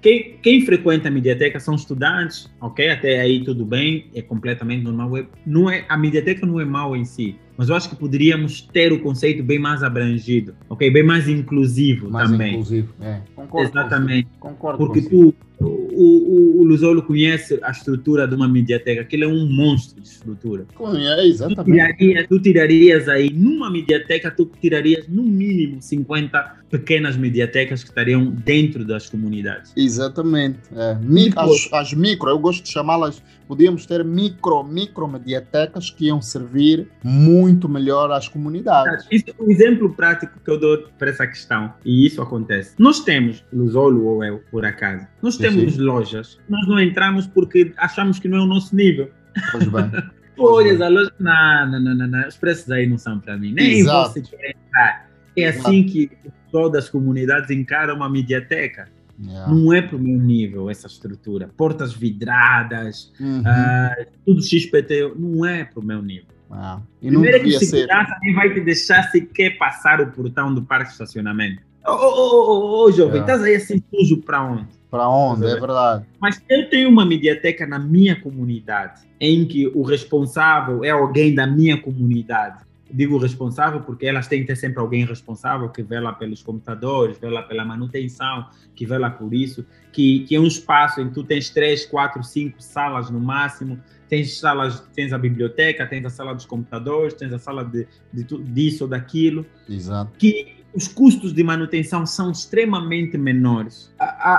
Quem, quem frequenta a mediateca são estudantes, ok? Até aí tudo bem, é completamente normal. É, não é, a mediateca não é mal em si, mas eu acho que poderíamos ter o conceito bem mais abrangido, ok? Bem mais inclusivo mais também. inclusivo, é. Concordo Exatamente. Concordo Porque tu, o, o, o Luzolo conhece a estrutura de uma mediateca, aquilo é um monstro de estrutura. É, exatamente. Tu, tiraria, tu tirarias aí, numa mediateca, tu tirarias no mínimo 50 pequenas mediatecas que estariam dentro das comunidades. Exatamente. É. As, as, micro, eu gosto de chamá-las, podíamos ter micro, micro mediatecas que iam servir muito melhor às comunidades. Isso é um exemplo prático que eu dou para essa questão, e isso acontece. Nós temos, Luzolo ou eu, por acaso, nós temos sim. lojas, nós não entramos porque achamos que não é o nosso nível. Pois bem. Olhas a loja, não, não, não, não, não, os preços aí não são para mim, nem Exato. você quer entrar. É assim que todas as comunidades encaram uma mediateca. Yeah. Não é para o meu nível essa estrutura. Portas vidradas, uhum. uh, tudo XPT, não é para o meu nível. Ah, e Primeiro é que segurança nem vai te deixar sequer passar o portão do parque de estacionamento. Ô, ô, ô, ô, jovem, estás aí assim sujo para onde? Para onde, é verdade. Mas eu tenho uma mediateca na minha comunidade, em que o responsável é alguém da minha comunidade. Digo responsável porque elas têm que ter sempre alguém responsável que vela pelos computadores, vela pela manutenção, que vela por isso, que, que é um espaço em que tu tens três, quatro, cinco salas no máximo, tens salas, tens a biblioteca, tens a sala dos computadores, tens a sala de, de, disso ou daquilo. Exato. Que os custos de manutenção são extremamente menores.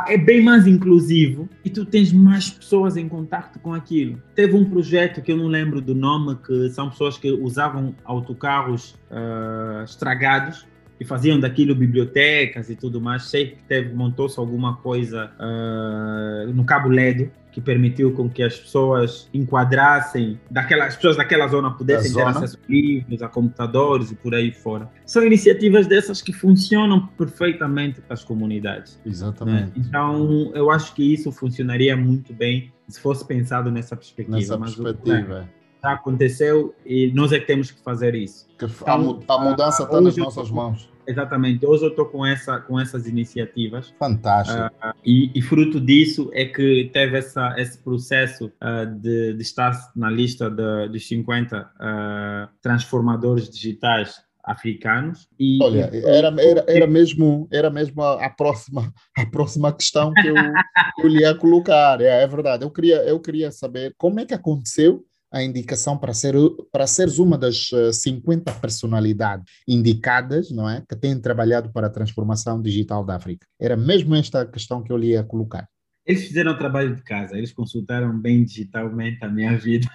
É bem mais inclusivo e tu tens mais pessoas em contato com aquilo. Teve um projeto que eu não lembro do nome, que são pessoas que usavam autocarros uh, estragados e faziam daquilo bibliotecas e tudo mais. Sei que montou-se alguma coisa uh, no Cabo Ledo que permitiu com que as pessoas enquadrassem, daquelas as pessoas daquela zona pudessem ter acesso a livros, a computadores e por aí fora. São iniciativas dessas que funcionam perfeitamente para as comunidades. Exatamente. Né? Então, eu acho que isso funcionaria muito bem se fosse pensado nessa perspectiva. Nessa Mas perspectiva. O, já aconteceu e nós é que temos que fazer isso. Que então, a, mudança está nas nossas mãos. Exatamente. Hoje eu estou com, essa, com essas iniciativas. Fantástico. Uh, e, e, fruto disso é que teve essa, esse processo uh, de, de, estar na lista de, dos 50 uh, ah, transformadores digitais africanos. E, Olha, era, era, era mesmo, era mesmo a, a próxima, a próxima questão que eu, eu lhe ia colocar. É, é verdade. Eu queria, eu queria saber como é que aconteceu a indicação para, ser, para seres uma das 50 eh, personalidades indicadas, não é? Que têm trabalhado para a transformação digital da África. Era mesmo esta questão que eu lhe ia colocar. Eles fizeram o trabalho de casa, eles consultaram bem digitalmente a minha vida.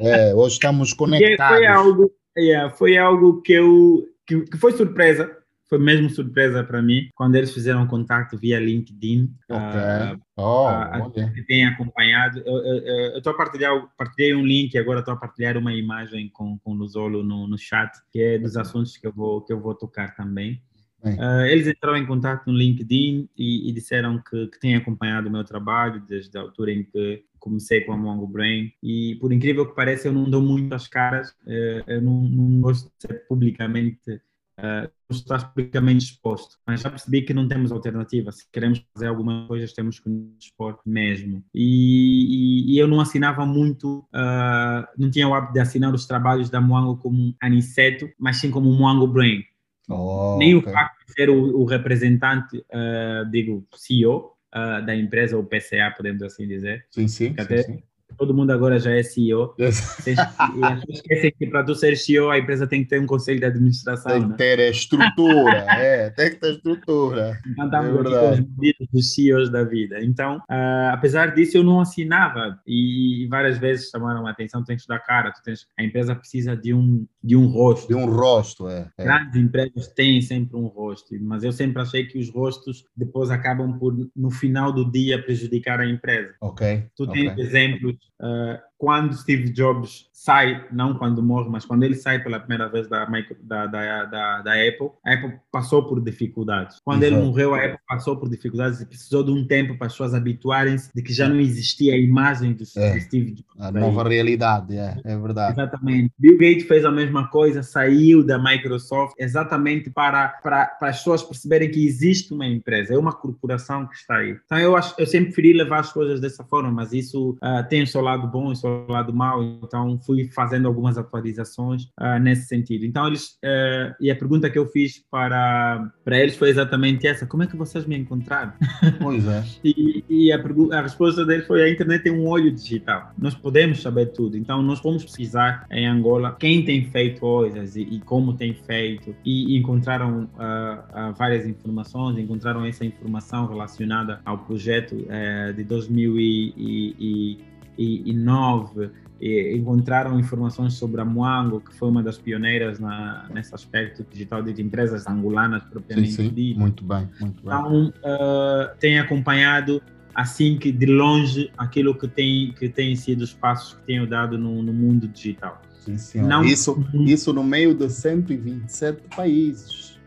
É, hoje estamos conectados. Foi algo, yeah, foi algo que, eu, que, que foi surpresa, foi mesmo surpresa para mim quando eles fizeram contato via LinkedIn. Okay. Uh, oh, uh, que tem acompanhado. Eu estou a partilhar, partilhei um link agora estou a partilhar uma imagem com, com o Luzolo no, no chat, que é dos assuntos que eu vou, que eu vou tocar também. Uh, eles entraram em contato no LinkedIn e, e disseram que, que têm acompanhado o meu trabalho desde a altura em que comecei com a Mongo Brain e por incrível que pareça eu não dou muito as caras, uh, eu não, não gosto de ser publicamente uh, estar publicamente exposto. Mas já percebi que não temos alternativa. Se queremos fazer algumas coisas, temos que nos expor mesmo. E, e, e eu não assinava muito, uh, não tinha o hábito de assinar os trabalhos da Moango como Aniceto, mas sim como Moango Brain. Oh, Nem okay. o facto de ser o, o representante, uh, digo, CEO, Uh, da empresa, ou PCA, podemos assim dizer. Sim, sim. sim, sim todo mundo agora já é CEO. pessoas esquecem que para tu ser CEO, a empresa tem que ter um conselho de administração. Tem que né? ter estrutura, é, tem que ter estrutura. Então, estamos é aqui com os dos CEOs da vida. Então, uh, apesar disso, eu não assinava e, várias vezes chamaram a atenção: tens que dar cara, tu tens, a empresa precisa de um, de um rosto. De um rosto, é. é. Grandes empresas têm sempre um rosto, mas eu sempre achei que os rostos depois acabam por, no final do dia, prejudicar a empresa. Ok. Tu tens okay. exemplos uh, quando Steve Jobs sai, não quando morre, mas quando ele sai pela primeira vez da, da, da, da, da Apple, a Apple passou por dificuldades. Quando Exato. ele morreu, a Apple passou por dificuldades e precisou de um tempo para as pessoas habituarem-se de que já não existia a imagem do, é, Steve Jobs. A nova realidade, é, é verdade. Exatamente. Bill Gates fez a mesma coisa, saiu da Microsoft exatamente para, para, para as pessoas perceberem que existe uma empresa, é uma corporação que está aí. Então eu, acho, eu sempre preferi levar as coisas dessa forma, mas isso uh, tem o seu lado bom e o seu lado mal, então fui fazendo algumas atualizações uh, nesse sentido. Então eles uh, e a pergunta que eu fiz para para eles foi exatamente essa: como é que vocês me encontraram? Pois é. e, e a, a, resposta deles foi: a internet tem um olho digital. Nós podemos saber tudo. Então nós vamos pesquisar em Angola quem tem feito coisas e, e como tem feito e, e encontraram uh, várias informações. Encontraram essa informação relacionada ao projeto eh, de 2000 e, e 2009 encontraram informações sobre a Moango, que foi uma das pioneiras na, nesse aspecto digital de empresas angolanas propriamente sim, sim. Muito bem, muito bem. Então, uh, tem acompanhado assim que de longe aquilo que tem que tem sido os passos que tenho dado no, no mundo digital. Sim, Não, isso, isso no meio de 127 países.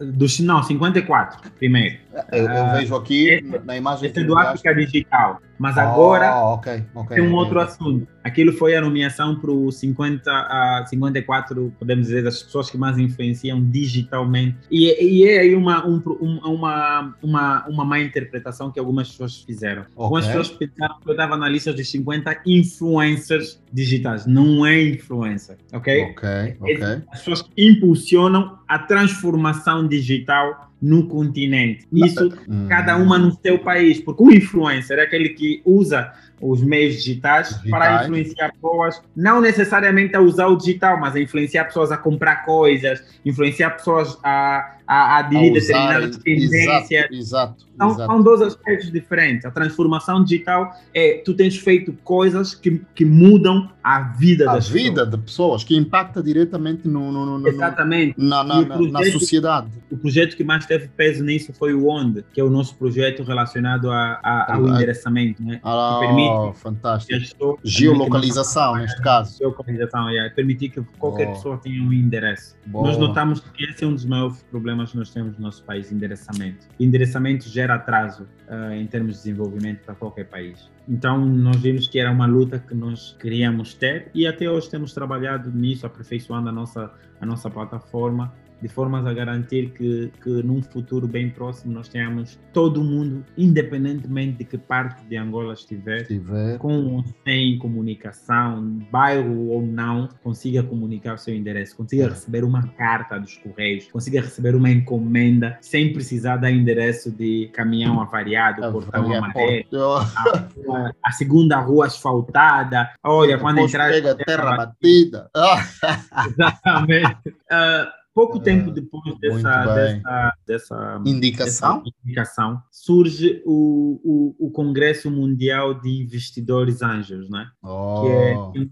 Dos, não, 54, primeiro. Eu, eu uh, vejo aqui esse, na imagem. Esse é do África Digital. Mas agora oh, okay, okay, tem um okay, outro assunto. Aquilo foi a nomeação para o 50 a 54, podemos dizer, das pessoas que mais influenciam digitalmente. E, e é aí uma, um, uma, uma, uma má interpretação que algumas pessoas fizeram. Algumas pessoas pensaram que eu estava na lista dos 50 influencers digitais. Não é influencer, ok? Ok, ok. As pessoas impulsionam a transformação digital no continente. Isso, hum. cada uma no seu país, porque o influencer é aquele que usa os meios digitais, digitais, para influenciar pessoas, não necessariamente a usar o digital, mas a influenciar pessoas a comprar coisas, influenciar pessoas a, a, aderir a determinadas tendências. Exato, são, exato. são dois aspectos diferentes. A transformação digital é tu tens feito coisas que, que mudam a vida a das pessoas. A vida de pessoas, que impacta diretamente no, no, no Exatamente. na, na, projeto, na, sociedade. O projeto que mais teve peso nisso foi o ONDE, que é o nosso projeto relacionado a, a, ao endereçamento, né? Ah, que permite fantástico. Geolocalização, neste caso. Geolocalização, é. Permitir que qualquer oh. pessoa tenha um endereço. Boa. Nós notamos que esse é um dos maiores problemas que nós temos no nosso país, endereçamento. Endereçamento gera atraso uh, em termos de desenvolvimento para qualquer país. Então, nós vimos que era uma luta que nós queríamos ter e até hoje temos trabalhado nisso, aperfeiçoando a nossa, a nossa plataforma de formas a garantir que, que num futuro bem próximo nós tenhamos todo mundo, independentemente de que parte de Angola estiver, estiver. com ou sem comunicação, bairro ou não, consiga comunicar o seu endereço, consiga é. receber uma carta dos Correios, consiga receber uma encomenda sem precisar dar endereço de caminhão avariado, portão amarelo, a, a, segunda rua asfaltada, olha, quando entrar... Pega terra batida. Exatamente. Uh, pouco tempo depois dessa, dessa, dessa, indicação? Dessa indicação surge o, o, o, Congresso Mundial de Investidores Anjos, né? Oh. que, é,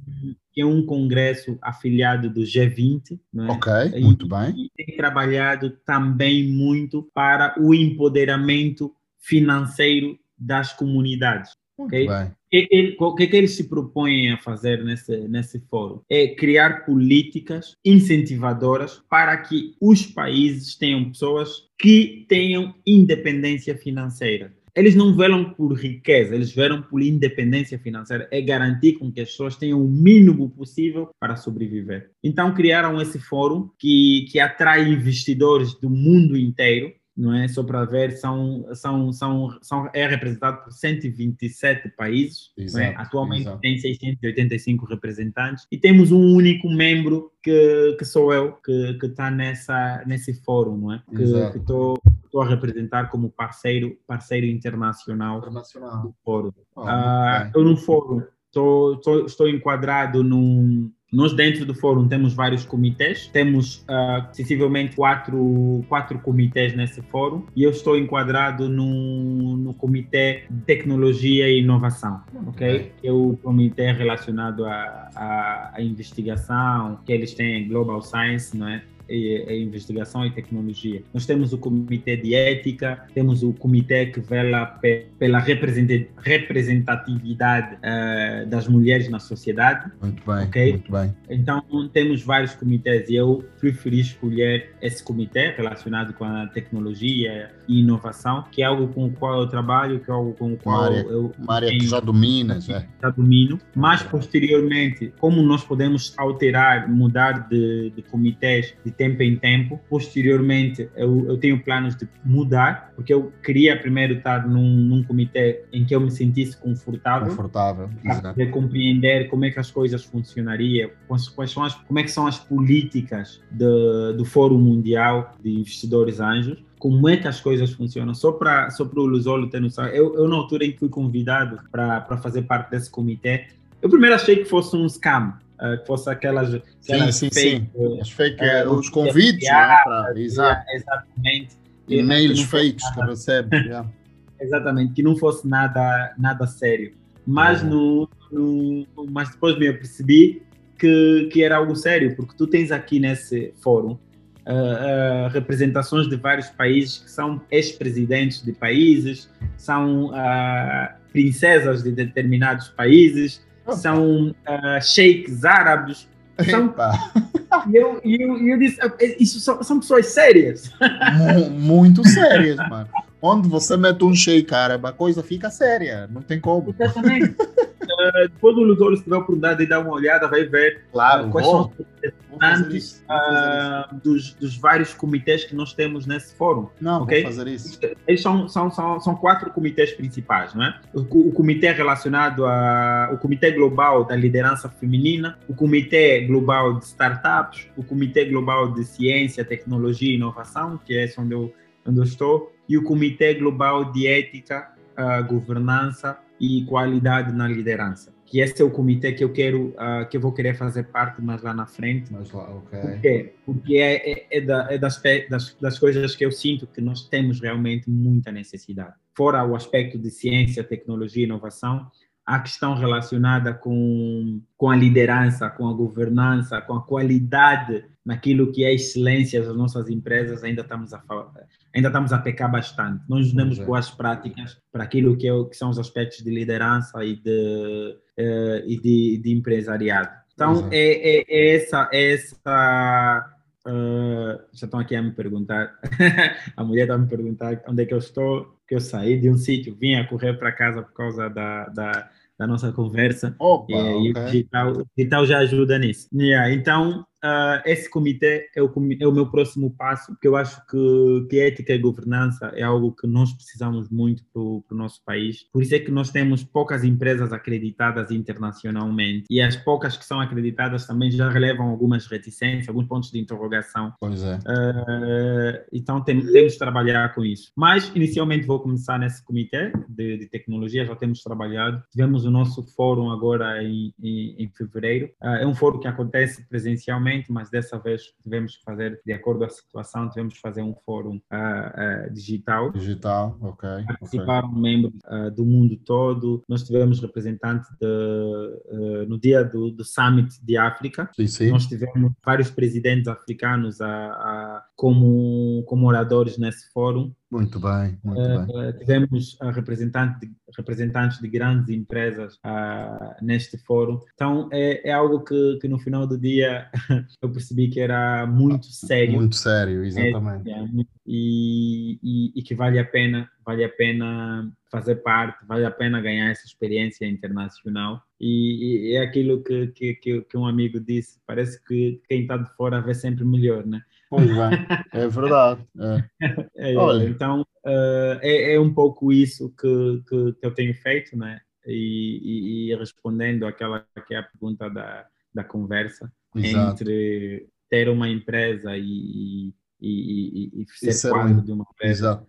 que é um congresso afiliado do G20. Né? Ok, muito bem. E tem trabalhado também muito para o empoderamento financeiro das comunidades. Muito okay? bem ele, o que, que eles se propõem a fazer nesse, nesse fórum? É criar políticas incentivadoras para que os países tenham pessoas que tenham independência financeira. Eles não velam por riqueza, eles velam por independência financeira. É garantir com que as pessoas tenham o mínimo possível para sobreviver. Então, criaram esse fórum que, que atrai investidores do mundo inteiro não é? Só para ver, são, são, são, são, é representado por 127 países, é? exato, é? atualmente exato. tem 685 representantes e temos um único membro que, que sou eu, que está nesse fórum, não é? Que estou a representar como parceiro, parceiro internacional, internacional. do fórum. Oh, uh, eu no fórum estou enquadrado num nós, dentro do fórum, temos vários comitês, temos uh, sensivelmente quatro, quatro comitês nesse fórum e eu estou enquadrado no, no comitê de tecnologia e inovação, ok? Que é o comitê relacionado à, à, investigação, que eles têm Global Science, não é? E, investigação e tecnologia. Nós temos o comitê de ética, temos o comitê que vela pe, pela representatividade uh, das mulheres na sociedade. Muito bem, okay? muito bem. Então temos vários comitês e eu preferi escolher esse comitê relacionado com a tecnologia e inovação, que é algo com o qual eu trabalho, que é algo com o qual uma área, eu uma área que já dominas, é. já domino. Mas posteriormente, como nós podemos alterar, mudar de, de comitês de tempo em tempo. Posteriormente, eu, eu tenho planos de mudar, porque eu queria primeiro estar num, num comitê em que eu me sentisse confortável. Confortável, para compreender como é que as coisas funcionariam, quais, quais são as, como é que são as políticas de, do Fórum Mundial de Investidores Anjos como é que as coisas funcionam. Só para só o Luzolo ter noção, eu, eu na altura em que fui convidado para fazer parte desse comitê, eu primeiro achei que fosse um scam, uh, que fosse aquelas, aquelas sim, sim, fake, sim. As fake uh, os convites, né, exato. exatamente. E-mails fakes que recebe. yeah. Exatamente, que não fosse nada, nada sério. Mas, no, no, mas depois me percebi que, que era algo sério, porque tu tens aqui nesse fórum Uh, uh, representações de vários países que são ex-presidentes de países, são uh, princesas de determinados países, são uh, sheiks árabes, são, e eu, eu, eu disse, isso são, são pessoas sérias. Muito sérias, mano. Onde você mete um cheio, cara, a coisa fica séria, não tem como. Exatamente. Uh, depois o Lusolo, se tiver oportunidade de dar uma olhada, vai ver claro, uh, quais vou. são os uh, dos, dos, vários comitês que nós temos nesse fórum. Não, okay? vou fazer isso. Eles são, são, são, são quatro comitês principais, não é? O, o comitê relacionado ao Comitê Global da Liderança Feminina, o Comitê Global de Startups, o Comitê Global de Ciência, Tecnologia e Inovação, que é onde eu, onde eu estou, e o Comitê Global de Ética, uh, Governança e Qualidade na Liderança. Que esse é o comitê que eu quero, uh, que eu vou querer fazer parte mais lá na frente. Mas lá, ok. Porque, porque é, é, é, da, é das, das, das coisas que eu sinto que nós temos realmente muita necessidade. Fora o aspecto de ciência, tecnologia e inovação, a questão relacionada com, com a liderança, com a governança, com a qualidade naquilo que é excelência das nossas empresas, ainda estamos a ainda estamos a pecar bastante. Nós damos é. boas práticas para aquilo que, é, que, são os aspectos de liderança e de, uh, e de, de empresariado. Então, é, é, é, essa, é essa Uh, já estão aqui a me perguntar, a mulher está a me perguntar onde é que eu estou, que eu saí de um sítio, vim a correr para casa por causa da, da, da nossa conversa, Opa, e, okay. o, digital, o digital já ajuda nisso. Yeah, então, uh, esse comitê é o, é o meu próximo passo, porque eu acho que, que ética e governança é algo que nós precisamos muito para o nosso país. Por isso é que nós temos poucas empresas acreditadas internacionalmente e as poucas que são acreditadas também já relevam algumas reticências, alguns pontos de interrogação. Pois é. Uh, então tem, temos de trabalhar com isso. Mas inicialmente vou começar nesse comitê de, de tecnologia, já temos trabalhado. Tivemos o nosso fórum agora em, em, em fevereiro. Uh, é um fórum que acontece presencialmente mas dessa vez tivemos que fazer, de acordo com a situação, tivemos que fazer um fórum uh, uh, digital. Digital, ok. Participaram okay. membros uh, do mundo todo. Nós tivemos representantes de, no dia do, do Summit de África. Sim, sim. Nós tivemos vários presidentes africanos a, a, como, como oradores nesse fórum. Muito bem, muito uh, bem. Tivemos uh, representantes, de, representantes de grandes empresas uh, neste fórum. Então, é, é algo que, que no final do dia eu percebi que era muito sério. Muito sério, exatamente. É, é, e, e, e, que vale a pena, vale a pena fazer parte, vale a pena ganhar essa experiência internacional. E, e é aquilo que, que, que, um amigo disse, parece que quem está de fora vê sempre melhor, né? Pois é, é verdade. É. É, Olha. Então, uh, é, é, um pouco isso que, que, que eu tenho feito, né? E, e, e, respondendo àquela que é a pergunta da, da conversa, Exato. entre ter uma empresa e, e, e, e ser quadro um... de uma empresa,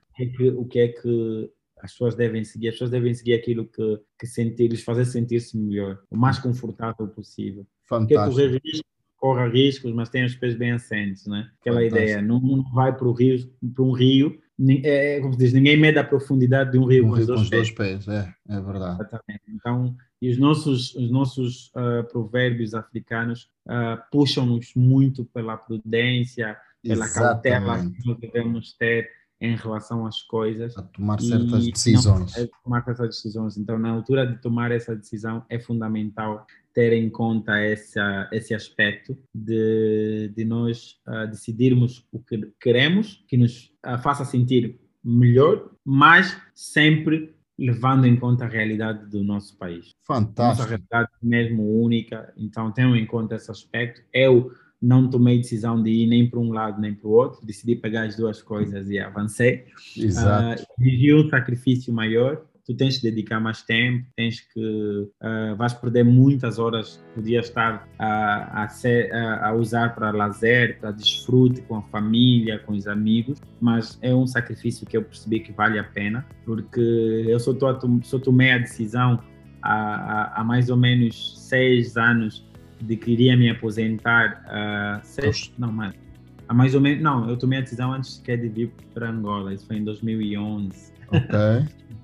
o que é que as pessoas devem seguir, as pessoas devem seguir aquilo que, que sentir, lhes fazer sentir-se melhor, o mais confortável possível. Fantástico. Quer correr risco, corra riscos, mas tenha os pés bem assentes, né? Aquela Fantástico. ideia, não, não vai para o rio, para um rio, é, como se diz, ninguém mede a profundidade de um rio, um com, rio os com, os dois pés. É, é verdade. Exatamente. Então, e os nossos, os nossos uh, provérbios africanos uh, puxam-nos muito pela prudência, pela Exatamente. cautela que nós devemos ter em relação às coisas. A tomar certas decisões. Não, tomar certas decisões. Então, na altura de tomar essa decisão, é fundamental ter em conta essa, esse aspecto de, de nós uh, decidirmos o que queremos, que nos uh, faça sentir melhor, mas sempre levando em conta a realidade do nosso país. Fantástico. Nossa realidade é mesmo única, então tenham em conta esse aspecto. Eu não tomei decisão de ir nem para um lado nem para o outro, decidi pegar as duas coisas e avancei. Exato. Uh, um sacrifício maior, tu tens que dedicar mais tempo, tens que uh, vais perder muitas horas podia estar a, a, ser, a, a usar para lazer, para desfrute com a família, com os amigos, mas é um sacrifício que eu percebi que vale a pena, porque eu só, tô, só tomei a decisão há, há mais ou menos seis anos de que iria me aposentar, uh, seis, não mais, há mais ou menos, não, eu tomei a decisão antes que de vir para Angola, isso foi em 2011. Ok,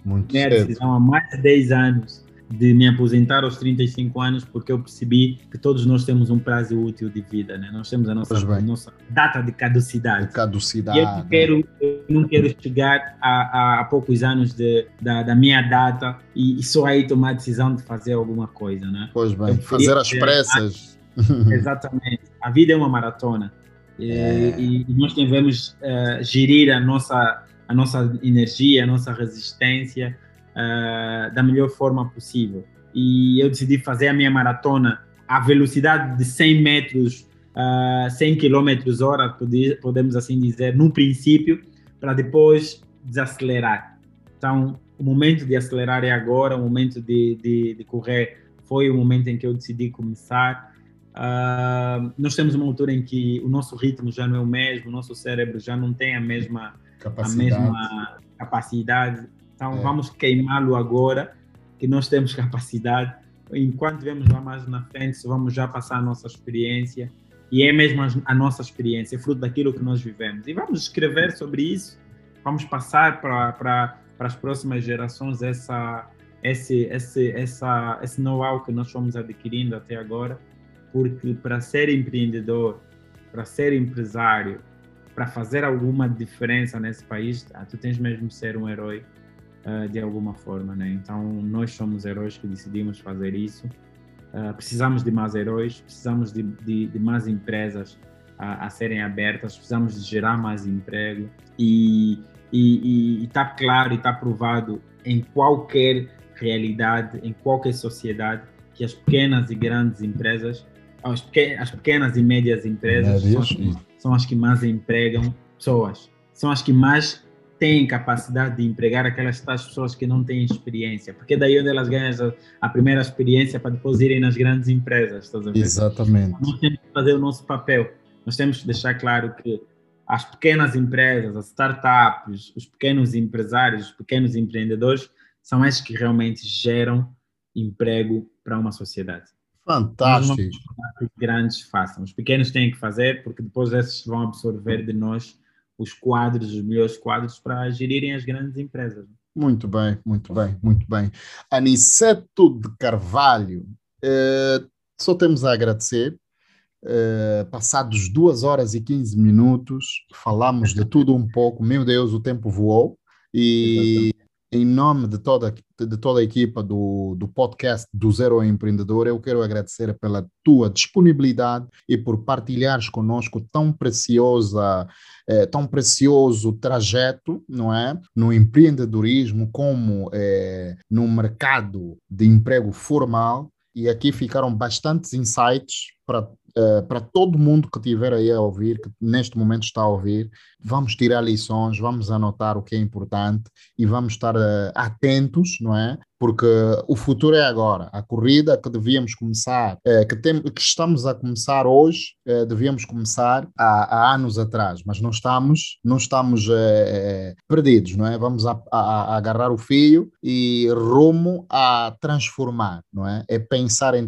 muito Tomei a decisão há mais de 10 anos de me aposentar aos 35 anos, porque eu percebi que todos nós temos um prazo útil de vida, né? Nós temos a nossa, a nossa data de caducidade. De caducidade. E eu não quero, eu não quero chegar a, a, poucos anos de, da, da minha data e, e, só aí tomar a decisão de fazer alguma coisa, né? Pois bem, fazer as pressas. Exatamente A vida é uma maratona. É. E, e, nós devemos uh, gerir a nossa, a nossa energia, a nossa resistência uh, da melhor forma possível. E eu decidi fazer a minha maratona à velocidade de 100 metros, uh, 100 km hora, podemos assim dizer, no princípio, para depois desacelerar. Então, o momento de acelerar é agora, o momento de, de, de correr foi o momento em que eu decidi começar. Uh, nós temos uma altura em que o nosso ritmo já não é o mesmo, o nosso cérebro já não tem a mesma capacidade. A mesma capacidade. Então, é. vamos queimá-lo agora, que nós temos capacidade. Enquanto vemos lá mais na frente, vamos já passar a nossa experiência. E é mesmo a nossa experiência, é fruto daquilo que nós vivemos. E vamos escrever sobre isso, vamos passar para as próximas gerações essa, esse, esse, essa, esse know-how que nós fomos adquirindo até agora porque para ser empreendedor, para ser empresário, para fazer alguma diferença nesse país, ah, tu tens mesmo de ser um herói uh, de alguma forma, né? Então nós somos heróis que decidimos fazer isso. Uh, precisamos de mais heróis, precisamos de, de, de mais empresas a, a, serem abertas, precisamos de gerar mais emprego e está claro e está provado em qualquer realidade, em qualquer sociedade, que as pequenas e grandes empresas as, as pequenas e médias empresas são as, que, são as que mais empregam pessoas, são as que mais têm capacidade de empregar aquelas tais pessoas que não têm experiência, porque é daí onde elas ganham a, a primeira experiência para depois irem nas grandes empresas. Exatamente. Nós temos que fazer o nosso papel, nós temos que deixar claro que as pequenas empresas, as startups, os pequenos empresários, os pequenos empreendedores são esses que realmente geram emprego para uma sociedade. Fantástico. Os grandes façam. Os pequenos têm que fazer, porque depois esses vão absorver de nós os quadros, os melhores quadros para gerirem as grandes empresas. Muito bem, muito bem, muito bem. Aniceto de Carvalho, eh, só temos a agradecer. Eh, passados duas horas e 15 minutos, falamos de tudo um pouco. Meu Deus, o tempo voou. E em nome de toda, de toda a equipa do, do podcast do Zero Empreendedor, eu quero agradecer pela tua disponibilidade e por partilhares conosco tão preciosa, eh, tão precioso trajeto, não é? No empreendedorismo, como eh, no mercado de emprego formal. E aqui ficaram bastantes insights para uh, para todo mundo que estiver aí a ouvir, que neste momento está a ouvir, vamos tirar lições, vamos anotar o que é importante e vamos estar uh, atentos, não é? Porque o futuro é agora. A corrida que devíamos começar, uh, que, tem, que estamos a começar hoje, devíamos começar há, há, anos atrás, mas não estamos, não estamos perdidos, não é? Vamos a, a, a agarrar o fio e rumo a transformar, não é? É pensar em,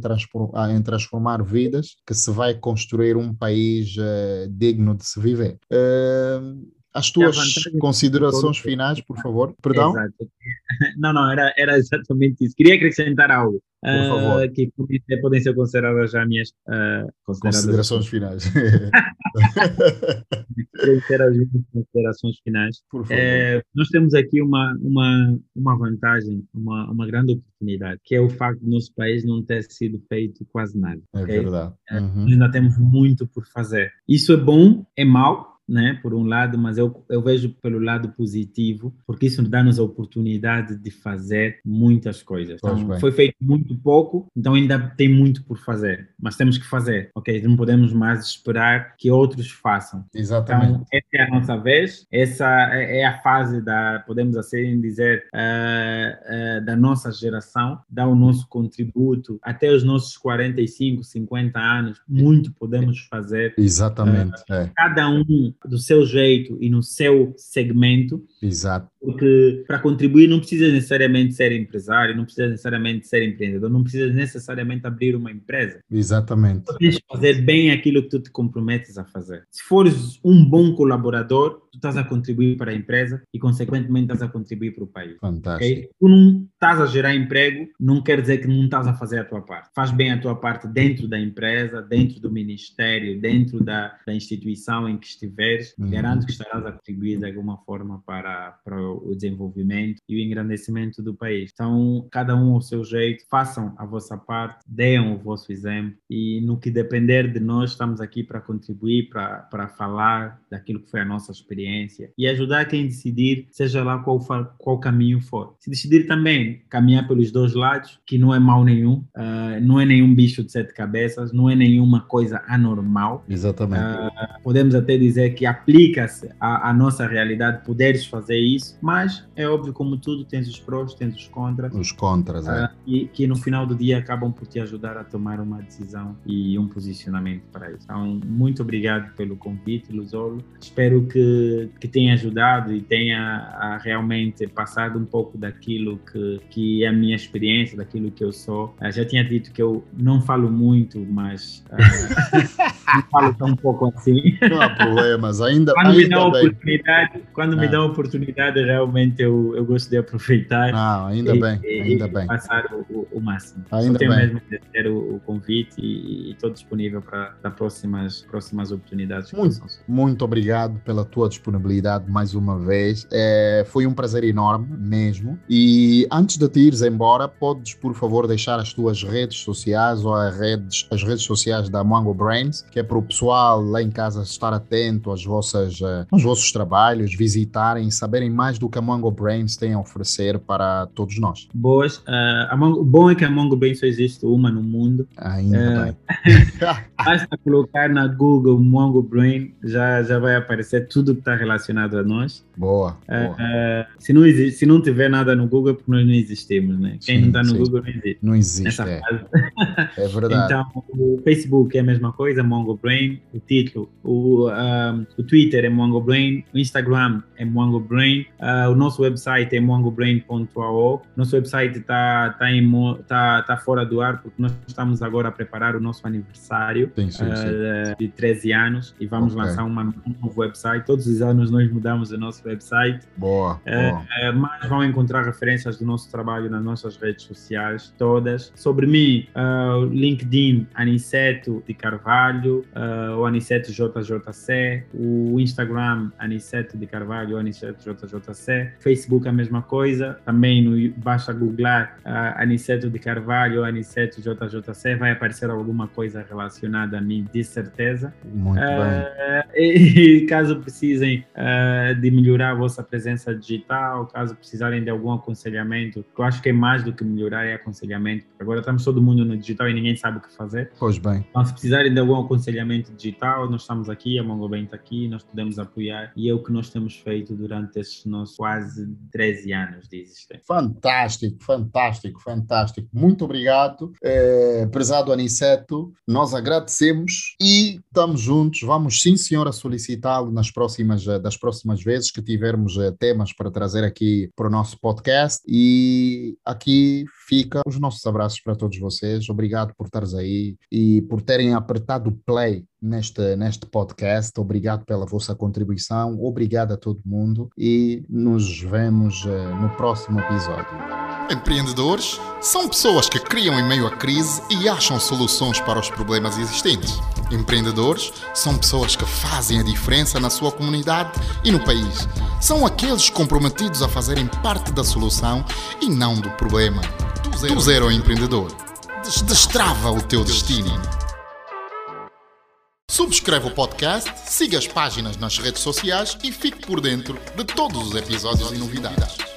em transformar vidas que se vai construir um país uh, digno de se viver. Uh, as tuas considerações finais, por favor. Perdão? Exato. Não, não, era, era exatamente isso. Queria acrescentar algo. Por favor. Uh, que podem ser consideradas já minhas uh, considerações finais. ser as minhas considerações finais. Por favor. É, nós temos aqui uma, uma, uma vantagem, uma, uma grande oportunidade, que é o facto de nosso país não ter sido feito quase nada. É okay? verdade. É, uhum. Ainda temos muito por fazer. Isso é bom, é mau, né, por um lado, mas eu, eu vejo pelo lado positivo, porque isso dá-nos a oportunidade de fazer muitas coisas. Então, foi feito muito pouco, então ainda tem muito por fazer, mas temos que fazer, ok? Não podemos mais esperar que outros façam. Exatamente. Então, essa é a nossa vez, essa é, é a fase da, podemos assim dizer, uh, uh, da nossa geração, dar o nosso contributo até os nossos 45, 50 anos, muito podemos fazer. Exatamente. Uh, é. Cada um do seu jeito e no seu segmento. Exato. Porque para contribuir não precisa necessariamente ser empresário, não precisa necessariamente ser empreendedor, não precisa necessariamente abrir uma empresa. Exatamente. tens que fazer bem aquilo que tu te comprometes a fazer. Se fores um bom colaborador, tu estás a contribuir para a empresa e, consequentemente, estás a contribuir para o país. Fantástico. Okay? Tu não estás a gerar emprego, não quer dizer que não estás a fazer a tua parte. Faz bem a tua parte dentro da empresa, dentro do ministério, dentro da, da instituição em que estiveres, uhum. garanto que estarás a contribuir de alguma forma para para, para o desenvolvimento e o engrandecimento do país. Então, cada um ao seu jeito, façam a vossa parte, deem o vosso exemplo e no que depender de nós, estamos aqui para contribuir, para, para falar daquilo que foi a nossa experiência e ajudar quem decidir, seja lá qual, qual caminho for. Se decidir também caminhar pelos dois lados, que não é mal nenhum, uh, não é nenhum bicho de sete cabeças, não é nenhuma coisa anormal. Exatamente. Uh, podemos até dizer que aplica-se à, à, nossa realidade poderes fazer isso, mas é óbvio, como tudo, tens os prós, tens os contras. Os contras, é. E que no final do dia acabam por te ajudar a tomar uma decisão e um posicionamento para isso. Então, muito obrigado pelo convite, Luzolo. Espero que, que tenha ajudado e tenha realmente passado um pouco daquilo que, que é a minha experiência, daquilo que eu sou. Uh, já tinha dito que eu não falo muito, mas uh, falo tão pouco assim. Não há problemas, ainda Quando ainda me dá oportunidade, quando me dá oportunidade, realmente eu, eu gosto de aproveitar. Ah, ainda e, bem, ainda e bem. Passar o, o, máximo. Ainda tenho bem. mesmo que ter o, o convite e estou disponível para, próximas, próximas oportunidades. Muito, muito obrigado pela tua disponibilidade mais uma vez. É, foi um prazer enorme mesmo. E antes de te ires embora, podes, por favor, deixar as tuas redes sociais ou as redes, as redes sociais da Mango Brains, que é para o pessoal lá em casa estar atento às vossas, uh, aos vossos trabalhos, visitarem, saberem mais do que a Mango Brains tem a oferecer para todos nós. Boas. Uh, Mango, o bom é que a Mango Brains só existe uma no mundo. Ainda uh, bem. Basta colocar na Google Mongo Brain, já, já vai aparecer tudo que está relacionado a nós. Boa. boa. Uh, se, não existe, se não tiver nada no Google, é porque nós não existimos, né? Quem sim, não está no sim. Google não existe. Não existe. É. é. verdade. Então, o Facebook é a mesma coisa, Mongo Brain. O título, o, um, o Twitter é Mongo Brain, o Instagram é Mongo Brain, uh, o nosso website é mongobrain.ao. Nosso website está tá tá, tá fora do ar porque nós estamos agora a preparar o nosso aniversário sim, sim, uh, de 13 anos e vamos okay. lançar uma, um novo website. Todos os anos nós mudamos o nosso website. Boa. boa. Uh, mas vão encontrar referências do nosso trabalho nas nossas redes sociais, todas. Sobre mim, uh, LinkedIn, Aniceto de Carvalho, uh, o Aniceto JJC, o Instagram, Aniceto de Carvalho, Aniceto JJC, Facebook a mesma coisa, também no, basta googlar uh, Aniceto de Carvalho, Aniceto JJC, vai aparecer alguma coisa relacionada a mim, de certeza. Muito bem. E caso precisem de melhorar a vossa presença digital, caso precisarem de algum aconselhamento, que eu acho que é mais do que melhorar, é aconselhamento. Agora estamos todo mundo no digital e ninguém sabe o que fazer. Pois bem. Então, se precisarem de algum aconselhamento digital, nós estamos aqui, a MongoBem está aqui, nós podemos apoiar e é o que nós temos feito durante esses nossos quase 13 anos de existência. Fantástico, fantástico, fantástico. Muito obrigado, é, prezado Aniceto. Nós agradecemos e estamos juntos. Vamos sim, senhora, solicitá-lo nas próximas, das próximas vezes que tivermos temas para trazer aqui para o nosso podcast. E aqui fica os nossos abraços para todos vocês. Obrigado por estares aí e por terem apertado play neste, neste podcast. Obrigado pela vossa contribuição. Obrigado a todo mundo e nos vemos uh, no próximo episódio. Empreendedores são pessoas que criam em meio à crise e acham soluções para os problemas existentes. Empreendedores são pessoas que fazem a diferença na sua comunidade e no país. São aqueles comprometidos a fazerem parte da solução e não do problema. Do zero, do zero empreendedor. Destrava o teu destino. Subscreva o podcast, siga as páginas nas redes sociais e fique por dentro de todos os episódios e novidades.